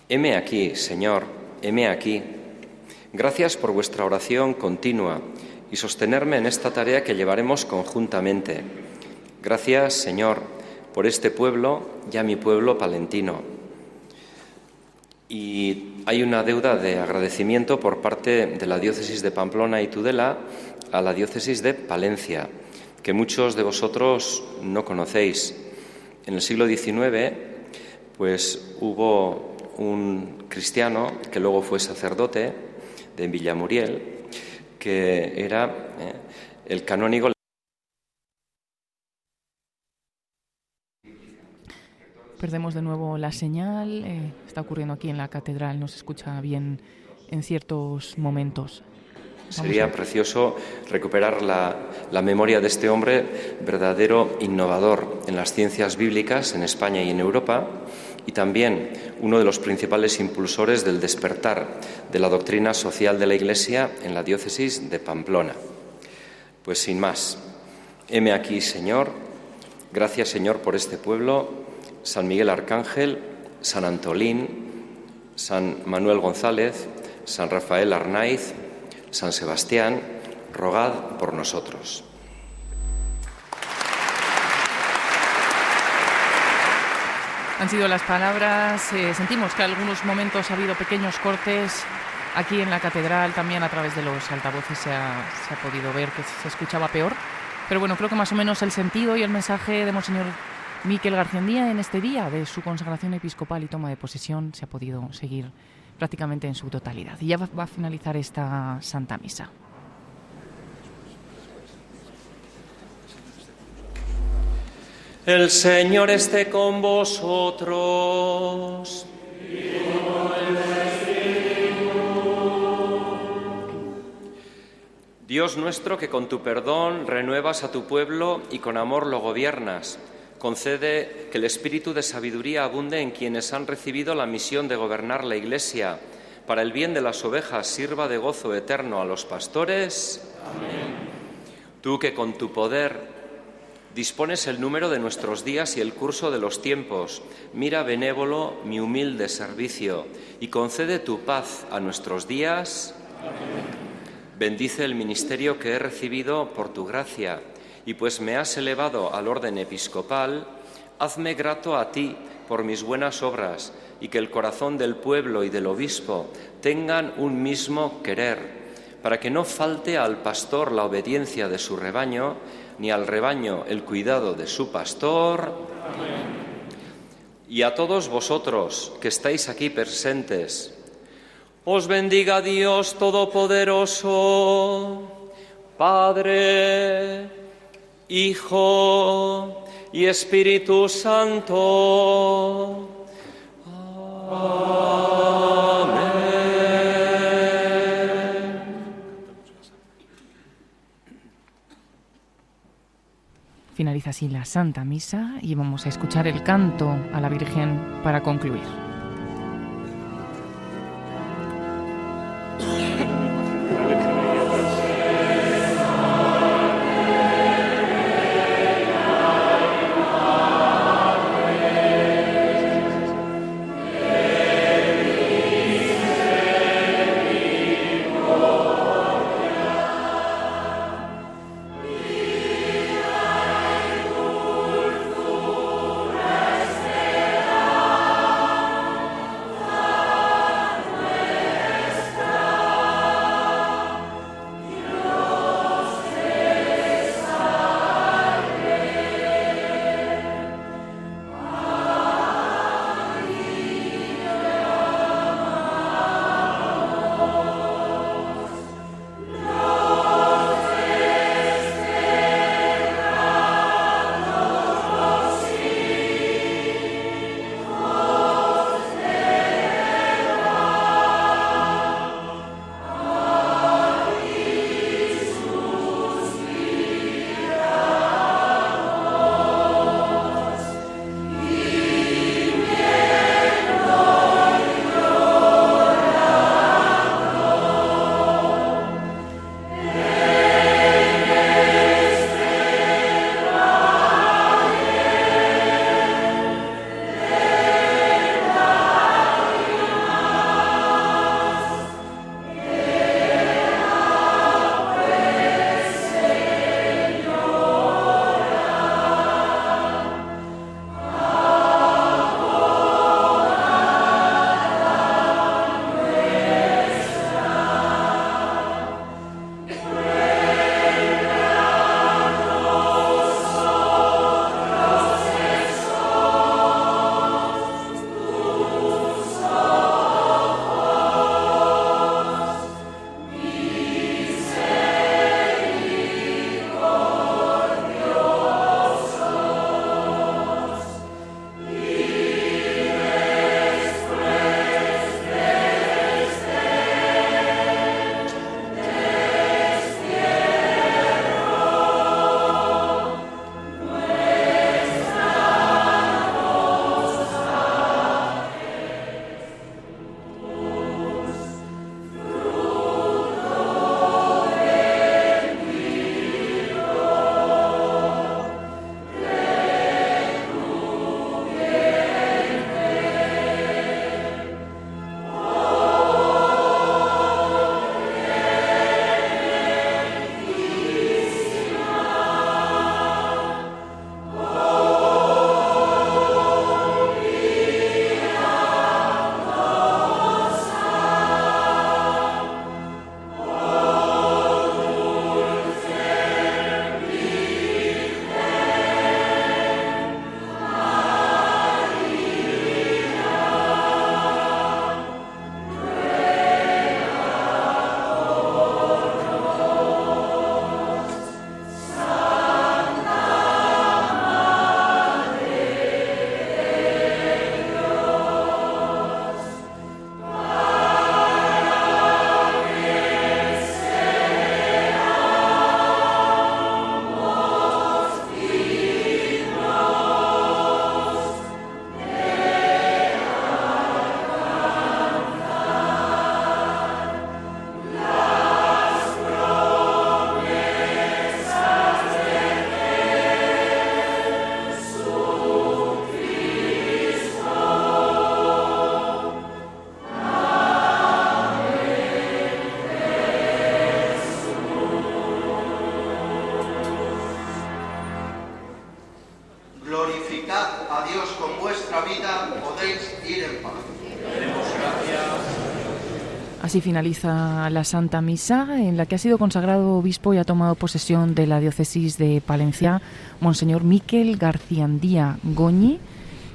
Heme aquí, Señor, heme aquí, Gracias por vuestra oración continua y sostenerme en esta tarea que llevaremos conjuntamente. Gracias, Señor, por este pueblo, ya mi pueblo palentino. Y hay una deuda de agradecimiento por parte de la diócesis de Pamplona y Tudela a la diócesis de Palencia, que muchos de vosotros no conocéis. En el siglo XIX, pues hubo un cristiano que luego fue sacerdote, de Villamuriel, que era eh, el canónigo. Perdemos de nuevo la señal, eh, está ocurriendo aquí en la catedral, no se escucha bien en ciertos momentos. Sería precioso recuperar la, la, memoria de este hombre, verdadero innovador en las ciencias bíblicas en España y en Europa, y también uno de los principales impulsores del despertar de la doctrina social de la Iglesia en la diócesis de Pamplona. Pues sin más, heme aquí, Señor, gracias, Señor, por este pueblo, San Miguel Arcángel, San Antolín, San Manuel González, San Rafael Arnaiz, San Sebastián, rogad por nosotros. Han sido las palabras. Eh, sentimos que en algunos momentos ha habido pequeños cortes. Aquí en la catedral también a través de los altavoces se ha, podido ver que se escuchaba peor. Pero bueno, creo que más o menos el sentido y el mensaje de Monseñor Miquel García en este día de su consagración episcopal y toma de posesión se ha podido seguir prácticamente en su totalidad. Y ya va a finalizar esta Santa Misa. El Señor esté con vosotros. Dios nuestro, que con tu perdón renuevas a tu pueblo y con amor lo gobiernas, concede que el espíritu de sabiduría abunde en quienes han recibido la misión de gobernar la Iglesia, para el bien de las ovejas sirva de gozo eterno a los pastores. Amén. Tú que con tu poder Dispones el número de nuestros días y el curso de los tiempos. Mira benévolo mi humilde servicio y concede tu paz a nuestros días. Bendice el ministerio que he recibido por tu gracia y pues me has elevado al orden episcopal, hazme grato a ti por mis buenas obras y que el corazón del pueblo y del obispo tengan un mismo querer, para que no falte al pastor la obediencia de su rebaño, ni al rebaño el cuidado de su pastor. y a todos vosotros que estáis aquí presentes. Os bendiga Dios Todopoderoso, Padre, Hijo y Espíritu Santo. Finaliza así la Santa Misa y vamos a escuchar el canto a la Virgen para concluir. Finaliza la Santa Misa, en la que ha sido consagrado obispo y ha tomado posesión de la diócesis de Palencia, Monseñor Miquel Garciandía Goñi,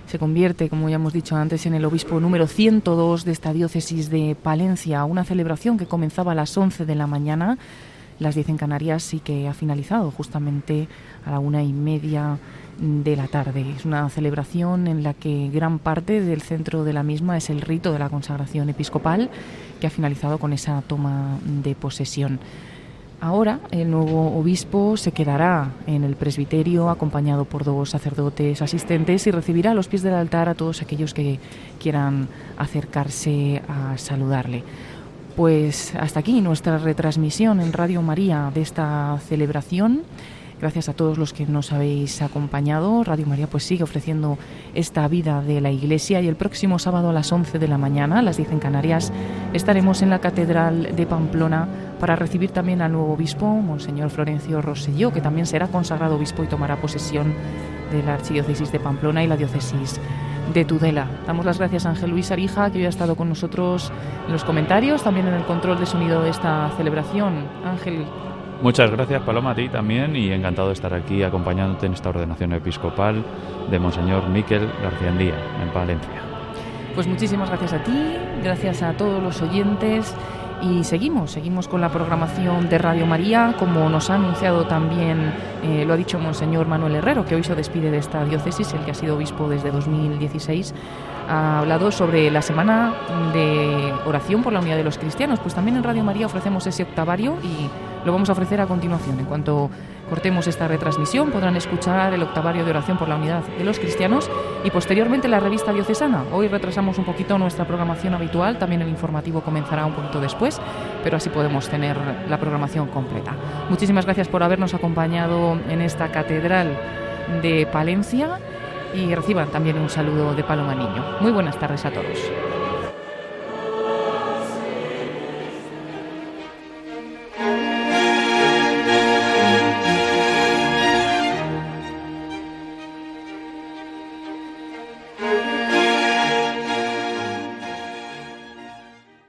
se convierte, como ya hemos dicho antes, en el obispo número 102 de esta diócesis de Palencia, una celebración que comenzaba a las 11 de la mañana, las 10 en Canarias, y que ha finalizado justamente a la una y media de la tarde. Es una celebración en la que gran parte del centro de la misma es el rito de la consagración episcopal, que ha finalizado con esa toma de posesión. Ahora el nuevo obispo se quedará en el presbiterio acompañado por dos sacerdotes asistentes y recibirá a los pies del altar a todos aquellos que quieran acercarse a saludarle. Pues hasta aquí nuestra retransmisión en Radio María de esta celebración. Gracias a todos los que nos habéis acompañado. Radio María pues sigue ofreciendo esta vida de la Iglesia y el próximo sábado a las 11 de la mañana, las 10 en Canarias, estaremos en la Catedral de Pamplona para recibir también al nuevo obispo, Monseñor Florencio Rosselló, que también será consagrado obispo y tomará posesión de la Archidiócesis de Pamplona y la Diócesis de Tudela. Damos las gracias a Ángel Luis Arija, que hoy ha estado con nosotros en los comentarios, también en el control de sonido de esta celebración. Ángel, Muchas gracias, Paloma, a ti también y encantado de estar aquí acompañándote en esta ordenación episcopal de Monseñor Miquel García en Palencia. Pues muchísimas gracias a ti, gracias a todos los oyentes y seguimos, seguimos con la programación de Radio María, como nos ha anunciado también, eh, lo ha dicho Monseñor Manuel Herrero, que hoy se despide de esta diócesis, el que ha sido obispo desde 2016 ha hablado sobre la semana de oración por la unidad de los cristianos. Pues también en Radio María ofrecemos ese octavario y lo vamos a ofrecer a continuación. En cuanto cortemos esta retransmisión, podrán escuchar el octavario de oración por la unidad de los cristianos y posteriormente la revista diocesana. Hoy retrasamos un poquito nuestra programación habitual, también el informativo comenzará un poquito después, pero así podemos tener la programación completa. Muchísimas gracias por habernos acompañado en esta catedral de Palencia y reciban también un saludo de Paloma Niño. Muy buenas tardes a todos.